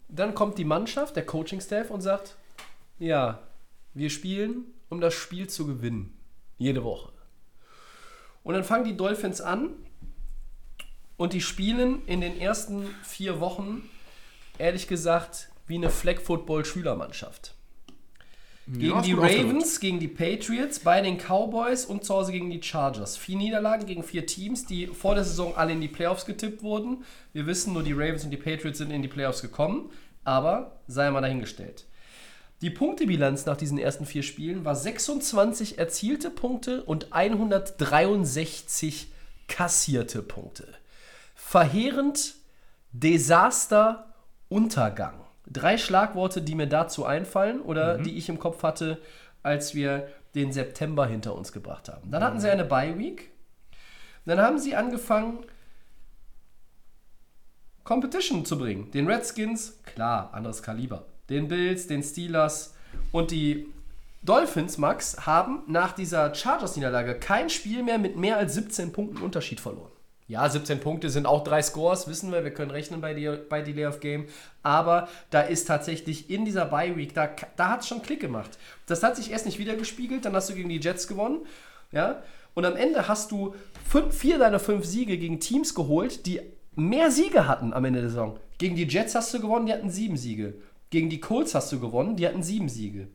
dann kommt die Mannschaft, der Coaching-Staff und sagt, ja, wir spielen, um das Spiel zu gewinnen. Jede Woche. Und dann fangen die Dolphins an und die spielen in den ersten vier Wochen, ehrlich gesagt, wie eine Flag-Football-Schülermannschaft. Gegen Ja, die. Ravens, gegen die Patriots, bei den Cowboys und zu Hause gegen die Chargers. Vier Niederlagen gegen vier Teams, die vor der Saison alle in die Playoffs getippt wurden. Wir wissen, nur die Ravens und die Patriots sind in die Playoffs gekommen, aber sei mal dahingestellt. Die Punktebilanz nach diesen ersten vier Spielen war 26 erzielte Punkte und 163 kassierte Punkte. Verheerend, Desaster, Untergang. Drei Schlagworte, die mir dazu einfallen oder die ich im Kopf hatte, als wir den September hinter uns gebracht haben. Dann hatten sie eine Bye Week. Dann haben sie angefangen, Competition zu bringen. Den Redskins, klar, anderes Kaliber. Den Bills, den Steelers und die Dolphins, Max, haben nach dieser Chargers-Niederlage kein Spiel mehr mit mehr als 17 Punkten Unterschied verloren. Ja, 17 Punkte sind auch drei Scores, wissen wir, wir können rechnen bei, die, bei Delay of Game. Aber da ist tatsächlich in dieser Bye Week, da, da hat es schon Klick gemacht. Das hat sich erst nicht wieder gespiegelt, dann hast du gegen die Jets gewonnen. Ja, und am Ende hast du fünf, vier deiner fünf Siege gegen Teams geholt, die mehr Siege hatten am Ende der Saison. Gegen die Jets hast du gewonnen, die hatten sieben Siege. Gegen die Colts hast du gewonnen, die hatten sieben Siege.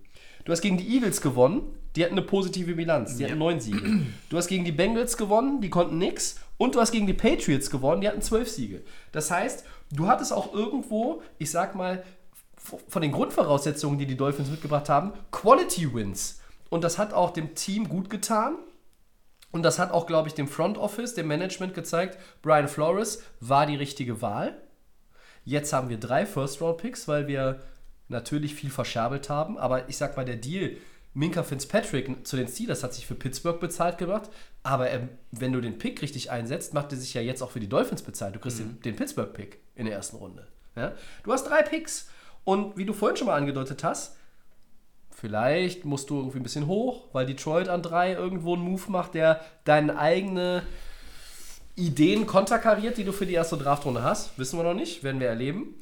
Du hast gegen die Eagles gewonnen, die hatten eine positive Bilanz, die hatten neun Siege. Du hast gegen die Bengals gewonnen, die konnten nix. Und du hast gegen die Patriots gewonnen, die hatten zwölf Siege. Das heißt, du hattest auch irgendwo, ich sag mal, von den Grundvoraussetzungen, die die Dolphins mitgebracht haben, Quality Wins. Und das hat auch dem Team gut getan. Und das hat auch, glaube ich, dem Front Office, dem Management gezeigt, Brian Flores war die richtige Wahl. Jetzt haben wir drei First-Round-Picks, weil wir natürlich viel verscherbelt haben. Aber ich sag mal, der Deal Minka Fitzpatrick zu den Steelers hat sich für Pittsburgh bezahlt gemacht. Aber ähm, wenn du den Pick richtig einsetzt, macht er sich ja jetzt auch für die Dolphins bezahlt. Du kriegst den, den Pittsburgh-Pick in der ersten Runde. Ja? Du hast drei Picks. Und wie du vorhin schon mal angedeutet hast, Vielleicht musst du irgendwie ein bisschen hoch, weil Detroit an drei irgendwo einen Move macht, der deine eigene Ideen konterkariert, die du für die erste Draftrunde hast. Wissen wir noch nicht, werden wir erleben.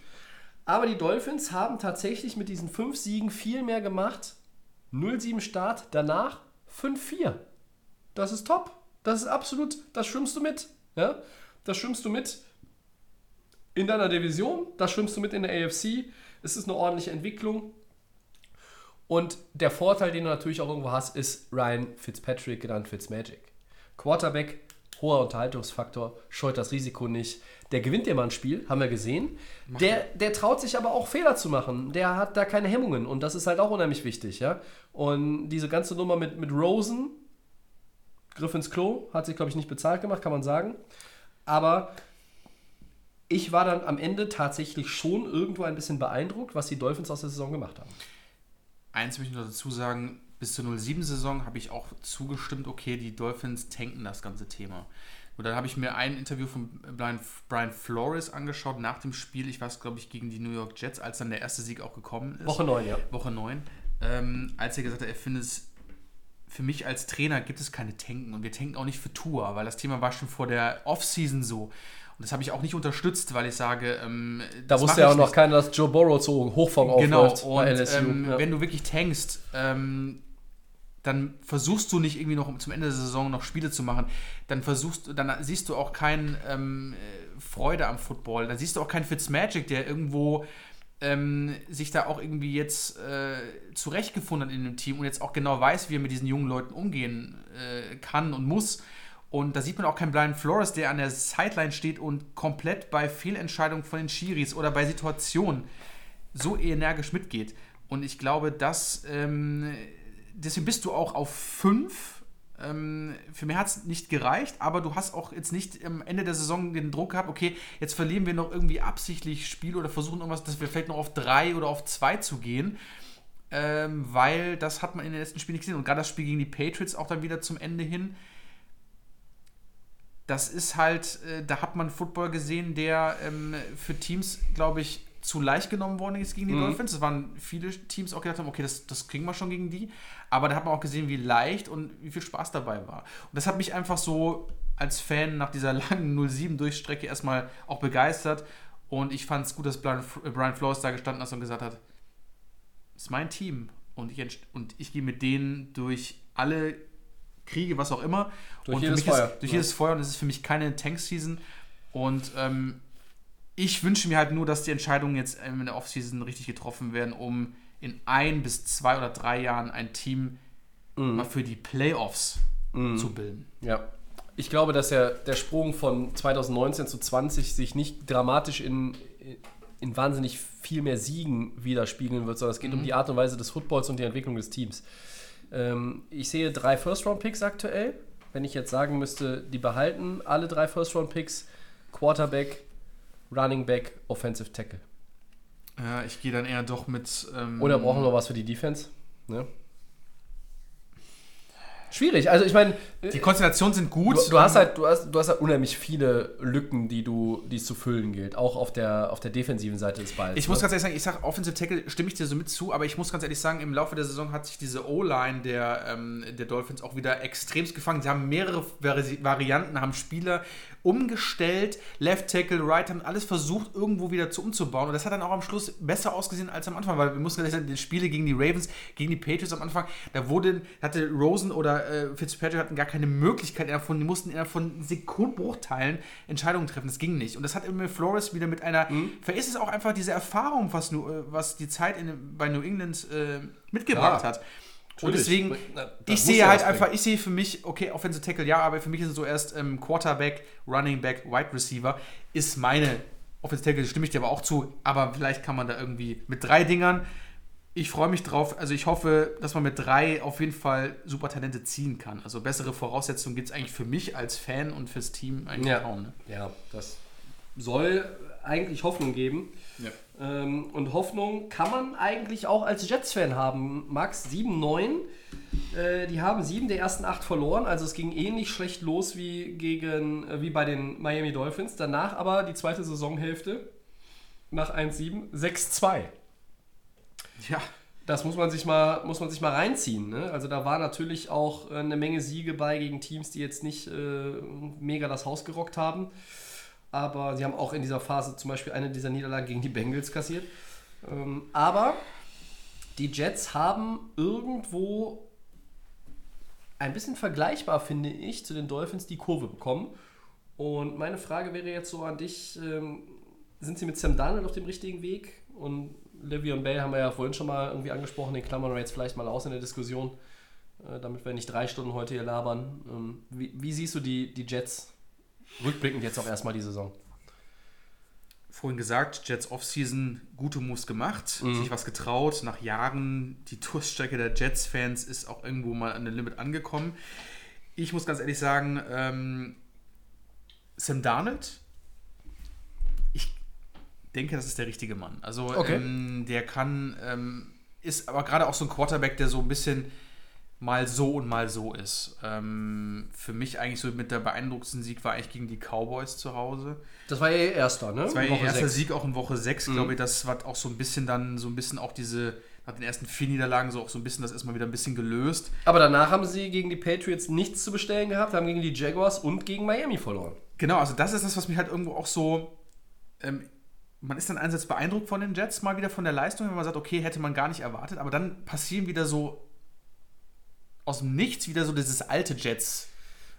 Aber die Dolphins haben tatsächlich mit diesen fünf Siegen viel mehr gemacht. 0-7 Start, danach 5-4. Das ist top. Das ist absolut, das schwimmst du mit. Ja? Das schwimmst du mit in deiner Division, das schwimmst du mit in der AFC. Es ist eine ordentliche Entwicklung. Und der Vorteil, den du natürlich auch irgendwo hast, ist Ryan Fitzpatrick, genannt Fitzmagic. Quarterback, hoher Unterhaltungsfaktor, scheut das Risiko nicht. Der gewinnt dir mal ein Spiel, haben wir gesehen. Der, der traut sich aber auch Fehler zu machen. Der hat da keine Hemmungen und das ist halt auch unheimlich wichtig. Ja? Und diese ganze Nummer mit, mit Rosen, Griff ins Klo, hat sich, glaube ich, nicht bezahlt gemacht, kann man sagen. Aber ich war dann am Ende tatsächlich schon irgendwo ein bisschen beeindruckt, was die Dolphins aus der Saison gemacht haben. Eins möchte ich noch dazu sagen, bis zur 07-Saison habe ich auch zugestimmt, okay, die Dolphins tanken das ganze Thema. Und dann habe ich mir ein Interview von Brian, Flores angeschaut nach dem Spiel, ich weiß, glaube ich, gegen die New York Jets, als dann der erste Sieg auch gekommen ist. Woche 9, ja. Woche 9. Ähm, als er gesagt hat, er findet es, für mich als Trainer gibt es keine Tanken und wir tanken auch nicht für Tour, weil das Thema war schon vor der Offseason so. Und das habe ich auch nicht unterstützt, weil ich sage, ähm, Da wusste ja auch noch keiner, dass Joe Burrow so Hochform Genau, aufläuft und bei LSU. ähm, ja. wenn du wirklich tankst, ähm, dann versuchst du nicht irgendwie noch zum Ende der Saison noch Spiele zu machen. Dann versuchst dann siehst du auch keine ähm, äh, Freude am Football. Dann siehst du auch keinen Fitzmagic, der irgendwo ähm, sich da auch irgendwie jetzt äh, zurechtgefunden hat in dem Team und jetzt auch genau weiß, wie er mit diesen jungen Leuten umgehen äh, kann und muss. Und da sieht man auch keinen Brian Flores, der an der Sideline steht und komplett bei Fehlentscheidungen von den Schiris oder bei Situationen so energisch mitgeht. Und ich glaube, dass ähm, deswegen bist du auch auf 5. Ähm, für mich hat es nicht gereicht, aber du hast auch jetzt nicht am Ende der Saison den Druck gehabt, okay, jetzt verlieren wir noch irgendwie absichtlich Spiel oder versuchen irgendwas, dass wir vielleicht noch auf 3 oder auf 2 zu gehen. Ähm, weil das hat man in den letzten Spielen nicht gesehen. Und gerade das Spiel gegen die Patriots auch dann wieder zum Ende hin das ist halt, äh, da hat man Football gesehen, der ähm, für Teams, glaube ich, zu leicht genommen worden ist gegen die Dolphins. Es waren viele Teams auch gedacht haben, okay, das, das kriegen wir schon gegen die. Aber da hat man auch gesehen, wie leicht und wie viel Spaß dabei war. Und das hat mich einfach so als Fan nach dieser langen 07-Durchstrecke erstmal auch begeistert. Und ich fand es gut, dass Brian, äh, Brian Flores da gestanden ist und gesagt hat, ist mein Team. Und ich, und ich gehe mit denen durch alle Kriege, was auch immer. Durch und jedes Feuer. Ist, durch Ja. jedes Feuer und es ist für mich keine Tank-Season. Und ähm, ich wünsche mir halt nur, dass die Entscheidungen jetzt ähm, in der Offseason richtig getroffen werden, um in ein bis zwei oder drei Jahren ein Team Mhm. mal für die Playoffs zu bilden. Ja. Ich glaube, dass der, der Sprung von 2019 zu 20 sich nicht dramatisch in, in wahnsinnig viel mehr Siegen widerspiegeln wird, sondern es geht um die Art und Weise des Footballs und die Entwicklung des Teams. Ähm, ich sehe drei First-Round-Picks aktuell. Wenn ich jetzt sagen müsste, die behalten alle drei First-Round-Picks, Quarterback, Running Back, Offensive Tackle. Ja, ich gehe dann eher doch mit. Ähm, Oder brauchen wir was für die Defense? Ne? Schwierig. Also ich meine, Die Konstellationen sind gut. Du, du, hast halt, du, hast, du hast halt unheimlich viele Lücken, die, du, die es zu füllen gilt. Auch auf der, auf der defensiven Seite des Balls. Ich muss ne? ganz ehrlich sagen, ich sage Offensive Tackle, stimme ich dir so mit zu, aber ich muss ganz ehrlich sagen, im Laufe der Saison hat sich diese O-Line der, ähm, der Dolphins auch wieder extremst gefangen. Sie haben mehrere Vari Varianten, haben Spieler umgestellt, Left Tackle, Right, haben alles versucht, irgendwo wieder zu umzubauen. Und das hat dann auch am Schluss besser ausgesehen als am Anfang, weil wir mussten ganz ehrlich sagen, die Spiele gegen die Ravens, gegen die Patriots am Anfang, da wurde, hatte Rosen oder äh, Fitzpatrick hatten gar keine Möglichkeit innerhalb von, die mussten innerhalb von Sekundenbruchteilen Entscheidungen treffen. Das ging nicht. Und das hat Emil Flores wieder mit einer, vielleicht ist es auch einfach diese Erfahrung, was, nu, äh, was die Zeit in, bei New England äh, mitgebracht Ja. hat. Und deswegen, Na, ich sehe halt einfach, bringen. ich sehe für mich, okay, Offensive Tackle ja, aber für mich ist es so erst ähm, Quarterback, Running Back, Wide Receiver ist meine Offensive Tackle, stimme ich dir aber auch zu, aber vielleicht kann man da irgendwie mit drei Dingern, ich freue mich drauf, also ich hoffe, dass man mit drei auf jeden Fall super Talente ziehen kann. Also bessere Voraussetzungen gibt es eigentlich für mich als Fan und fürs Team eigentlich Ja. kaum. Ne? Ja, das soll eigentlich Hoffnung geben. Ja. Ähm, und Hoffnung kann man eigentlich auch als Jets-Fan haben. Max 7-9. Äh, die haben sieben der ersten acht verloren. Also es ging ähnlich schlecht los wie, gegen, äh, wie bei den Miami Dolphins. Danach aber die zweite Saisonhälfte nach 1-7 6-2. Ja. Das muss man sich mal, muss man sich mal reinziehen. Ne? Also da war natürlich auch äh, eine Menge Siege bei gegen Teams, die jetzt nicht äh, mega das Haus gerockt haben. Aber sie haben auch in dieser Phase zum Beispiel eine dieser Niederlagen gegen die Bengals kassiert. Ähm, aber die Jets haben irgendwo ein bisschen vergleichbar, finde ich, zu den Dolphins die Kurve bekommen. Und meine Frage wäre jetzt so an dich: ähm, Sind sie mit Sam Darnold auf dem richtigen Weg? Und Livion Bell haben wir ja vorhin schon mal irgendwie angesprochen, den klammern wir jetzt vielleicht mal aus in der Diskussion, äh, damit wir nicht drei Stunden heute hier labern. Ähm, wie, wie siehst du die, die Jets rückblickend jetzt auch erstmal die Saison? vorhin gesagt, Jets Offseason gute Moves gemacht, Mhm. sich was getraut. Nach Jahren, die Durststrecke der Jets-Fans ist auch irgendwo mal an den Limit angekommen. Ich muss ganz ehrlich sagen, ähm, Sam Darnold, denke, das ist der richtige Mann. Also Okay. ähm, der kann, ähm, ist aber gerade auch so ein Quarterback, der so ein bisschen mal so und mal so ist. Ähm, für mich eigentlich so mit der beeindruckendsten Sieg war eigentlich gegen die Cowboys zu Hause. Das war ja ihr erster, ne? Das war ihr erster sechs. Sieg auch in Woche 6, Mhm. glaube ich. Das hat auch so ein bisschen dann, so ein bisschen auch diese, nach den ersten vier Niederlagen, so auch so ein bisschen das erstmal wieder ein bisschen gelöst. Aber danach haben sie gegen die Patriots nichts zu bestellen gehabt, haben gegen die Jaguars und gegen Miami verloren. Genau, also das ist das, was mich halt irgendwo auch so. Ähm, man ist dann einerseits beeindruckt von den Jets, mal wieder von der Leistung, wenn man sagt, okay, hätte man gar nicht erwartet, aber dann passieren wieder so aus dem Nichts wieder so dieses alte Jets,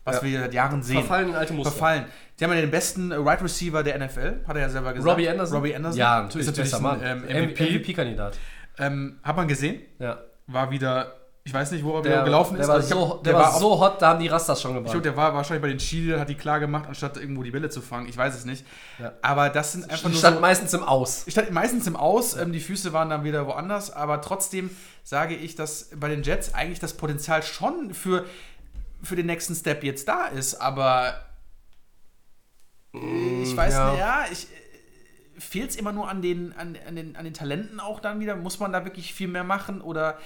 was Ja. wir seit Jahren sehen. Verfallen in alte Muster. Verfallen. Die haben ja den besten äh, Wide Receiver der NFL, hat er ja selber gesagt. Robbie Anderson? Robbie Anderson. Ja, natürlich, Ist natürlich ein ähm, MVP. MVP-Kandidat. Ähm, hat man gesehen. Ja. War wieder, ich weiß nicht, wo er Der, gelaufen der ist. War also ich so, glaub, der, war auch- so hot, da haben die Rastas schon Ich glaube, der war wahrscheinlich bei den Chile, hat die klar gemacht, anstatt irgendwo die Bälle zu fangen. Ich weiß es nicht. Ja. Aber das sind einfach Die nur stand so, meistens im Aus. stand meistens im Aus. Ähm, die Füße waren dann wieder woanders. Aber trotzdem sage ich, dass bei den Jets eigentlich das Potenzial schon für, für den nächsten Step jetzt da ist. Aber äh, ich weiß ja. nicht, ja, ich. Fehlt es immer nur an den, an, an, den, an den Talenten auch dann wieder? Muss man da wirklich viel mehr machen? Oder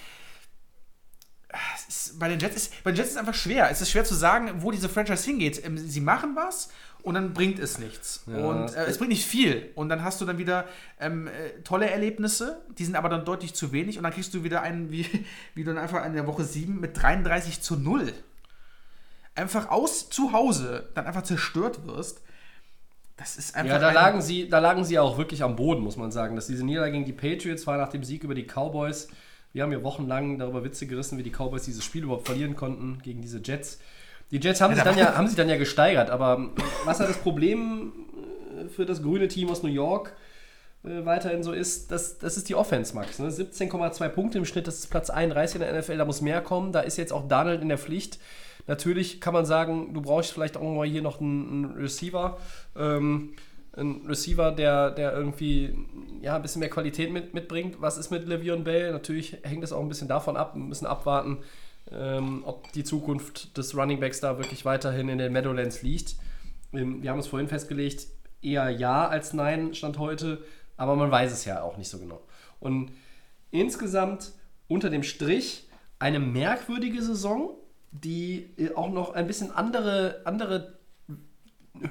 ist, bei den Jets ist bei den Jets ist es einfach schwer. Es ist schwer zu sagen, wo diese Franchise hingeht. Ähm, Sie machen was und dann bringt es nichts. Ja, und äh, es bringt nicht viel. Und dann hast du dann wieder ähm, äh, tolle Erlebnisse, die sind aber dann deutlich zu wenig. Und dann kriegst du wieder einen, wie, wie du dann einfach in der Woche 7 mit 33 zu 0 einfach aus zu Hause dann einfach zerstört wirst. Das ist einfach. Ja, da lagen, sie, da lagen sie auch wirklich am Boden, muss man sagen. Dass diese Niederlage gegen die Patriots war nach dem Sieg über die Cowboys. Wir haben ja wochenlang darüber Witze gerissen, wie die Cowboys dieses Spiel überhaupt verlieren konnten gegen diese Jets. Die Jets haben, Ja, sich, da dann ja, haben sich dann ja gesteigert, aber was halt das Problem äh, für das grüne Team aus New York äh, weiterhin so ist, das, das ist die Offense, Max. Ne? 17,2 Punkte im Schnitt, das ist Platz 31 in der NFL, da muss mehr kommen. Da ist jetzt auch Donald in der Pflicht. Natürlich kann man sagen, du brauchst vielleicht auch mal hier noch einen, einen Receiver. Ähm, ein Receiver, der, der irgendwie ja, ein bisschen mehr Qualität mit, mitbringt. Was ist mit Le'Veon Bell? Natürlich hängt es auch ein bisschen davon ab. Wir müssen abwarten, ähm, ob die Zukunft des Running Backs da wirklich weiterhin in den Meadowlands liegt. Ähm, wir haben es vorhin festgelegt, eher ja als nein stand heute, aber man weiß es ja auch nicht so genau. Und insgesamt unter dem Strich eine merkwürdige Saison, die äh, auch noch ein bisschen andere, andere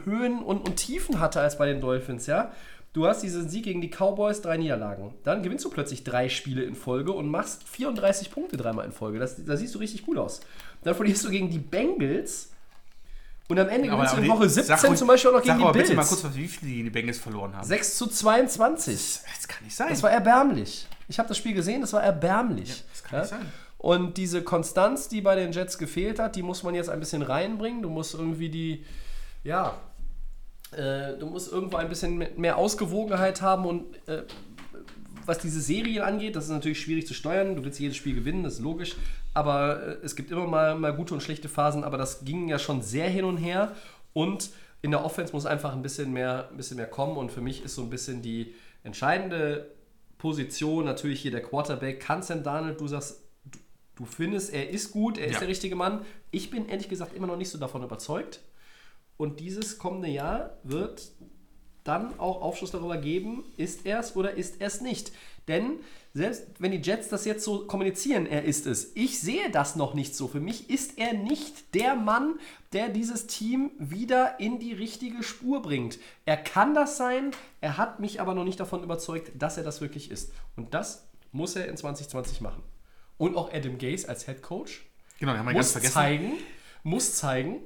Höhen und, und Tiefen hatte als bei den Dolphins, ja. Du hast diesen Sieg gegen die Cowboys, drei Niederlagen. Dann gewinnst du plötzlich drei Spiele in Folge und machst 34 Punkte dreimal in Folge. Das, da siehst du richtig gut aus. Dann verlierst du gegen die Bengals und am Ende gewinnst du in Woche 17 sag ruhig- zum Beispiel auch noch gegen aber die bitte mal Bills. kurz, wie viele die, die Bengals verloren haben. 6 zu 22. Das kann nicht sein. Das war erbärmlich. Ich habe das Spiel gesehen, das war erbärmlich. das kann nicht sein. Und diese Konstanz, die bei den Jets gefehlt hat, die muss man jetzt ein bisschen reinbringen. Du musst irgendwie die, ja, äh, du musst irgendwo ein bisschen mehr Ausgewogenheit haben und äh, was diese Serien angeht, das ist natürlich schwierig zu steuern. Du willst jedes Spiel gewinnen, das ist logisch. Aber äh, es gibt immer mal, mal gute und schlechte Phasen, aber das ging ja schon sehr hin und her. Und in der Offense muss einfach ein bisschen mehr, ein bisschen mehr kommen. Und für mich ist so ein bisschen die entscheidende Position natürlich hier der Quarterback. Kann Sam Darnold, du sagst, du, du findest, er ist gut, er ist Ja. der richtige Mann. Ich bin ehrlich gesagt immer noch nicht so davon überzeugt. Und dieses kommende Jahr wird dann auch Aufschluss darüber geben, ist er es oder ist er es nicht. Denn selbst wenn die Jets das jetzt so kommunizieren, er ist es, ich sehe das noch nicht so. Für mich ist er nicht der Mann, der dieses Team wieder in die richtige Spur bringt. Er kann das sein, er hat mich aber noch nicht davon überzeugt, dass er das wirklich ist. Und das muss er in 2020 machen. Und auch Adam Gase als Head Coach Genau, muss zeigen, muss zeigen,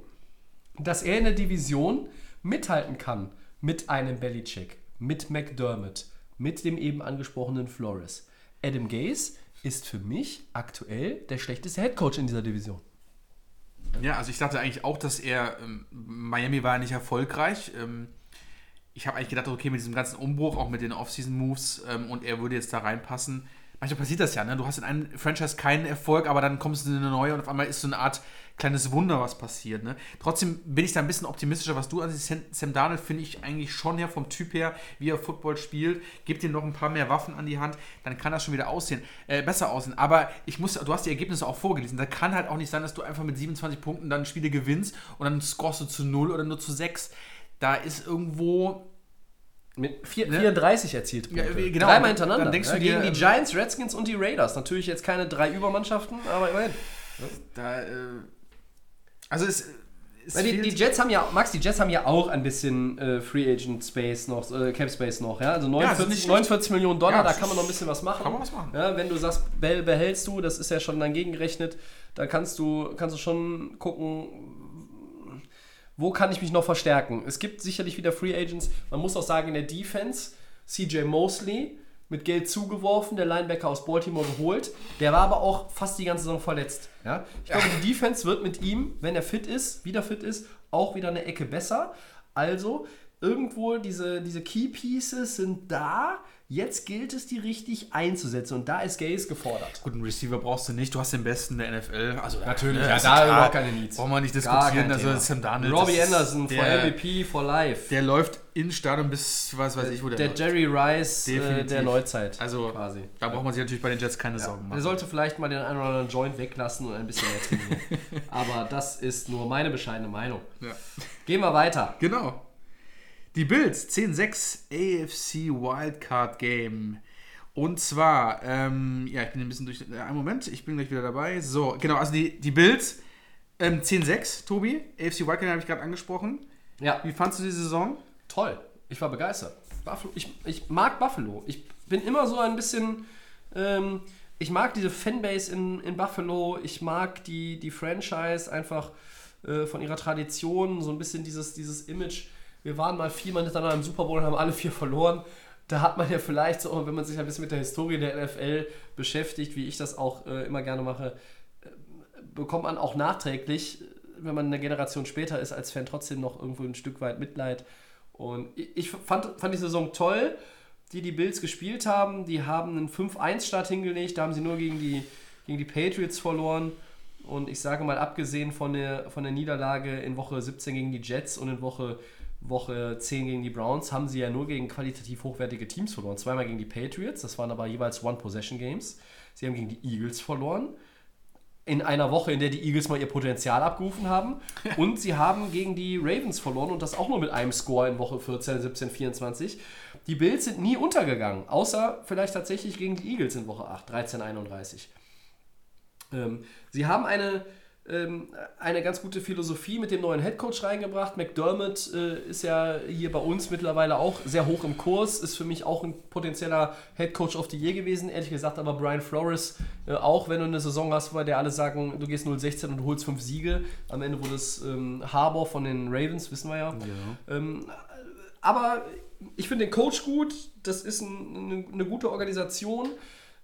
dass er in der Division mithalten kann mit einem Belichick, mit McDermott, mit dem eben angesprochenen Flores. Adam Gase ist für mich aktuell der schlechteste Headcoach in dieser Division. Ja, also ich dachte eigentlich auch, dass er, ähm, Miami war nicht erfolgreich. Ähm, ich habe eigentlich gedacht, okay, mit diesem ganzen Umbruch, auch mit den Off-Season-Moves ähm, und er würde jetzt da reinpassen. Manchmal passiert das ja, ne? Du hast in einem Franchise keinen Erfolg, aber dann kommst du in eine neue und auf einmal ist so eine Art kleines Wunder, was passiert, ne? Trotzdem bin ich da ein bisschen optimistischer, was du ansiehst. Sam, Darnold finde ich eigentlich schon her vom Typ her, wie er Football spielt. Gib ihm noch ein paar mehr Waffen an die Hand, dann kann das schon wieder aussehen, äh, besser aussehen. Aber ich muss, du hast die Ergebnisse auch vorgelesen. Da kann halt auch nicht sein, dass du einfach mit 27 Punkten dann Spiele gewinnst und dann scorest du zu 0 oder nur zu 6. Da ist irgendwo Mit vier, Ne? 34 erzielt Punkte. Ja, genau. Dreimal hintereinander. dann denkst du ja, dir, gegen ähm, die Giants, Redskins und die Raiders. Natürlich jetzt keine drei Übermannschaften, aber immerhin. da, äh, also es, es Weil die, die Jets haben ja, Max, die Jets haben ja auch ein bisschen äh, Free Agent Space noch, äh, Cap Space noch, ja. Also Ja, 49, das ist nicht schlecht. 49 Millionen Dollar, Ja, da kann man noch ein bisschen was machen. kann man was machen. Ja, wenn du sagst, Bell behältst du, das ist ja schon dann gegengerechnet, da kannst du, kannst du schon gucken, wo kann ich mich noch verstärken. Es gibt sicherlich wieder Free Agents. Man muss auch sagen, in der Defense, CJ Mosley mit Geld zugeworfen, der Linebacker aus Baltimore geholt. Der war aber auch fast die ganze Saison verletzt. Ja? Ich glaube, die Defense wird mit ihm, wenn er fit ist, wieder fit ist, auch wieder eine Ecke besser. Also, irgendwo diese, diese Key Pieces sind da. Jetzt gilt es, die richtig einzusetzen. Und da ist Gaze gefordert. Guten Receiver brauchst du nicht, du hast den besten der NFL. Also Natürlich, ne, ja, ist da überhaupt keine Needs. Brauchen wir nicht diskutieren. Also. Sam Darnold. Robbie Anderson for der, MVP for life. Der läuft in Stadion bis, was weiß ich, wo der, Der läuft. Jerry Rice äh, der Neuzeit. Also, quasi. da braucht man sich natürlich bei den Jets keine Sorgen Er machen. sollte vielleicht mal den einen oder anderen Joint weglassen und ein bisschen mehr trainieren. Aber das ist nur meine bescheidene Meinung. Ja. Gehen wir weiter. Genau. Die Bills 10-6 AFC Wildcard Game. Und zwar, ähm, ja, ich bin ein bisschen durch. Äh, einen Moment, ich bin gleich wieder dabei. So, genau, also die, die Bills ähm, 10-6, Tobi. AFC Wildcard habe ich gerade angesprochen. Ja, Wie fandst du die Saison? toll. Ich war begeistert. Buffalo, ich, ich mag Buffalo. Ich bin immer so ein bisschen. Ähm, ich mag diese Fanbase in, in Buffalo. Ich mag die, die Franchise einfach äh, von ihrer Tradition. So ein bisschen dieses, dieses Image. Wir waren mal viermal hintereinander im Super Bowl und haben alle vier verloren. Da hat man ja vielleicht so, wenn man sich ein bisschen mit der Historie der NFL beschäftigt, wie ich das auch äh, immer gerne mache, bekommt man auch nachträglich, wenn man eine Generation später ist, als Fan trotzdem noch irgendwo ein Stück weit Mitleid. Und ich ich fand, fand die Saison toll, die die Bills gespielt haben. Die haben einen 5-1-Start hingelegt, da haben sie nur gegen die, gegen die Patriots verloren. Und ich sage mal, abgesehen von der, von der Niederlage in Woche 17 gegen die Jets und in Woche, Woche 10 gegen die Browns, haben sie ja nur gegen qualitativ hochwertige Teams verloren. Zweimal gegen die Patriots, das waren aber jeweils One-Possession-Games. Sie haben gegen die Eagles verloren in einer Woche, in der die Eagles mal ihr Potenzial abgerufen haben. Und sie haben gegen die Ravens verloren und das auch nur mit einem Score in Woche 14, 17, 24. Die Bills sind nie untergegangen, außer vielleicht tatsächlich gegen die Eagles in Woche 8, 13, 31. Ähm, sie haben eine, eine ganz gute Philosophie mit dem neuen Headcoach reingebracht. McDermott äh, ist ja hier bei uns mittlerweile auch sehr hoch im Kurs, ist für mich auch ein potenzieller Headcoach of the Year gewesen. Ehrlich gesagt aber Brian Flores äh, auch, wenn du eine Saison hast, bei der alle sagen, du gehst 0-16 und du holst fünf Siege. Am Ende wurde es ähm, Harbour von den Ravens, wissen wir ja. Ähm, aber ich finde den Coach gut, das ist ein, eine, eine gute Organisation.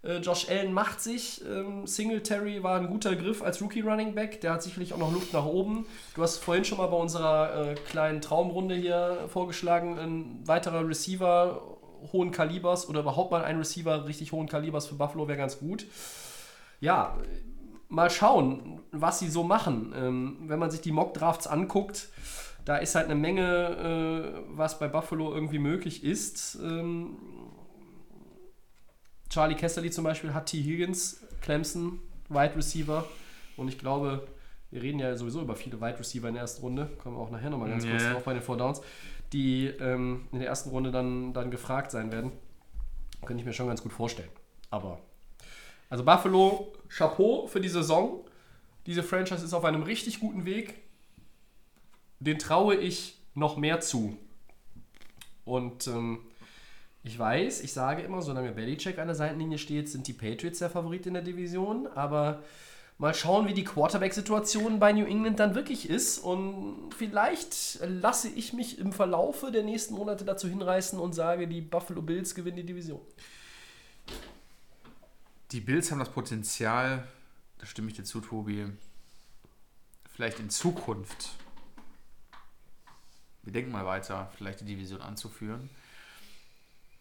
Äh, Josh Allen macht sich. Ähm, Singletary war ein guter Griff als Rookie Running Back. Der hat sicherlich auch noch Luft nach oben. Du hast vorhin schon mal bei unserer äh, kleinen Traumrunde hier vorgeschlagen, ein weiterer Receiver hohen Kalibers oder überhaupt mal ein Receiver richtig hohen Kalibers für Buffalo wäre ganz gut. Ja, mal schauen, was sie so machen. Ähm, wenn man sich die Mock-Drafts anguckt, da ist halt eine Menge, äh, was bei Buffalo irgendwie möglich ist. Charlie Kesserly zum Beispiel hat T. Higgins, Clemson, Wide Receiver. Und ich glaube, wir reden ja sowieso über viele Wide Receiver in der ersten Runde. Kommen wir auch nachher nochmal ganz kurz Ja. drauf bei den Four Downs, die ähm, in der ersten Runde dann, dann gefragt sein werden. Könnte ich mir schon ganz gut vorstellen. Aber, also Buffalo, Chapeau für die Saison. Diese Franchise ist auf einem richtig guten Weg. Den traue ich noch mehr zu. Und ähm, ich weiß, ich sage immer, solange Belichick an der Seitenlinie steht, sind die Patriots der Favorit in der Division. Aber mal schauen, wie die Quarterback-Situation bei New England dann wirklich ist. Und vielleicht lasse ich mich im Verlaufe der nächsten Monate dazu hinreißen und sage, die Buffalo Bills gewinnen die Division. Die Bills haben das Potenzial, da stimme ich dir zu, Tobi, vielleicht in Zukunft, wir denken mal weiter, vielleicht die Division anzuführen.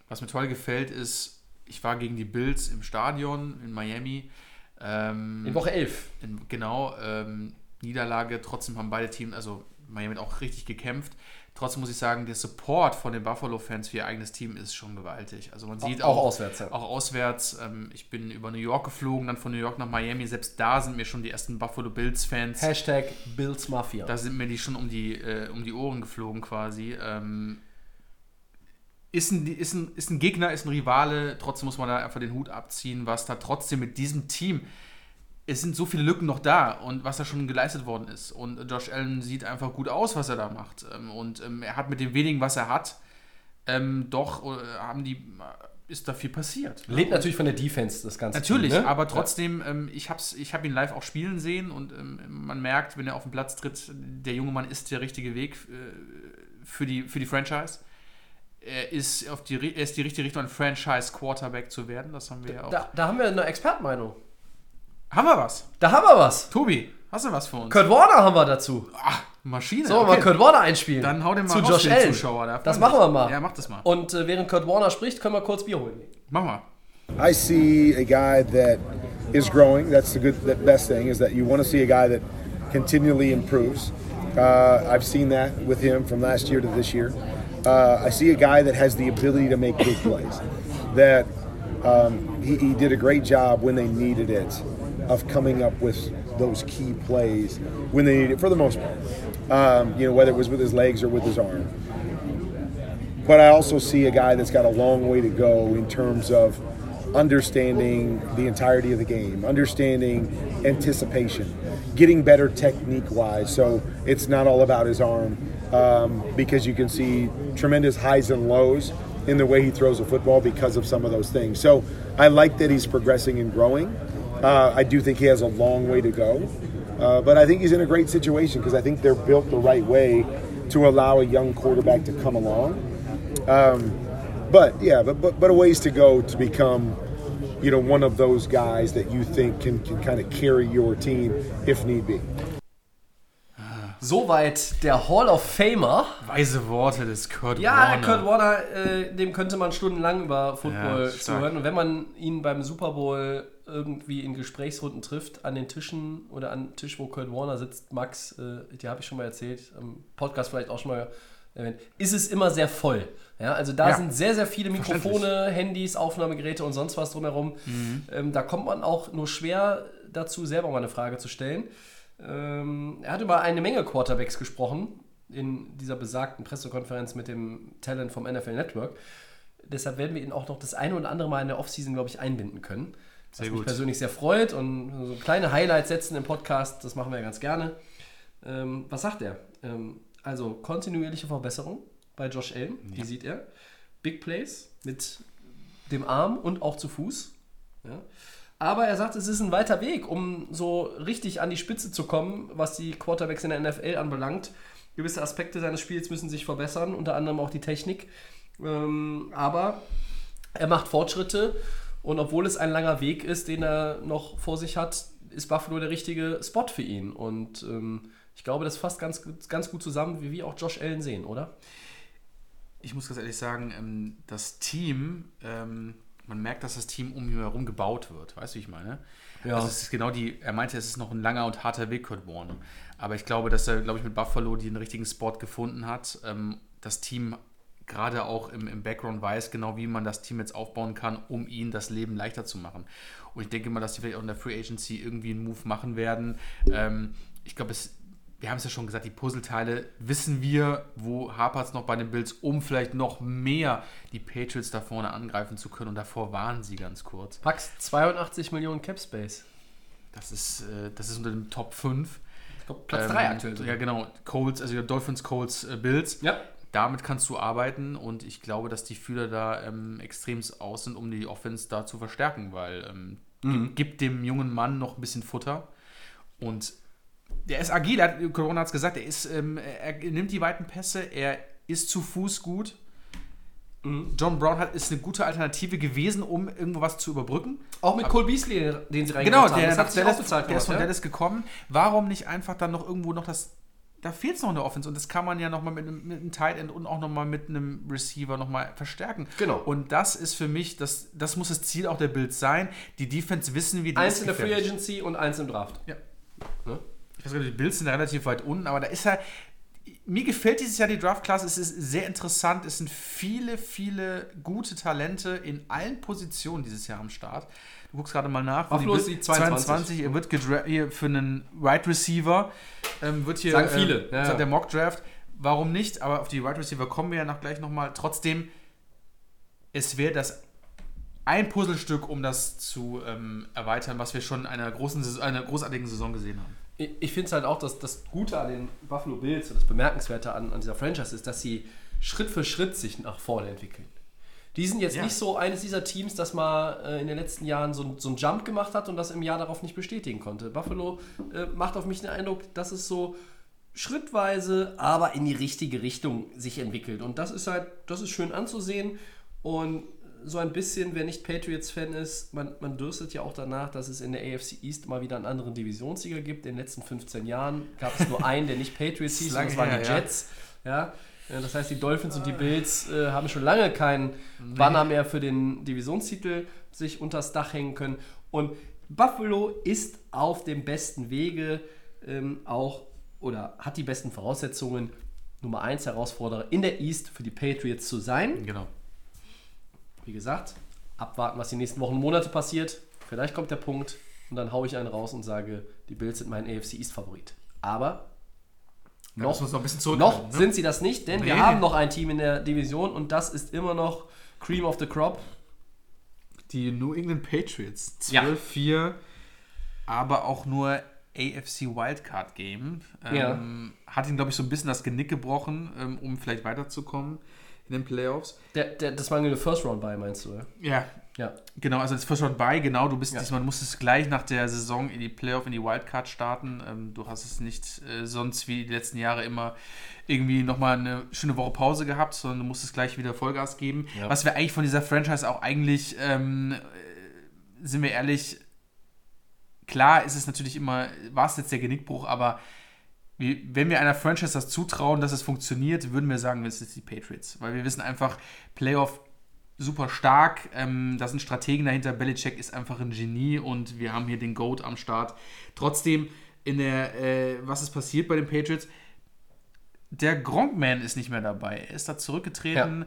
Was mir toll gefällt, ist, ich war gegen die Bills im Stadion in Miami. Ähm, In Woche 11. in, genau, ähm, Niederlage, trotzdem haben beide Teams, also Miami hat auch richtig gekämpft. Trotzdem muss ich sagen, der Support von den Buffalo-Fans für ihr eigenes Team ist schon gewaltig. Also man sieht auch auch, auswärts, ja. Auch auswärts. Ähm, ich bin über New York geflogen, dann von New York nach Miami. Selbst da sind mir schon die ersten Buffalo Bills-Fans. Hashtag Bills Mafia. Da sind mir die schon um die, äh, um die Ohren geflogen quasi. Ähm, ist, ein, ist, ein, ist ein Gegner, ist ein Rivale, trotzdem muss man da einfach den Hut abziehen, was da trotzdem mit diesem Team, es sind so viele Lücken noch da und was da schon geleistet worden ist. Und Josh Allen sieht einfach gut aus, was er da macht. Ähm, Und ähm, er hat mit dem wenigen, was er hat, ähm, doch äh, haben die, ist da viel passiert. Lebt natürlich von der Defense, das Ganze. Natürlich, Team, ne? aber trotzdem, ähm, ich habe ich hab ihn live auch spielen sehen und ähm, man merkt, wenn er auf den Platz tritt, der junge Mann ist der richtige Weg äh, für, die, für die Franchise. Er ist, auf die, er ist die richtige Richtung, ein Franchise-Quarterback zu werden. Das haben wir ja auch. Da, da haben wir eine Expertmeinung. haben wir was? Da haben wir was. Tobi, hast du was für uns? Kurt Warner haben wir dazu. Ach, Maschine. Sollen wir mal Kurt Warner einspielen? Dann hau den mal Zu raus Josh Allen. Zuschauer, da das machen wir mal. Ja, mach das mal. Und äh, während Kurt Warner spricht, können wir kurz Bier holen. Mach mal. I see a guy that is growing. That's the good, the best thing is that you want to see a guy that continually improves. Uh, I've seen that with him from last year to this year. Uh, I see a guy that has the ability to make big plays. That um, he, he did a great job when they needed it of coming up with those key plays when they needed it for the most part. Um, you know, whether it was with his legs or with his arm. But I also see a guy that's got a long way to go in terms of understanding the entirety of the game, understanding anticipation, getting better technique wise. So it's not all about his arm um, because you can see tremendous highs and lows in the way he throws a football because of some of those things. So I like that he's progressing and growing. Uh, I do think he has a long way to go. Uh, but I think he's in a great situation because I think they're built the right way to allow a young quarterback to come along. Um, but yeah, but, but but a ways to go to become, you know, one of those guys that you think can, can kind of carry your team if need be. Soweit der Hall of Famer. Weise Worte des Kurt Ja, Warner. Kurt Warner, äh, dem könnte man stundenlang über Football Ja, zuhören. Und wenn man ihn beim Super Bowl irgendwie in Gesprächsrunden trifft, an den Tischen oder an Tisch, wo Kurt Warner sitzt, Max, äh, die habe ich schon mal erzählt, im Podcast vielleicht auch schon mal erwähnt, ist es immer sehr voll. Ja, also da Ja. sind sehr, sehr viele. Mhm. Mikrofone, Handys, Aufnahmegeräte und sonst was drumherum. Ähm, da kommt man auch nur schwer dazu, selber mal eine Frage zu stellen. Ähm, er hat über eine Menge Quarterbacks gesprochen in dieser besagten Pressekonferenz mit dem Talent vom NFL Network. Deshalb werden wir ihn auch noch das eine oder andere Mal in der Offseason, glaube ich, einbinden können. Was Sehr mich gut. persönlich sehr freut und so kleine Highlights setzen im Podcast, das machen wir ja ganz gerne. Ähm, was sagt er? Ähm, also kontinuierliche Verbesserung bei Josh Allen, die sieht er. Big Plays mit dem Arm und auch zu Fuß. Ja. Aber er sagt, es ist ein weiter Weg, um so richtig an die Spitze zu kommen, was die Quarterbacks in der NFL anbelangt. Gewisse Aspekte seines Spiels müssen sich verbessern, unter anderem auch die Technik. Ähm, aber er macht Fortschritte und obwohl es ein langer Weg ist, den er noch vor sich hat, ist Buffalo der richtige Spot für ihn. Und ähm, ich glaube, das fasst ganz, ganz gut zusammen, wie wir auch Josh Allen sehen, oder? ich muss ganz ehrlich sagen, ähm, das Team, ähm, man merkt, dass das Team um ihn herum gebaut wird. Weißt du, wie ich meine? Ja. Also es ist genau die, er meinte, es ist noch ein langer und harter Weg, Kurt Warner. Aber ich glaube, dass er, glaube ich, mit Buffalo den richtigen Spot gefunden hat. Ähm, das Team gerade auch im, im Background weiß genau, wie man das Team jetzt aufbauen kann, um ihnen das Leben leichter zu machen. Und ich denke mal, dass die vielleicht auch in der Free Agency irgendwie einen Move machen werden. Ähm, ich glaube, es wir haben es ja schon gesagt, die Puzzleteile wissen wir, wo hapert es noch bei den Bills, um vielleicht noch mehr die Patriots da vorne angreifen zu können. Und davor waren sie ganz kurz. Max, 82 Millionen Cap Space. Das ist, äh, das ist unter dem Top 5. Ich glaube, Platz 3 aktuell. Ja, genau. Colts, also Dolphins, Colts, äh, Bills. Ja. Damit kannst du arbeiten und ich glaube, dass die Fühler da ähm, extremst aus sind, um die Offense da zu verstärken, weil ähm, gibt, gibt dem jungen Mann noch ein bisschen Futter und der ist agil, hat, Corona hat es gesagt, er, ist, ähm, er nimmt die weiten Pässe, er ist zu Fuß gut. John Brown hat, ist eine gute Alternative gewesen, um irgendwo was zu überbrücken. Auch mit Cole Beasley, den sie Genau, reingebracht haben. der, Das nach hat sich Dallas, bezahlt der ist von ja? Dallas gekommen. Warum nicht einfach dann noch irgendwo noch das. Da fehlt es noch in der Offense und das kann man ja nochmal mit, einem- mit einem Tight End und auch nochmal mit einem Receiver nochmal verstärken. Genau. Und das ist für mich, das, das muss das Ziel auch der Bills sein. Die Defense wissen, wie die Eins in der Free. Agency und eins im Draft. Ja. Ne? Ich weiß gar nicht, die Bills sind relativ weit unten, aber da ist ja. Mir gefällt dieses Jahr die Draft-Klasse. Es ist sehr interessant. Es sind viele, viele gute Talente in allen Positionen dieses Jahr am Start. Du guckst gerade mal nach. Buffalo die ist die 22. Er wird hier für einen Wide Receiver. Ähm, wird hier, Sagen viele, Äh, ja, sagt der Mock Draft. Warum nicht? Aber auf die Wide Receiver kommen wir ja noch gleich nochmal. Trotzdem, es wäre das ein Puzzlestück, um das zu ähm, erweitern, was wir schon in einer, großen, einer großartigen Saison gesehen haben. Ich, ich finde es halt auch, dass das Gute an den Buffalo Bills und das Bemerkenswerte an, an dieser Franchise ist, dass sie Schritt für Schritt sich nach vorne entwickeln. Die sind jetzt Ja. nicht so eines dieser Teams, das mal äh, in den letzten Jahren so, so einen Jump gemacht hat und das im Jahr darauf nicht bestätigen konnte. Buffalo äh, macht auf mich den Eindruck, dass es so schrittweise, aber in die richtige Richtung sich entwickelt. Und das ist halt, das ist schön anzusehen. Und so ein bisschen, wer nicht Patriots-Fan ist, man, man dürstet ja auch danach, dass es in der AFC East mal wieder einen anderen Divisionssieger gibt. In den letzten 15 Jahren gab es nur einen, der nicht Patriots hieß, und das waren her, die. Jets. Ja. Ja, Das heißt, die Dolphins und die Bills äh, haben schon lange keinen Banner mehr für den Divisionstitel sich unters Dach hängen können. Und Buffalo ist auf dem besten Wege, ähm, auch oder hat die besten Voraussetzungen, Nummer 1 Herausforderer in der East für die Patriots zu sein. Genau. Wie gesagt, abwarten, was die nächsten Wochen und Monate passiert. Vielleicht kommt der Punkt und dann haue ich einen raus und sage, die Bills sind mein AFC East Favorit. Aber Noch, uns noch noch sind sie das nicht, denn wir Nee. haben noch ein Team in der Division und das ist immer noch Cream of the Crop. die New England Patriots. Ja. 12-4, aber auch nur AFC Wildcard Game. Ja. Ähm, Hat ihn, glaube ich, so ein bisschen das Genick gebrochen, ähm, um vielleicht weiterzukommen in den Playoffs. Der, der, das war eine First Round bei, meinst du? Ja. Ja, ja. Genau, also das First Round bei, genau, du bist Ja. diesmal, musstest gleich nach der Saison in die Playoff, in die Wildcard starten. Ähm, du hast es nicht äh, sonst wie die letzten Jahre immer irgendwie nochmal eine schöne Woche Pause gehabt, sondern du musstest gleich wieder Vollgas geben. Ja. Was wir eigentlich von dieser Franchise auch eigentlich, ähm, äh, sind wir ehrlich, klar ist es natürlich immer, war es jetzt der Genickbruch, aber wenn wir einer Franchise das zutrauen, dass es funktioniert, würden wir sagen, es ist die Patriots. Weil wir wissen einfach, Playoff super stark. Ähm, da sind Strategen dahinter. Belichick ist einfach ein Genie und wir haben hier den Goat am Start. Trotzdem, in der, äh, was ist passiert bei den Patriots? Der Gronkman ist nicht mehr dabei. Er ist da zurückgetreten.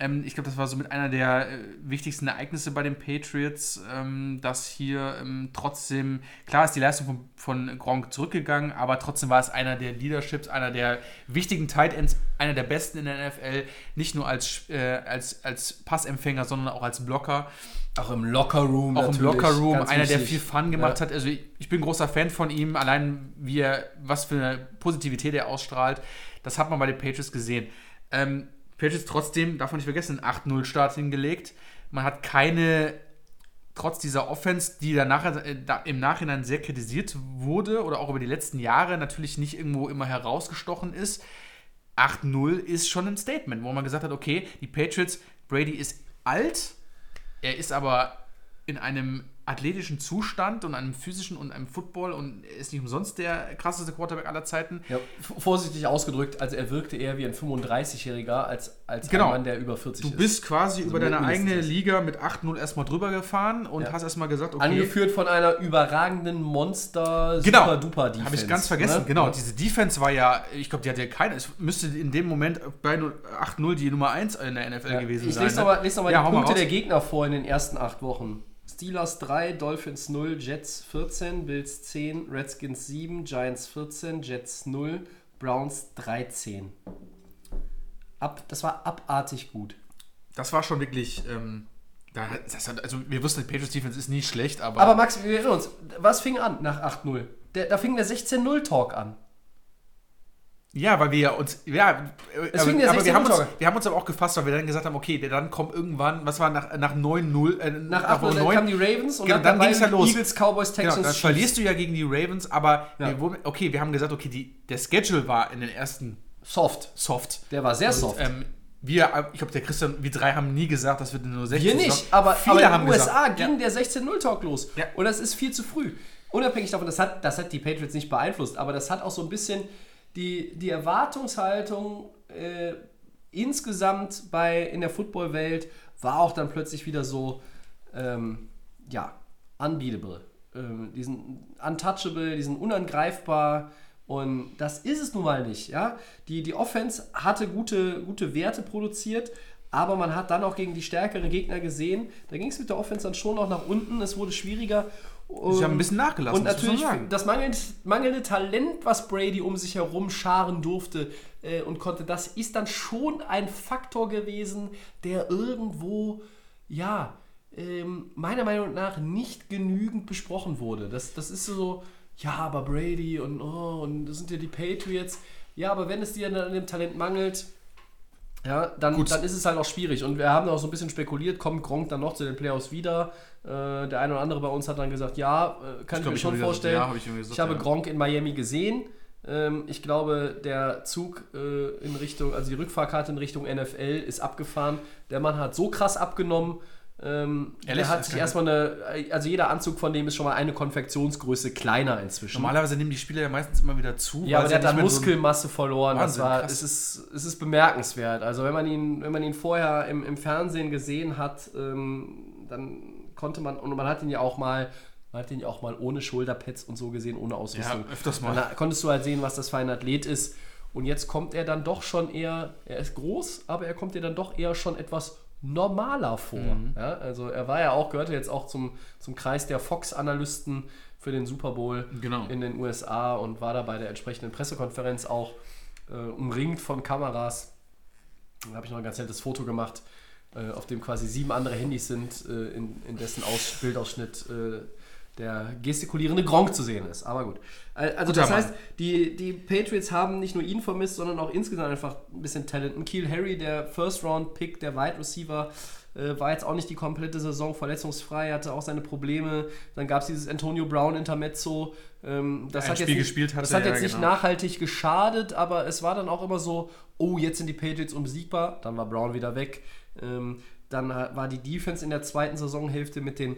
Ähm, ich glaube, das war so mit einer der äh, wichtigsten Ereignisse bei den Patriots, ähm, dass hier ähm, trotzdem, klar ist die Leistung von, von Gronk zurückgegangen, aber trotzdem war es einer der Leaderships, einer der wichtigen Tight Ends, einer der besten in der NFL, nicht nur als, äh, als, als Passempfänger, sondern auch als Blocker. Auch im Lockerroom. Auch im Lockerroom, einer, der wichtig. viel Fun gemacht Ja. hat. Also ich, ich bin ein großer Fan von ihm, allein wie er, was für eine Positivität er ausstrahlt. Das hat man bei den Patriots gesehen. Ähm, Patriots trotzdem, darf man nicht vergessen, einen 8-0-Start hingelegt. Man hat keine, trotz dieser Offense, die danach, äh, da, im Nachhinein sehr kritisiert wurde oder auch über die letzten Jahre natürlich nicht irgendwo immer herausgestochen ist. 8-0 ist schon ein Statement, wo man gesagt hat, okay, die Patriots, Brady ist alt, er ist aber in einem athletischen Zustand und einem physischen und einem Football und ist nicht umsonst der krasseste Quarterback aller Zeiten. Ja, vorsichtig ausgedrückt, also er wirkte eher wie ein 35-Jähriger als, als Genau. ein Mann, der über 40 Du ist. bist quasi über deine eigene Liga mit 8-0 erstmal drüber gefahren und Ja. hast erstmal gesagt, okay, Angeführt von einer überragenden Monster Genau. super duper Defense. Habe ich ganz vergessen. ne? Genau, Ja. diese Defense war ja, ich glaube, die hatte ja keine. Es müsste in dem Moment bei 8-0 die Nummer 1 in der NFL gewesen ich sein. lese ne? nochmal noch mal die Punkte der Gegner vor in den ersten acht Wochen. Steelers 3, Dolphins 0, Jets 14, Bills 10, Redskins 7, Giants 14, Jets 0, Browns 13. Ab, das war abartig gut. Das war schon wirklich. Ähm, da, hat, also, wir wussten, die Patriots Defense ist nie schlecht, aber. Aber Max, wir erinnern uns, was fing an nach 8-0? Der, da fing der 16-0-Talk an. Ja, weil wir ja uns, ja, Es aber, aber wir, haben uns, 16. wir haben uns aber auch gefasst, weil wir dann gesagt haben, okay, dann kommt irgendwann, was war nach, nach 9-0, äh, Nach nach 8-0 Woche dann 9, kamen die Ravens und Genau, dann, dann dabei ging's ja die los. Eagles, Cowboys, genau, Texans, dann Chiefs. verlierst du ja gegen die Ravens, aber Ja. wir, okay, wir haben gesagt, okay, die, der Schedule war in den ersten Soft. soft. Der war sehr soft. Ähm, wir, ich glaube, der Christian, wir drei haben nie gesagt, dass wir nur 16 Wir nicht, Saison- aber, viele aber in haben den USA gesagt, ging der 16-0-Talk los. Ja. Und das ist viel zu früh. Unabhängig davon, das hat, das hat die Patriots nicht beeinflusst, aber das hat auch so ein bisschen die, die Erwartungshaltung äh, insgesamt bei, in der Footballwelt war auch dann plötzlich wieder so, ähm, ja, unbeatable. Ähm, die sind untouchable, die sind unangreifbar. Und das ist es nun mal nicht. Ja? Die, die Offense hatte gute, gute Werte produziert, aber man hat dann auch gegen die stärkeren Gegner gesehen, da ging es mit der Offense dann schon noch nach unten, es wurde schwieriger. Sie haben ein bisschen nachgelassen, Und natürlich das mangelnde, mangelnde Talent, was Brady um sich herum scharen durfte äh, und konnte, das ist dann schon ein Faktor gewesen, der irgendwo, ja, ähm, meiner Meinung nach nicht genügend besprochen wurde. Das, das ist so, ja, aber Brady und, oh, und das sind ja die Patriots. Ja, aber wenn es dir dann an dem Talent mangelt, ja, dann, Gut. dann ist es halt auch schwierig. Und wir haben auch so ein bisschen spekuliert, kommt Gronk dann noch zu den Playoffs wieder? Äh, der eine oder andere bei uns hat dann gesagt, ja, äh, kann ich, glaub, mir ich schon habe gesagt, vorstellen. ja, habe ich gesagt, ich habe ja. Gronk in Miami gesehen. Ähm, ich glaube, der Zug äh, in Richtung, also die Rückfahrkarte in Richtung NFL ist abgefahren. Der Mann hat so krass abgenommen. Ähm, Ehrlich? der hat Das sich erstmal eine, also jeder Anzug von dem ist schon mal eine Konfektionsgröße kleiner inzwischen. Normalerweise nehmen die Spieler ja meistens immer wieder zu. Ja, aber sie der hat an mehr so Muskelmasse verloren. Das Wahnsinn, war, krass. es, ist, es ist bemerkenswert. Also wenn man ihn, wenn man ihn vorher im, im Fernsehen gesehen hat, ähm, dann konnte man, und man hat ihn ja auch mal, man hat ihn ja auch mal ohne Schulterpads und so gesehen, ohne Ausrüstung. Ja, öfters mal. Dann konntest du halt sehen, was das für ein Athlet ist. Und jetzt kommt er dann doch schon eher, er ist groß, aber er kommt dir dann doch eher schon etwas normaler vor. Mhm. Ja, also er war ja auch, gehörte jetzt auch zum, zum Kreis der Fox-Analysten für den Super Bowl Genau. in den USA und war da bei der entsprechenden Pressekonferenz auch äh, umringt von Kameras. Da habe ich noch ein ganz nettes Foto gemacht, auf dem quasi sieben andere Handys sind, äh, in, in dessen Aus Bildausschnitt äh, der gestikulierende Gronk zu sehen ist. Aber gut. Äh, Also das heißt, die, die Patriots haben nicht nur ihn vermisst, sondern auch insgesamt einfach ein bisschen Talent. Ein Keel Harry, der First-Round-Pick, der Wide Receiver, äh, war jetzt auch nicht die komplette Saison verletzungsfrei, hatte auch seine Probleme. Dann gab es dieses Antonio Brown-Intermezzo. Ähm, das hat Spiel jetzt nicht, Das hat ja, jetzt nicht genau. nachhaltig geschadet, aber es war dann auch immer so, oh, jetzt sind die Patriots unbesiegbar. Dann war Brown wieder weg. Ähm, dann war die Defense in der zweiten Saisonhälfte mit den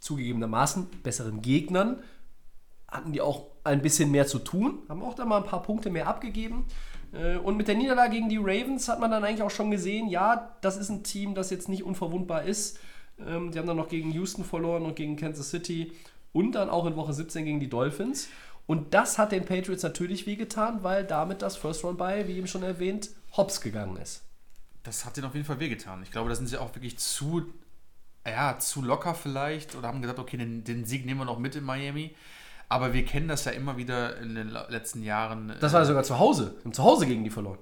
zugegebenermaßen besseren Gegnern hatten die auch ein bisschen mehr zu tun, haben auch da mal ein paar Punkte mehr abgegeben. Äh, Und mit der Niederlage gegen die Ravens hat man dann eigentlich auch schon gesehen, ja, das ist ein Team, das jetzt nicht unverwundbar ist. Ähm, Die haben dann noch gegen Houston verloren und gegen Kansas City und dann auch in Woche 17 gegen die Dolphins. Und das hat den Patriots natürlich wehgetan, weil damit das First Round bei, wie eben schon erwähnt, hops gegangen ist. Das hat denen auf jeden Fall wehgetan. Ich glaube, da sind sie auch wirklich zu, ja, zu locker vielleicht oder haben gesagt, okay, den, den Sieg nehmen wir noch mit in Miami. Aber wir kennen das ja immer wieder in den letzten Jahren. Das äh, war sogar zu Hause. Wir haben zu Hause gegen die verloren.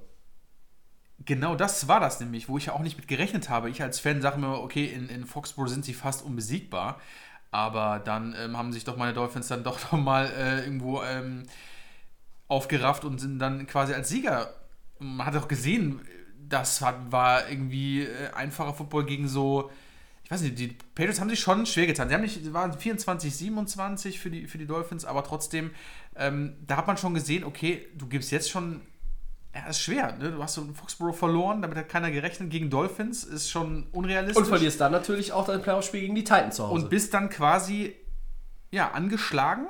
Genau das war das nämlich, wo ich ja auch nicht mit gerechnet habe. Ich als Fan sage mir, okay, in, in Foxborough sind sie fast unbesiegbar. Aber dann ähm, haben sich doch meine Dolphins dann doch noch mal äh, irgendwo ähm, aufgerafft und sind dann quasi als Sieger. Man hat auch gesehen, das hat, war irgendwie äh, einfacher Football gegen so. Ich weiß nicht, die Patriots haben sich schon schwer getan. Sie haben nicht, waren 24, 27 für die, für die Dolphins, aber trotzdem, ähm, da hat man schon gesehen, okay, du gibst jetzt schon ja, ist schwer. Ne? Du hast so Foxborough verloren, damit hat keiner gerechnet. Gegen Dolphins ist schon unrealistisch. Und verlierst dann natürlich auch dein Playoff-Spiel gegen die Titans zu Hause. Und bist dann quasi ja, angeschlagen,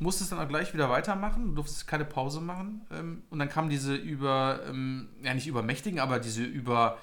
musstest dann auch gleich wieder weitermachen, du durftest keine Pause machen. Ähm, und dann kamen diese über, ähm, ja nicht übermächtigen, aber diese über,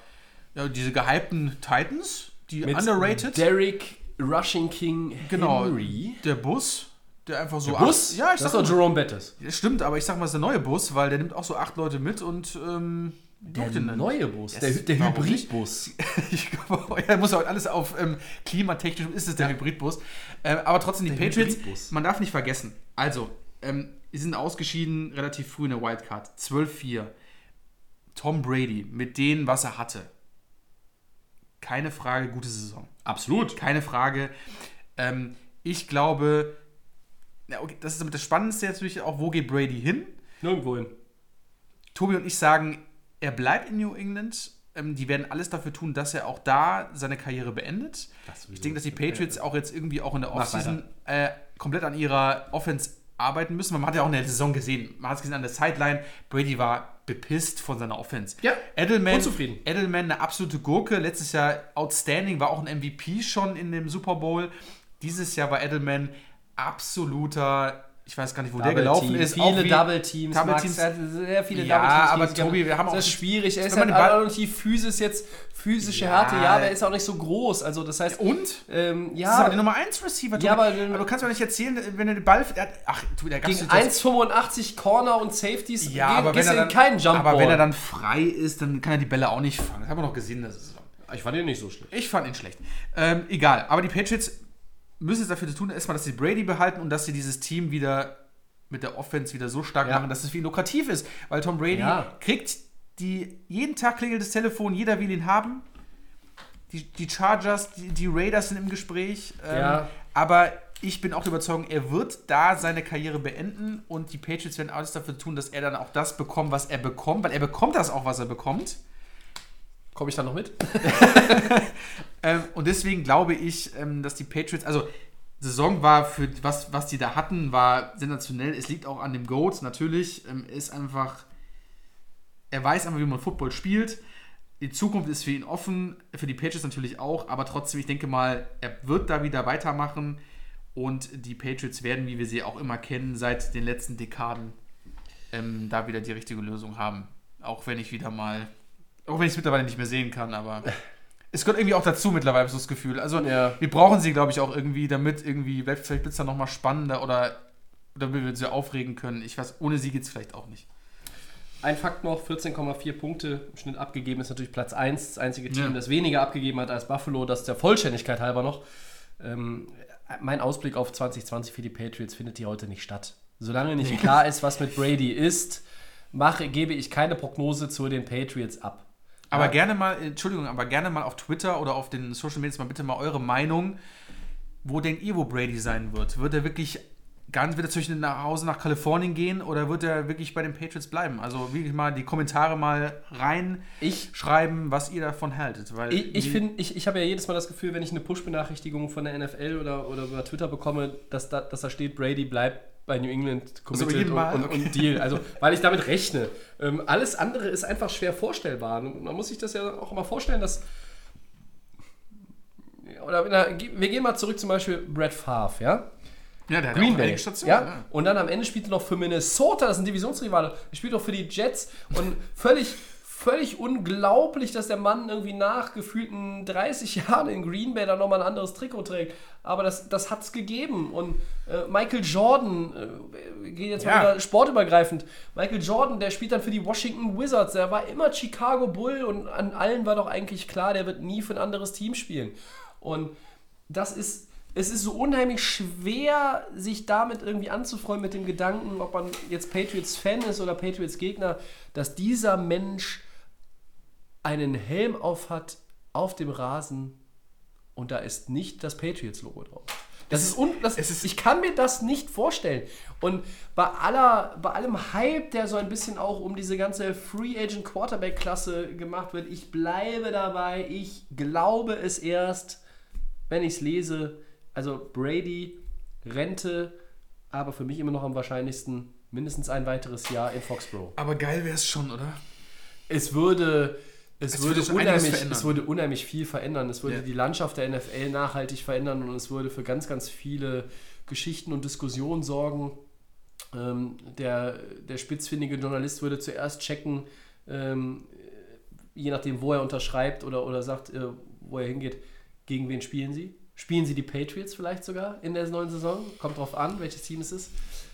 ja, diese gehypten Titans, die Mit underrated. Derek Rushing King genau, Henry. der Bus, der einfach so. Bus? Acht, ja, ich das sag ist doch Jerome Bettis. Stimmt, aber ich sag mal, es ist der neue Bus, weil der nimmt auch so acht Leute mit und ähm, Der neue Bus. Yes, Der, der? Hybridbus. ich glaube, er muss auch alles auf ähm, klimatechnisch ist es der Hybridbus. Ähm, aber trotzdem, die Der Patriots, Hybridbus. man darf nicht vergessen. Also, ähm, sie sind ausgeschieden relativ früh in der Wildcard. 12-4. Tom Brady mit denen, was er hatte. Keine Frage, gute Saison. Absolut. Keine Frage. Ähm, ich glaube, ja, okay, das ist damit das Spannendste jetzt natürlich auch, wo geht Brady hin? Nirgendwo hin. Tobi und ich sagen, er bleibt in New England. Ähm, die werden alles dafür tun, dass er auch da seine Karriere beendet. Ich denke, dass die Patriots auch jetzt irgendwie auch in der Offseason äh, komplett an ihrer Offense arbeiten müssen. Man hat ja auch in der Saison gesehen, man hat es gesehen an der Sideline, Brady war bepisst von seiner Offense. Ja, Edelman, unzufrieden. Edelman, eine absolute Gurke. Letztes Jahr outstanding, war auch ein MVP schon in dem Super Bowl. Dieses Jahr war Edelman absoluter, ich weiß gar nicht, wo der Double gelaufen Team, ist. Viele auch Double Teams. Double Max, Teams. er hat sehr viele Ja, Double Teams. aber. Tobi, wir haben auch- Das ist schwierig. Er ist halt Ball- auch noch die Physis jetzt, physische Ja. Härte. Ja, aber er ist auch nicht so groß. Also das heißt, Und? ähm, Das ist aber ja, der Nummer 1 Receiver. Ja, Tobi. aber- du kannst mir nicht erzählen, wenn er den Ball. Ach, Tobi, da gab's gegen jetzt- 1,85 Corner und Safeties Ja, geht- aber wenn, gehst er du dann, in keinen Jump aber wenn er dann frei ist, dann kann er die Bälle auch nicht fangen. Das haben wir noch gesehen. Das ist Ich fand ihn nicht so schlecht. Ich fand ihn schlecht. Ähm, egal, aber die Patriots müssen es dafür tun, erstmal, dass sie Brady behalten und dass sie dieses Team wieder mit der Offense wieder so stark Ja. machen, dass es wie lukrativ ist. Weil Tom Brady Ja. kriegt die, jeden Tag klingelt das Telefon, jeder will ihn haben. Die, die Chargers, die, die Raiders sind im Gespräch. Ähm, Ja. Aber ich bin auch der Überzeugung, er wird da seine Karriere beenden und die Patriots werden alles dafür tun, dass er dann auch das bekommt, was er bekommt, weil er bekommt das auch, was er bekommt. Komme ich da noch mit? Ähm, und deswegen glaube ich, ähm, dass die Patriots, also Saison war für was, was die da hatten, war sensationell. Es liegt auch an dem Goat, natürlich. Ähm, ist einfach, er weiß einfach, wie man Football spielt. Die Zukunft ist für ihn offen, für die Patriots natürlich auch, aber trotzdem, ich denke mal, er wird da wieder weitermachen und die Patriots werden, wie wir sie auch immer kennen, seit den letzten Dekaden, ähm, da wieder die richtige Lösung haben. Auch wenn ich wieder mal, auch wenn ich es mittlerweile nicht mehr sehen kann, aber es gehört irgendwie auch dazu mittlerweile, so das Gefühl. Also Ja. wir brauchen sie, glaube ich, auch irgendwie, damit irgendwie, vielleicht wird es dann nochmal spannender oder damit wir sie aufregen können. Ich weiß, ohne sie geht es vielleicht auch nicht. Ein Fakt noch, 14,4 Punkte im Schnitt abgegeben, ist natürlich Platz 1, das einzige Team, Ja. das weniger abgegeben hat als Buffalo, das der Vollständigkeit halber noch. Ähm, mein Ausblick auf 2020 für die Patriots findet hier heute nicht statt. Solange nicht klar ist, was mit Brady ist, mache, gebe ich keine Prognose zu den Patriots ab. Aber Ja. gerne mal, Entschuldigung, aber gerne mal auf Twitter oder auf den Social Medias mal bitte mal eure Meinung. Wo denkt ihr, wo Brady sein wird? Wird er wirklich ganz, wird er zwischen nach Hause nach Kalifornien gehen oder wird er wirklich bei den Patriots bleiben? Also wirklich mal die Kommentare mal reinschreiben, Ich- was ihr davon haltet. Weil Ich, ich finde, ich, ich habe ja jedes Mal das Gefühl, wenn ich eine Push-Benachrichtigung von der NFL oder, oder über Twitter bekomme, dass da, dass da steht, Brady bleibt bei New England committed jeden und, Mal? und, und Deal. Also, weil ich damit rechne. Ähm, alles andere ist einfach schwer vorstellbar. Und Man muss sich das ja auch immer vorstellen, dass. Oder der, wir gehen mal zurück zum Beispiel Brett Favre, ja? ja, der hat Green auch Bay. Stationen. ja? ja. Und dann am Ende spielt er noch für Minnesota, das ist ein Divisionsrivale. Er spielt doch für die Jets und völlig, völlig unglaublich, dass der Mann irgendwie nach gefühlten 30 Jahren in Green Bay dann nochmal ein anderes Trikot trägt. Aber das, das hat es gegeben. Und äh, Michael Jordan, äh, wir gehen jetzt Ja. mal wieder sportübergreifend, Michael Jordan, der spielt dann für die Washington Wizards. Der war immer Chicago Bull und an allen war doch eigentlich klar, der wird nie für ein anderes Team spielen. Und das ist, es ist so unheimlich schwer, sich damit irgendwie anzufreuen mit dem Gedanken, ob man jetzt Patriots-Fan ist oder Patriots-Gegner, dass dieser Mensch einen Helm aufhat auf dem Rasen und da ist nicht das Patriots-Logo drauf. Das ist, un das ist- ich kann mir das nicht vorstellen. Und bei aller, bei allem Hype, der so ein bisschen auch um diese ganze Free Agent Quarterback Klasse gemacht wird, ich bleibe dabei. Ich glaube es erst, wenn ich es lese. Also Brady, Rente, aber für mich immer noch am wahrscheinlichsten mindestens ein weiteres Jahr in Foxborough. Aber geil wäre es schon, oder? Es würde, es, Es würde, unheimlich, es würde unheimlich viel verändern. Es würde Ja. die Landschaft der NFL nachhaltig verändern und es würde für ganz, ganz viele Geschichten und Diskussionen sorgen. Ähm, der, der spitzfindige Journalist würde zuerst checken, ähm, je nachdem, wo er unterschreibt oder, oder sagt, äh, wo er hingeht, gegen wen spielen sie? Spielen sie die Patriots vielleicht sogar in der neuen Saison? Kommt drauf an, welches Team es ist.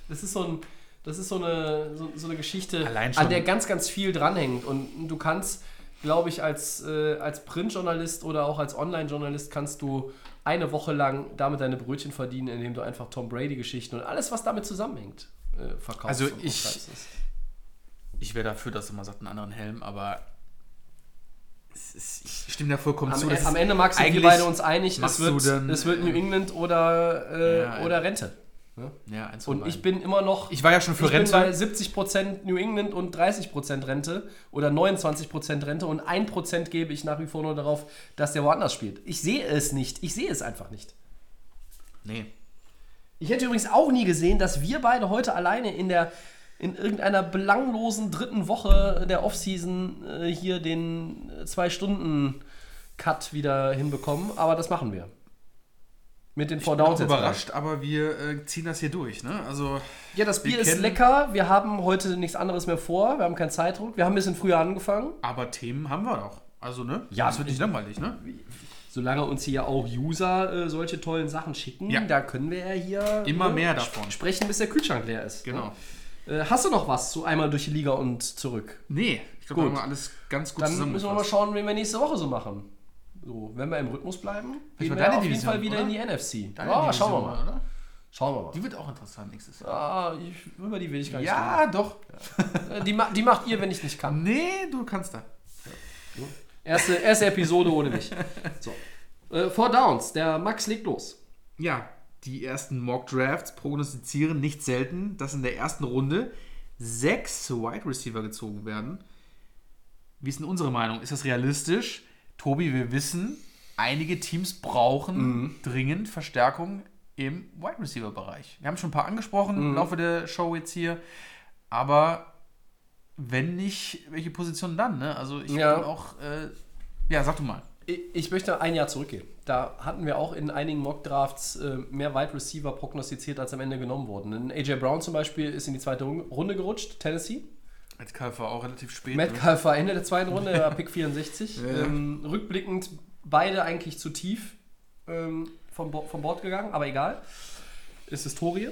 Das ist so, ein, das ist so, eine, so, so eine Geschichte, an der ganz, ganz viel dranhängt. Und du kannst, glaube ich, als, äh, als Printjournalist oder auch als Online-Journalist kannst du eine Woche lang damit deine Brötchen verdienen, indem du einfach Tom Brady-Geschichten und alles, was damit zusammenhängt, äh, verkaufst. Also ich- Ich wäre dafür, dass man sagt, einen anderen Helm, aber es ist, ich stimme da vollkommen Am, zu. am Ende magst du wir beide uns einig, es wird, du es wird New äh, England oder, äh, Ja, oder Rente. Ja, eins Und ich bin immer noch. Ich war ja schon für ich Rente. bin bei 70% New England und 30% Rente oder 29% Rente und 1% gebe ich nach wie vor nur darauf, dass der woanders spielt. Ich sehe es nicht. Ich sehe es einfach nicht. nee. Ich hätte übrigens auch nie gesehen, dass wir beide heute alleine in der, in irgendeiner belanglosen dritten Woche der Offseason äh, hier den äh, Zwei-Stunden-Cut wieder hinbekommen, aber das machen wir. Mit den Four Ich bin Downs auch überrascht, aber wir äh, ziehen das hier durch, ne? Also, Ja, das Bier ist lecker. Wir haben heute nichts anderes mehr vor. Wir haben keinen Zeitdruck. Wir haben ein bisschen früher angefangen. aber Themen haben wir doch. Also, ne? Ja, das wird nicht langweilig, ne? Solange uns hier auch User äh, solche tollen Sachen schicken, Ja. da können wir ja hier Immer ne, mehr davon. sprechen, bis der Kühlschrank leer ist. Genau. Ne? Äh, hast du noch was so einmal durch die Liga und zurück? Nee, ich glaube, wir haben alles ganz gut Dann müssen wir mal schauen, wen wir nächste Woche so machen. So, wenn wir im Rhythmus bleiben, gehen wir auf jeden Fall wieder oder? in die NFC. Deine ja, schauen wir mal. Oder? Schauen wir mal. Die wird auch interessant nächstes Jahr. Ah, ich, über die will ich gar nicht Ja, doch. reden. Äh, Die, ma- die macht ihr, wenn ich nicht kann. Nee, du kannst da. Erste, erste Episode ohne mich. So. Äh, Four Downs, der Max legt los. Ja, die ersten Mock Drafts prognostizieren nicht selten, dass in der ersten Runde sechs Wide Receiver gezogen werden. Wie ist denn unsere Meinung? Ist das realistisch? Tobi, wir wissen, einige Teams brauchen dringend Verstärkung im Wide Receiver Bereich. Wir haben schon ein paar angesprochen im Laufe der Show jetzt hier, aber wenn nicht, welche Position dann? Ne? Also ich Ja. bin auch, äh, ja, sag du mal. Ich, ich möchte ein Jahr zurückgehen. Da hatten wir auch in einigen Mock-Drafts äh, mehr Wide Receiver prognostiziert, als am Ende genommen wurden. AJ Brown zum Beispiel ist in die zweite Run- Runde gerutscht, Tennessee. Metcalf war auch relativ spät. Ne? Metcalf war Ende der zweiten Runde, war Pick 64. Ja. Ähm, rückblickend beide eigentlich zu tief ähm, vom, Bo vom Bord gegangen, aber egal. Ist Historie.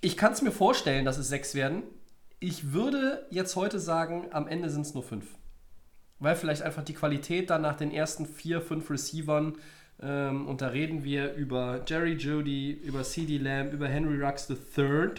Ich kann es mir vorstellen, dass es sechs werden. Ich würde jetzt heute sagen, am Ende sind es nur fünf. Weil vielleicht einfach die Qualität dann nach den ersten vier, fünf Receivern, ähm, und da reden wir über Jerry Judy, über CD Lamb, über Henry Rux III,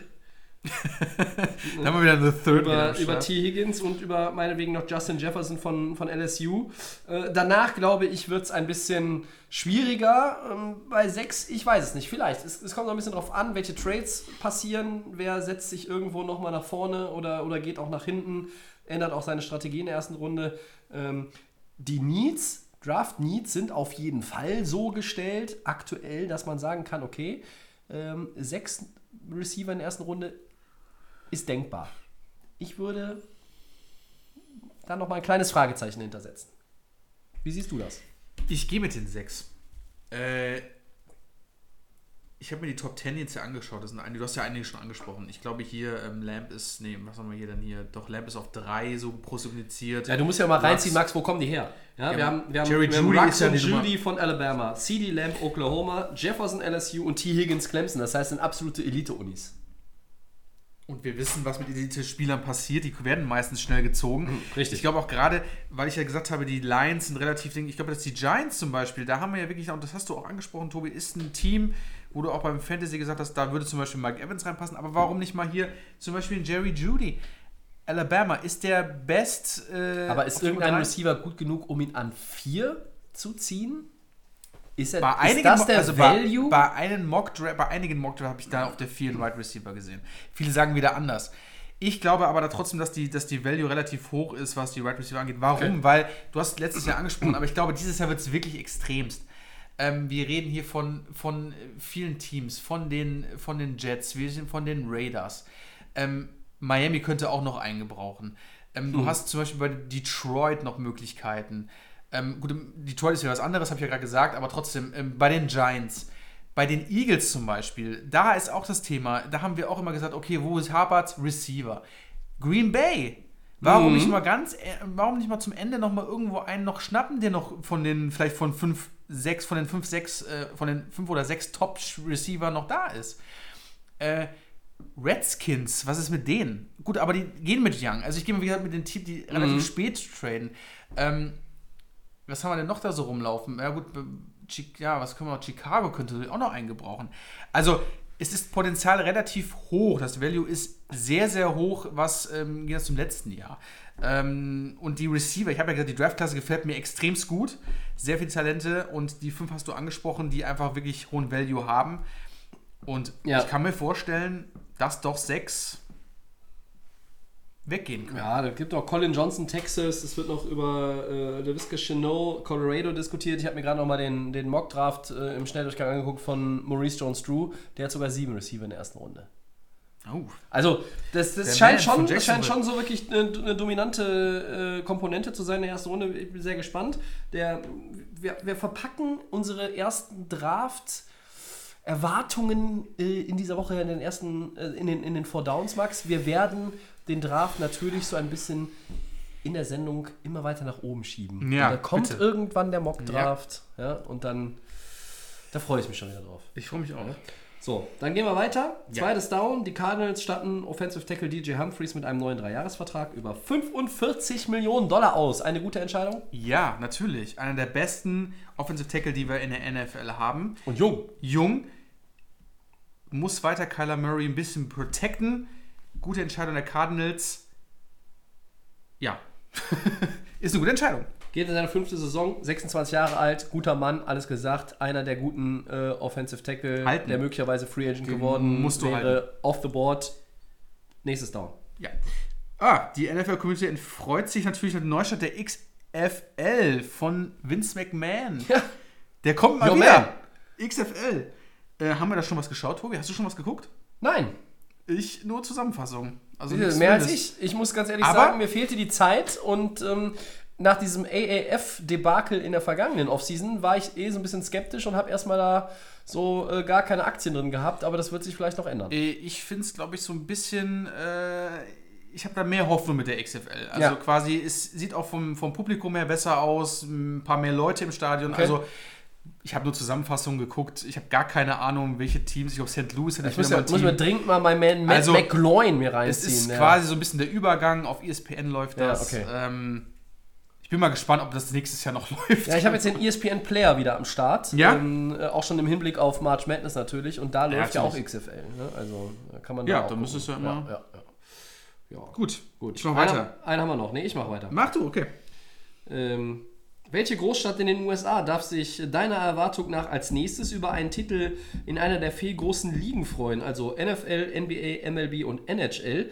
Dann haben wir wieder eine Third über, über. T. Higgins und über meinetwegen noch Justin Jefferson von, von LSU. Äh, danach, glaube ich, wird es ein bisschen schwieriger. Ähm, bei 6, ich weiß es nicht, vielleicht. Es, es kommt noch ein bisschen drauf an, welche Trades passieren. Wer setzt sich irgendwo nochmal nach vorne oder, oder geht auch nach hinten, ändert auch seine Strategie in der ersten Runde. Ähm, die Needs, Draft Needs sind auf jeden Fall so gestellt, aktuell, dass man sagen kann, okay, ähm, sechs Receiver in der ersten Runde ist denkbar. Ich würde da noch mal ein kleines Fragezeichen hintersetzen. Wie siehst du das? Ich gehe mit den sechs. Äh, ich habe mir die Top 10 jetzt ja angeschaut. Das sind einige, du hast ja einige schon angesprochen. Ich glaube hier, ähm, Lamp ist, nee, was haben wir hier denn hier? Doch, Lamp ist auf drei so prognostiziert. Ja, du musst ja mal reinziehen, Max, wo kommen die her? Ja, wir Ja, haben, wir haben, Jerry wir haben ist ja und Judy von Alabama, CD Lamb Oklahoma, Jefferson LSU und T. Higgins Clemson. Das heißt, sind absolute Elite-Unis. Und wir wissen, was mit Elite-Spielern passiert. Die werden meistens schnell gezogen. richtig. Ich glaube auch gerade, weil ich ja gesagt habe, die Lions sind relativ, ich glaube, dass die Giants zum Beispiel, da haben wir ja wirklich, und das hast du auch angesprochen, Tobi, ist ein Team, wo du auch beim Fantasy gesagt hast, da würde zum Beispiel Mike Evans reinpassen. Aber warum nicht mal hier zum Beispiel Jerry Judy? Alabama ist der Best. Äh, Aber ist irgendein? Receiver gut genug, um ihn an 4 zu ziehen? Ist, er, Bei ist einigen, das der also bei, Value? bei, einen Mock bei einigen Mock habe ich da auf der 4 einen Wide Receiver gesehen. Viele sagen wieder anders. Ich glaube aber da trotzdem, dass die, dass die Value relativ hoch ist, was die Wide Receiver angeht. Warum? Okay. Weil du hast letztes Jahr angesprochen, aber ich glaube, dieses Jahr wird es wirklich extremst. Ähm, wir reden hier von, von vielen Teams, von den, von den Jets, wir sind von den Raiders. Ähm, Miami könnte auch noch eingebrauchen. Ähm, Du hast zum Beispiel bei Detroit noch Möglichkeiten. Ähm, gut, Detroit ist ja was anderes, habe ich ja gerade gesagt, aber trotzdem, ähm, bei den Giants, bei den Eagles zum Beispiel, da ist auch das Thema, da haben wir auch immer gesagt, okay, wo ist Harvard? Receiver. Green Bay. Warum nicht mal ganz, äh, warum nicht mal zum Ende noch mal irgendwo einen noch schnappen, der noch von den, vielleicht von fünf, sechs, von den fünf, sechs, äh, von den fünf oder sechs Top-Receiver noch da ist? Äh, Redskins, was ist mit denen? Gut, aber die gehen mit Young. Also ich gehe mal wieder mit den Teams, die relativ spät traden. Ähm, was haben wir denn noch da so rumlaufen? Ja gut, ja, was können wir noch? Chicago könnte auch noch eingebrauchen. Also es ist Potenzial relativ hoch. Das Value ist sehr, sehr hoch, was ähm, geht das zum letzten Jahr. Ähm, und die Receiver, ich habe ja gesagt, die Draftklasse gefällt mir extremst gut. Sehr viele Talente und die fünf hast du angesprochen, die einfach wirklich hohen Value haben. Und Ja. ich kann mir vorstellen, dass doch sechs weggehen können. Ja, da gibt auch Colin Johnson, Texas. Es wird noch über äh, LaVisca Chenault, Colorado diskutiert. Ich habe mir gerade noch mal den, den Mock-Draft äh, im Schnelldurchgang angeguckt von Maurice Jones-Drew. Der hat sogar sieben Receiver in der ersten Runde. Oh. Also, das, das scheint, schon, das scheint schon so wirklich eine, eine dominante äh, Komponente zu sein in der ersten Runde. Ich bin sehr gespannt. Der, wir, wir verpacken unsere ersten Draft. Erwartungen äh, in dieser Woche in den ersten, äh, in den, in den Four Downs, Max. Wir werden den Draft natürlich so ein bisschen in der Sendung immer weiter nach oben schieben. Ja, und da kommt bitte. irgendwann der Mock-Draft. Ja. und dann, da freue ich mich schon wieder drauf. Ich freue mich auch. So, dann gehen wir weiter. Zweites Down. Die Cardinals statten Offensive Tackle DJ Humphreys mit einem neuen Dreijahresvertrag über 45 Millionen Dollar aus. Eine gute Entscheidung. Ja, natürlich. Einer der besten Offensive Tackle, die wir in der NFL haben. Und jung. Jung. Muss weiter Kyler Murray ein bisschen protecten. Gute Entscheidung der Cardinals. Ja. Ist eine gute Entscheidung. Geht in seine fünfte Saison, 26 Jahre alt, guter Mann, alles gesagt. Einer der guten äh, Offensive Tackle, Halten. der möglicherweise Free Agent Den geworden musst du wäre. Off the board. Nächstes Down. Ja. Ah, die NFL-Community freut sich natürlich mit dem Neustart der XFL von Vince McMahon. Ja. Der kommt mal Yo, wieder. XFL. Äh, haben wir da schon was geschaut, Tobi? Hast du schon was geguckt? Nein, Ich nur Zusammenfassung. Also mehr nichts als Wildes. ich. Ich muss ganz ehrlich Aber- sagen, mir fehlte die Zeit und ähm, nach diesem AAF-Debakel in der vergangenen Offseason war ich eh so ein bisschen skeptisch und habe erstmal da so äh, gar keine Aktien drin gehabt, aber das wird sich vielleicht noch ändern. Äh, Ich finde es, glaube ich, so ein bisschen. Äh, ich habe da mehr Hoffnung mit der XFL. Also Ja. quasi, es sieht auch vom, vom Publikum her besser aus, ein paar mehr Leute im Stadion. Okay. Also. Ich habe nur Zusammenfassungen geguckt. Ich habe gar keine Ahnung, welche Teams. Ich glaube, St. Louis hätte Ich muss, ja, muss mir Team. dringend mal mein Man Matt Also, McGloin mir Es reinziehen. ist ja. quasi so ein bisschen der Übergang. Auf ESPN läuft Ja, das. okay. Ähm, ich bin mal gespannt, ob das nächstes Jahr noch läuft. Ja, ich habe jetzt den ESPN Player wieder am Start. Ja? Ähm, äh, auch schon im Hinblick auf March Madness natürlich. Und da läuft ja auch. XFL. Ne? Also da kann man Ja, da auch dann gucken. müsstest du ja immer- Ja, ja, ja. ja. Gut, gut. Ich mach Einen, weiter. einen haben wir noch. Nee, ich mach weiter. Mach du, okay. Ähm, welche Großstadt in den USA darf sich deiner Erwartung nach als nächstes über einen Titel in einer der vier großen Ligen freuen? Also NFL, NBA, MLB und NHL.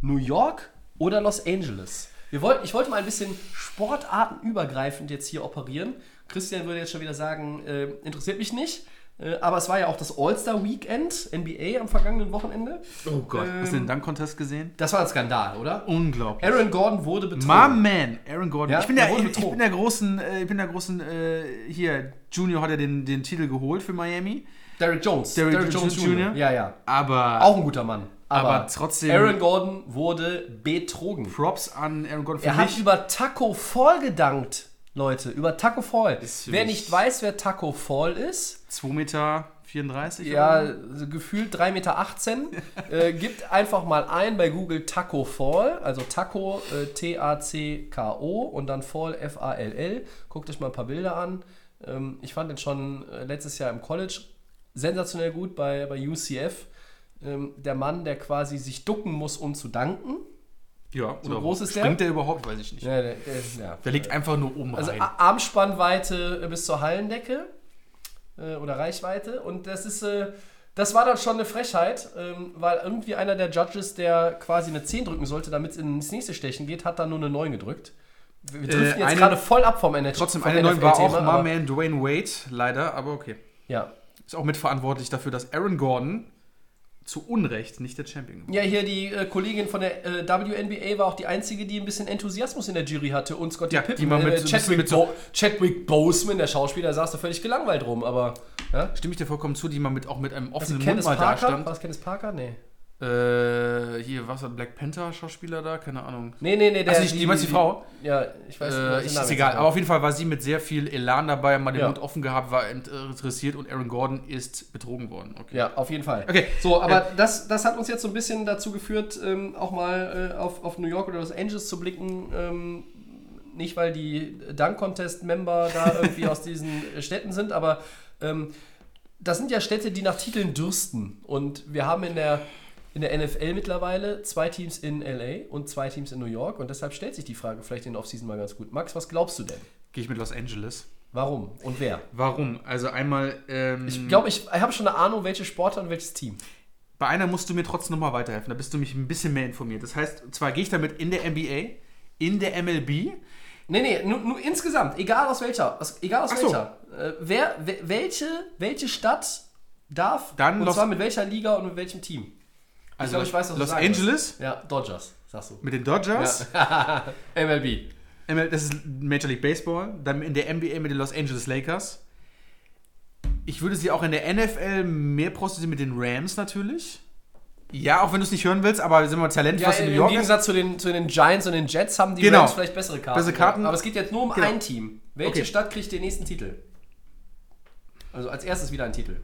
New York oder Los Angeles? Wir wollten, ich wollte mal ein bisschen sportartenübergreifend jetzt hier operieren. Christian würde jetzt schon wieder sagen, äh, interessiert mich nicht. Äh, aber es war ja auch das All-Star-Weekend, NBA, am vergangenen Wochenende. Oh Gott. Hast du Ähm, den Dunk-Contest gesehen? Das war ein Skandal, oder? Unglaublich. Aaron Gordon wurde betrogen. My man, Aaron Gordon. Ja, ich, bin der ich, ich bin der großen, äh, ich bin der großen, äh, hier, Junior hat ja den, den Titel geholt für Miami. Derrick Jones. Derrick Jones Jr. Ja, ja. Aber Auch ein guter Mann. Aber, Aber trotzdem- Aaron Gordon wurde betrogen. Props an Aaron Gordon für Er hat mich. über Taco Fall gedankt, Leute. Über Taco Fall. Wer nicht weiß, wer Taco Fall ist, 2,34 Meter. ja, oder? so gefühlt 3,18 Meter, äh, gibt einfach mal ein bei Google Taco Fall, also Taco äh, T-A-C-K-O und dann Fall F-A-L-L. Guckt euch mal ein paar Bilder an. Ähm, ich fand den schon äh, letztes Jahr im College sensationell gut bei, bei UCF. Ähm, der Mann, der quasi sich ducken muss, um zu danken. Ja, so groß ist der? Springt der überhaupt? Weiß ich nicht. Ja, der, der, ja. Der liegt einfach nur oben Also rein. A- Armspannweite äh, bis zur Hallendecke äh, oder Reichweite. Und das ist, äh, das war dann schon eine Frechheit, ähm, weil irgendwie einer der Judges, der quasi eine 10 drücken sollte, damit es ins nächste Stechen geht, hat dann nur eine 9 gedrückt. Wir wir driften jetzt eine- gerade voll ab vom NHL. Trotzdem, vom eine neuen war auch NFL-Thema, aber- My Man Dwayne Wade, leider, aber okay. Ja. Ist auch mitverantwortlich dafür, dass Aaron Gordon zu Unrecht nicht der Champion war. Ja, hier die äh, Kollegin von der äh, WNBA war auch die einzige, die ein bisschen Enthusiasmus in der Jury hatte und Scotty Ja, Pippen, die mal mit- äh, ein bisschen Chadwick, mit so- Bo Chadwick Boseman, der Schauspieler, saß da völlig gelangweilt rum, aber ja? Stimme ich dir vollkommen zu, die mal mit, auch mit einem Also offenen Mund Kenneth mal Parker? dastand. War das Kenneth Parker? Nee. Äh, hier, was hat Black Panther Schauspieler da? Keine Ahnung. Nee, nee, nee. Der, Also die- die meinst die Frau? Ja, ich weiß Äh, ich, Namen ist egal, nicht. aber auf jeden Fall war sie mit sehr viel Elan dabei, mal den Ja. Mund offen gehabt, war äh, interessiert und Aaron Gordon ist betrogen worden. Okay. Ja, auf jeden Fall. Okay. So, aber das, das hat uns jetzt so ein bisschen dazu geführt, ähm, auch mal äh, auf, auf New York oder Los Angeles zu blicken. Ähm, nicht, weil die Dunk-Contest-Member da irgendwie aus diesen Städten sind, aber ähm, das sind ja Städte, die nach Titeln dürsten. Und wir haben in der, in der NFL mittlerweile zwei Teams in LA und zwei Teams in New York. Und deshalb stellt sich die Frage vielleicht in der Offseason mal ganz gut. Max, was glaubst du denn? Gehe ich mit Los Angeles. Warum und wer? Warum? Also einmal, ähm, Ich glaube, ich, habe schon eine Ahnung, welche Sportler und welches Team. bei einer musst du mir trotzdem nochmal weiterhelfen, da bist du mich ein bisschen mehr informiert. Das heißt, zwar gehe ich damit in der NBA, in der MLB, Nee, nee, nur, nur insgesamt, egal aus welcher. Aus, egal aus Ach so. welcher. Äh, wer, welche, welche Stadt darf, Dann und zwar mit welcher Liga und mit welchem Team? Also glaub, ich weiß, was Los. Angeles Ja, Dodgers, sagst du. mit den Dodgers. MLB. ML Das ist Major League Baseball. Dann in der NBA mit den Los Angeles Lakers. Ich würde sie auch in der NFL mehr prostituieren mit den Rams natürlich. Ja, auch wenn du es nicht hören willst, aber sind wir Talent, Ja, was in New im York ist. Gegensatz zu den, zu den Giants und den Jets haben die Genau. Rams vielleicht bessere Karten. Bessere Karten. Ja. Aber es geht jetzt nur um Genau. ein Team. Welche Okay. Stadt kriegt den nächsten Titel? Also als erstes wieder ein Titel.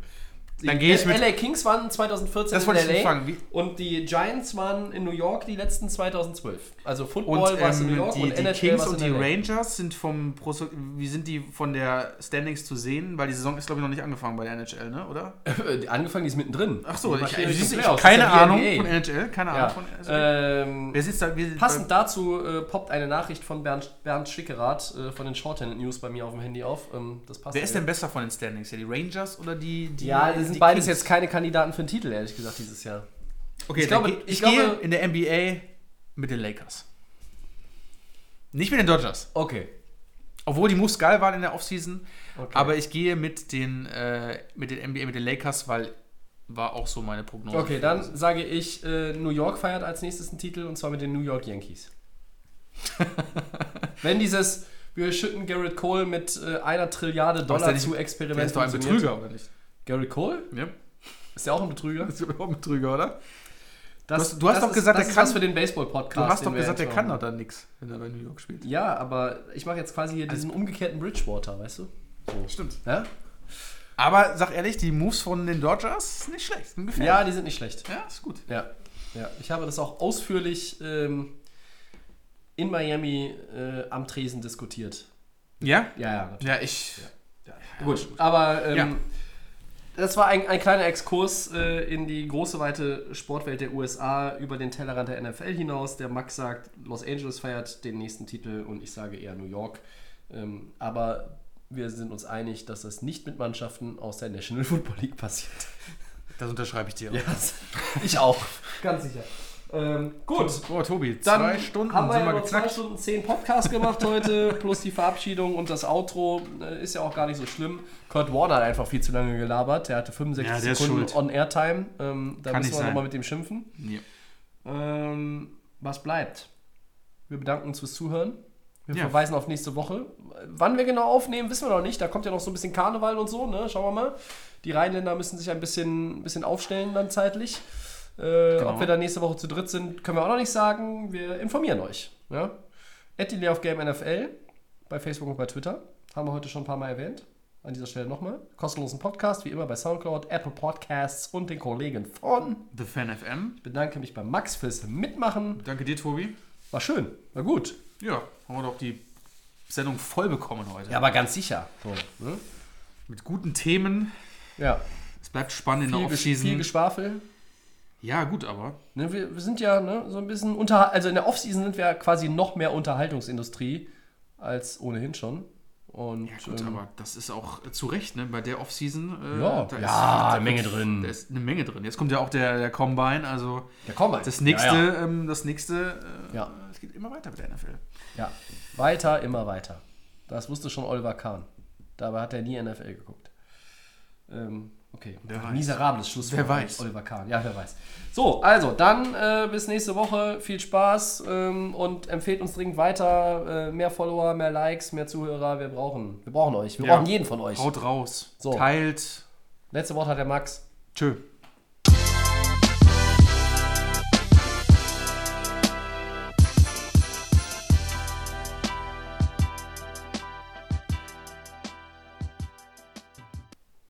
Dann gehe ich mit- LA Kings waren 2014 Das in ich LA fragen, wie- und die Giants waren in New York die letzten 2012. Also Und Football war es in New ähm, York die, und die NHL Kings und die LA. Rangers sind vom Pro wie sind die von der Standings zu sehen? Weil die Saison ist glaube ich noch nicht angefangen bei der NHL, ne? Oder? Äh, Angefangen, die ist mittendrin. Ach so, ich, ich, ich, Playoffs. keine Ahnung von NHL, keine Ahnung Ja. von Ähm, Wer sitzt da? Wer, Passend dazu äh, poppt eine Nachricht von Bernd, Bernd Schickerath äh, von den Shorthand News bei mir auf dem Handy auf. Ähm, das passt Wer ist denn besser von den Standings? Ja, die Rangers oder die, die Ja, das sind beides Kings? jetzt keine Kandidaten für den Titel, ehrlich gesagt, dieses Jahr. Okay, Ich glaube- geh- ich ich, glaube- gehe in der NBA mit den Lakers. Nicht mit den Dodgers. Okay. Obwohl die Moves geil waren in der Offseason. Okay. Aber ich gehe mit den, äh, mit den NBA, mit den Lakers, weil war auch so meine Prognose. Okay, dann sage ich, äh, New York feiert als nächstes einen Titel und zwar mit den New York Yankees. Wenn dieses, wir schütten Garrett Cole mit äh, einer Trilliarde Dollar zu Experiment. Der ist doch ein. Betrüger, oder nicht? Garrett Cole? Ja. Ist der auch ein Betrüger? Ist doch auch ein Betrüger, oder? Das, hast- du hast doch ist, gesagt, das der ist kann- was für den Baseball-Podcast. Du hast doch gesagt, der kann doch dann nichts, wenn er bei New York spielt. Ja, aber ich mache jetzt quasi hier diesen umgekehrten Bridgewater, weißt du? Stimmt. Ja? Aber sag ehrlich, die Moves von den Dodgers sind nicht schlecht. Sind gefährlich. Ja, die sind nicht schlecht. ja, ist gut. Ja, ja. Ich habe das auch ausführlich ähm, in Miami äh, am Tresen diskutiert. Ja? Ja, ja. Ja, ich. Gut, aber ähm, Ja. Das war ein, ein kleiner Exkurs äh, in die große, weite Sportwelt der USA über den Tellerrand der NFL hinaus. Der Max sagt, Los Angeles feiert den nächsten Titel und ich sage eher New York. Ähm, aber wir sind uns einig, dass das nicht mit Mannschaften aus der National Football League passiert. Das unterschreibe ich dir. auch. Ja, ich auch. Ganz sicher. Ähm, gut. Oh, Tobi, Dann zwei Stunden haben wir sind ja wir noch zwei. Stunden zehn Podcast gemacht heute, plus die Verabschiedung und das Outro. Äh, Ist ja auch gar nicht so schlimm. Kurt Warner hat einfach viel zu lange gelabert. Der hatte 65 Ja, Sekunden schuld. on Airtime. Ähm, da Kann müssen wir nochmal mit dem schimpfen. Ja. Ähm, was bleibt? Wir bedanken uns fürs Zuhören. Wir Ja. verweisen auf nächste Woche. Wann wir genau aufnehmen, wissen wir noch nicht. Da kommt ja noch so ein bisschen Karneval und so. Ne? Schauen wir mal. Die Rheinländer müssen sich ein bisschen, ein bisschen aufstellen dann zeitlich. Äh, Genau. Ob wir dann nächste Woche zu dritt sind, können wir auch noch nicht sagen. Wir informieren euch. Ja? At Game NFL bei Facebook und bei Twitter. Haben wir heute schon ein paar Mal erwähnt. An dieser Stelle nochmal. Kostenlosen Podcast, wie immer bei Soundcloud, Apple Podcasts und den Kollegen von. The Fan FM. Ich bedanke mich bei Max fürs Mitmachen. Danke dir, Tobi. War schön, war gut. Ja, haben wir doch die Sendung voll bekommen heute. Ja, aber ganz sicher. So, ne? Mit guten Themen. Ja, Es bleibt spannend in der viel, Gesch viel Offseason. Geschwafel. Ja, gut, aber. Ne, wir, wir sind ja ne, so ein bisschen unter, also in der Offseason sind wir quasi noch mehr Unterhaltungsindustrie als ohnehin schon. Und Ja, gut, ähm, aber das ist auch äh, zu Recht, ne? Bei der Offseason. Äh, Ja, da ja, da eine Menge drin. Da ist eine Menge drin. Jetzt kommt ja auch der, der Combine, also. ja, komm mal. Das nächste, Ja, ja. Ähm, das nächste, äh, Ja. es geht immer weiter mit der NFL. ja, weiter, immer weiter. Das wusste schon Oliver Kahn. Dabei hat er nie NFL geguckt. Ähm, okay, Wer weiß. miserables Schlusswort. Wer weiß. Oliver Kahn, ja, wer weiß. So, also dann äh, bis nächste Woche. Viel Spaß ähm, und empfehlt uns dringend weiter. Äh, mehr Follower, mehr Likes, mehr Zuhörer. Wir brauchen, wir brauchen euch. Wir Ja. brauchen jeden von euch. Haut raus. So. Teilt. Letzte Wort hat der Max. Tschö.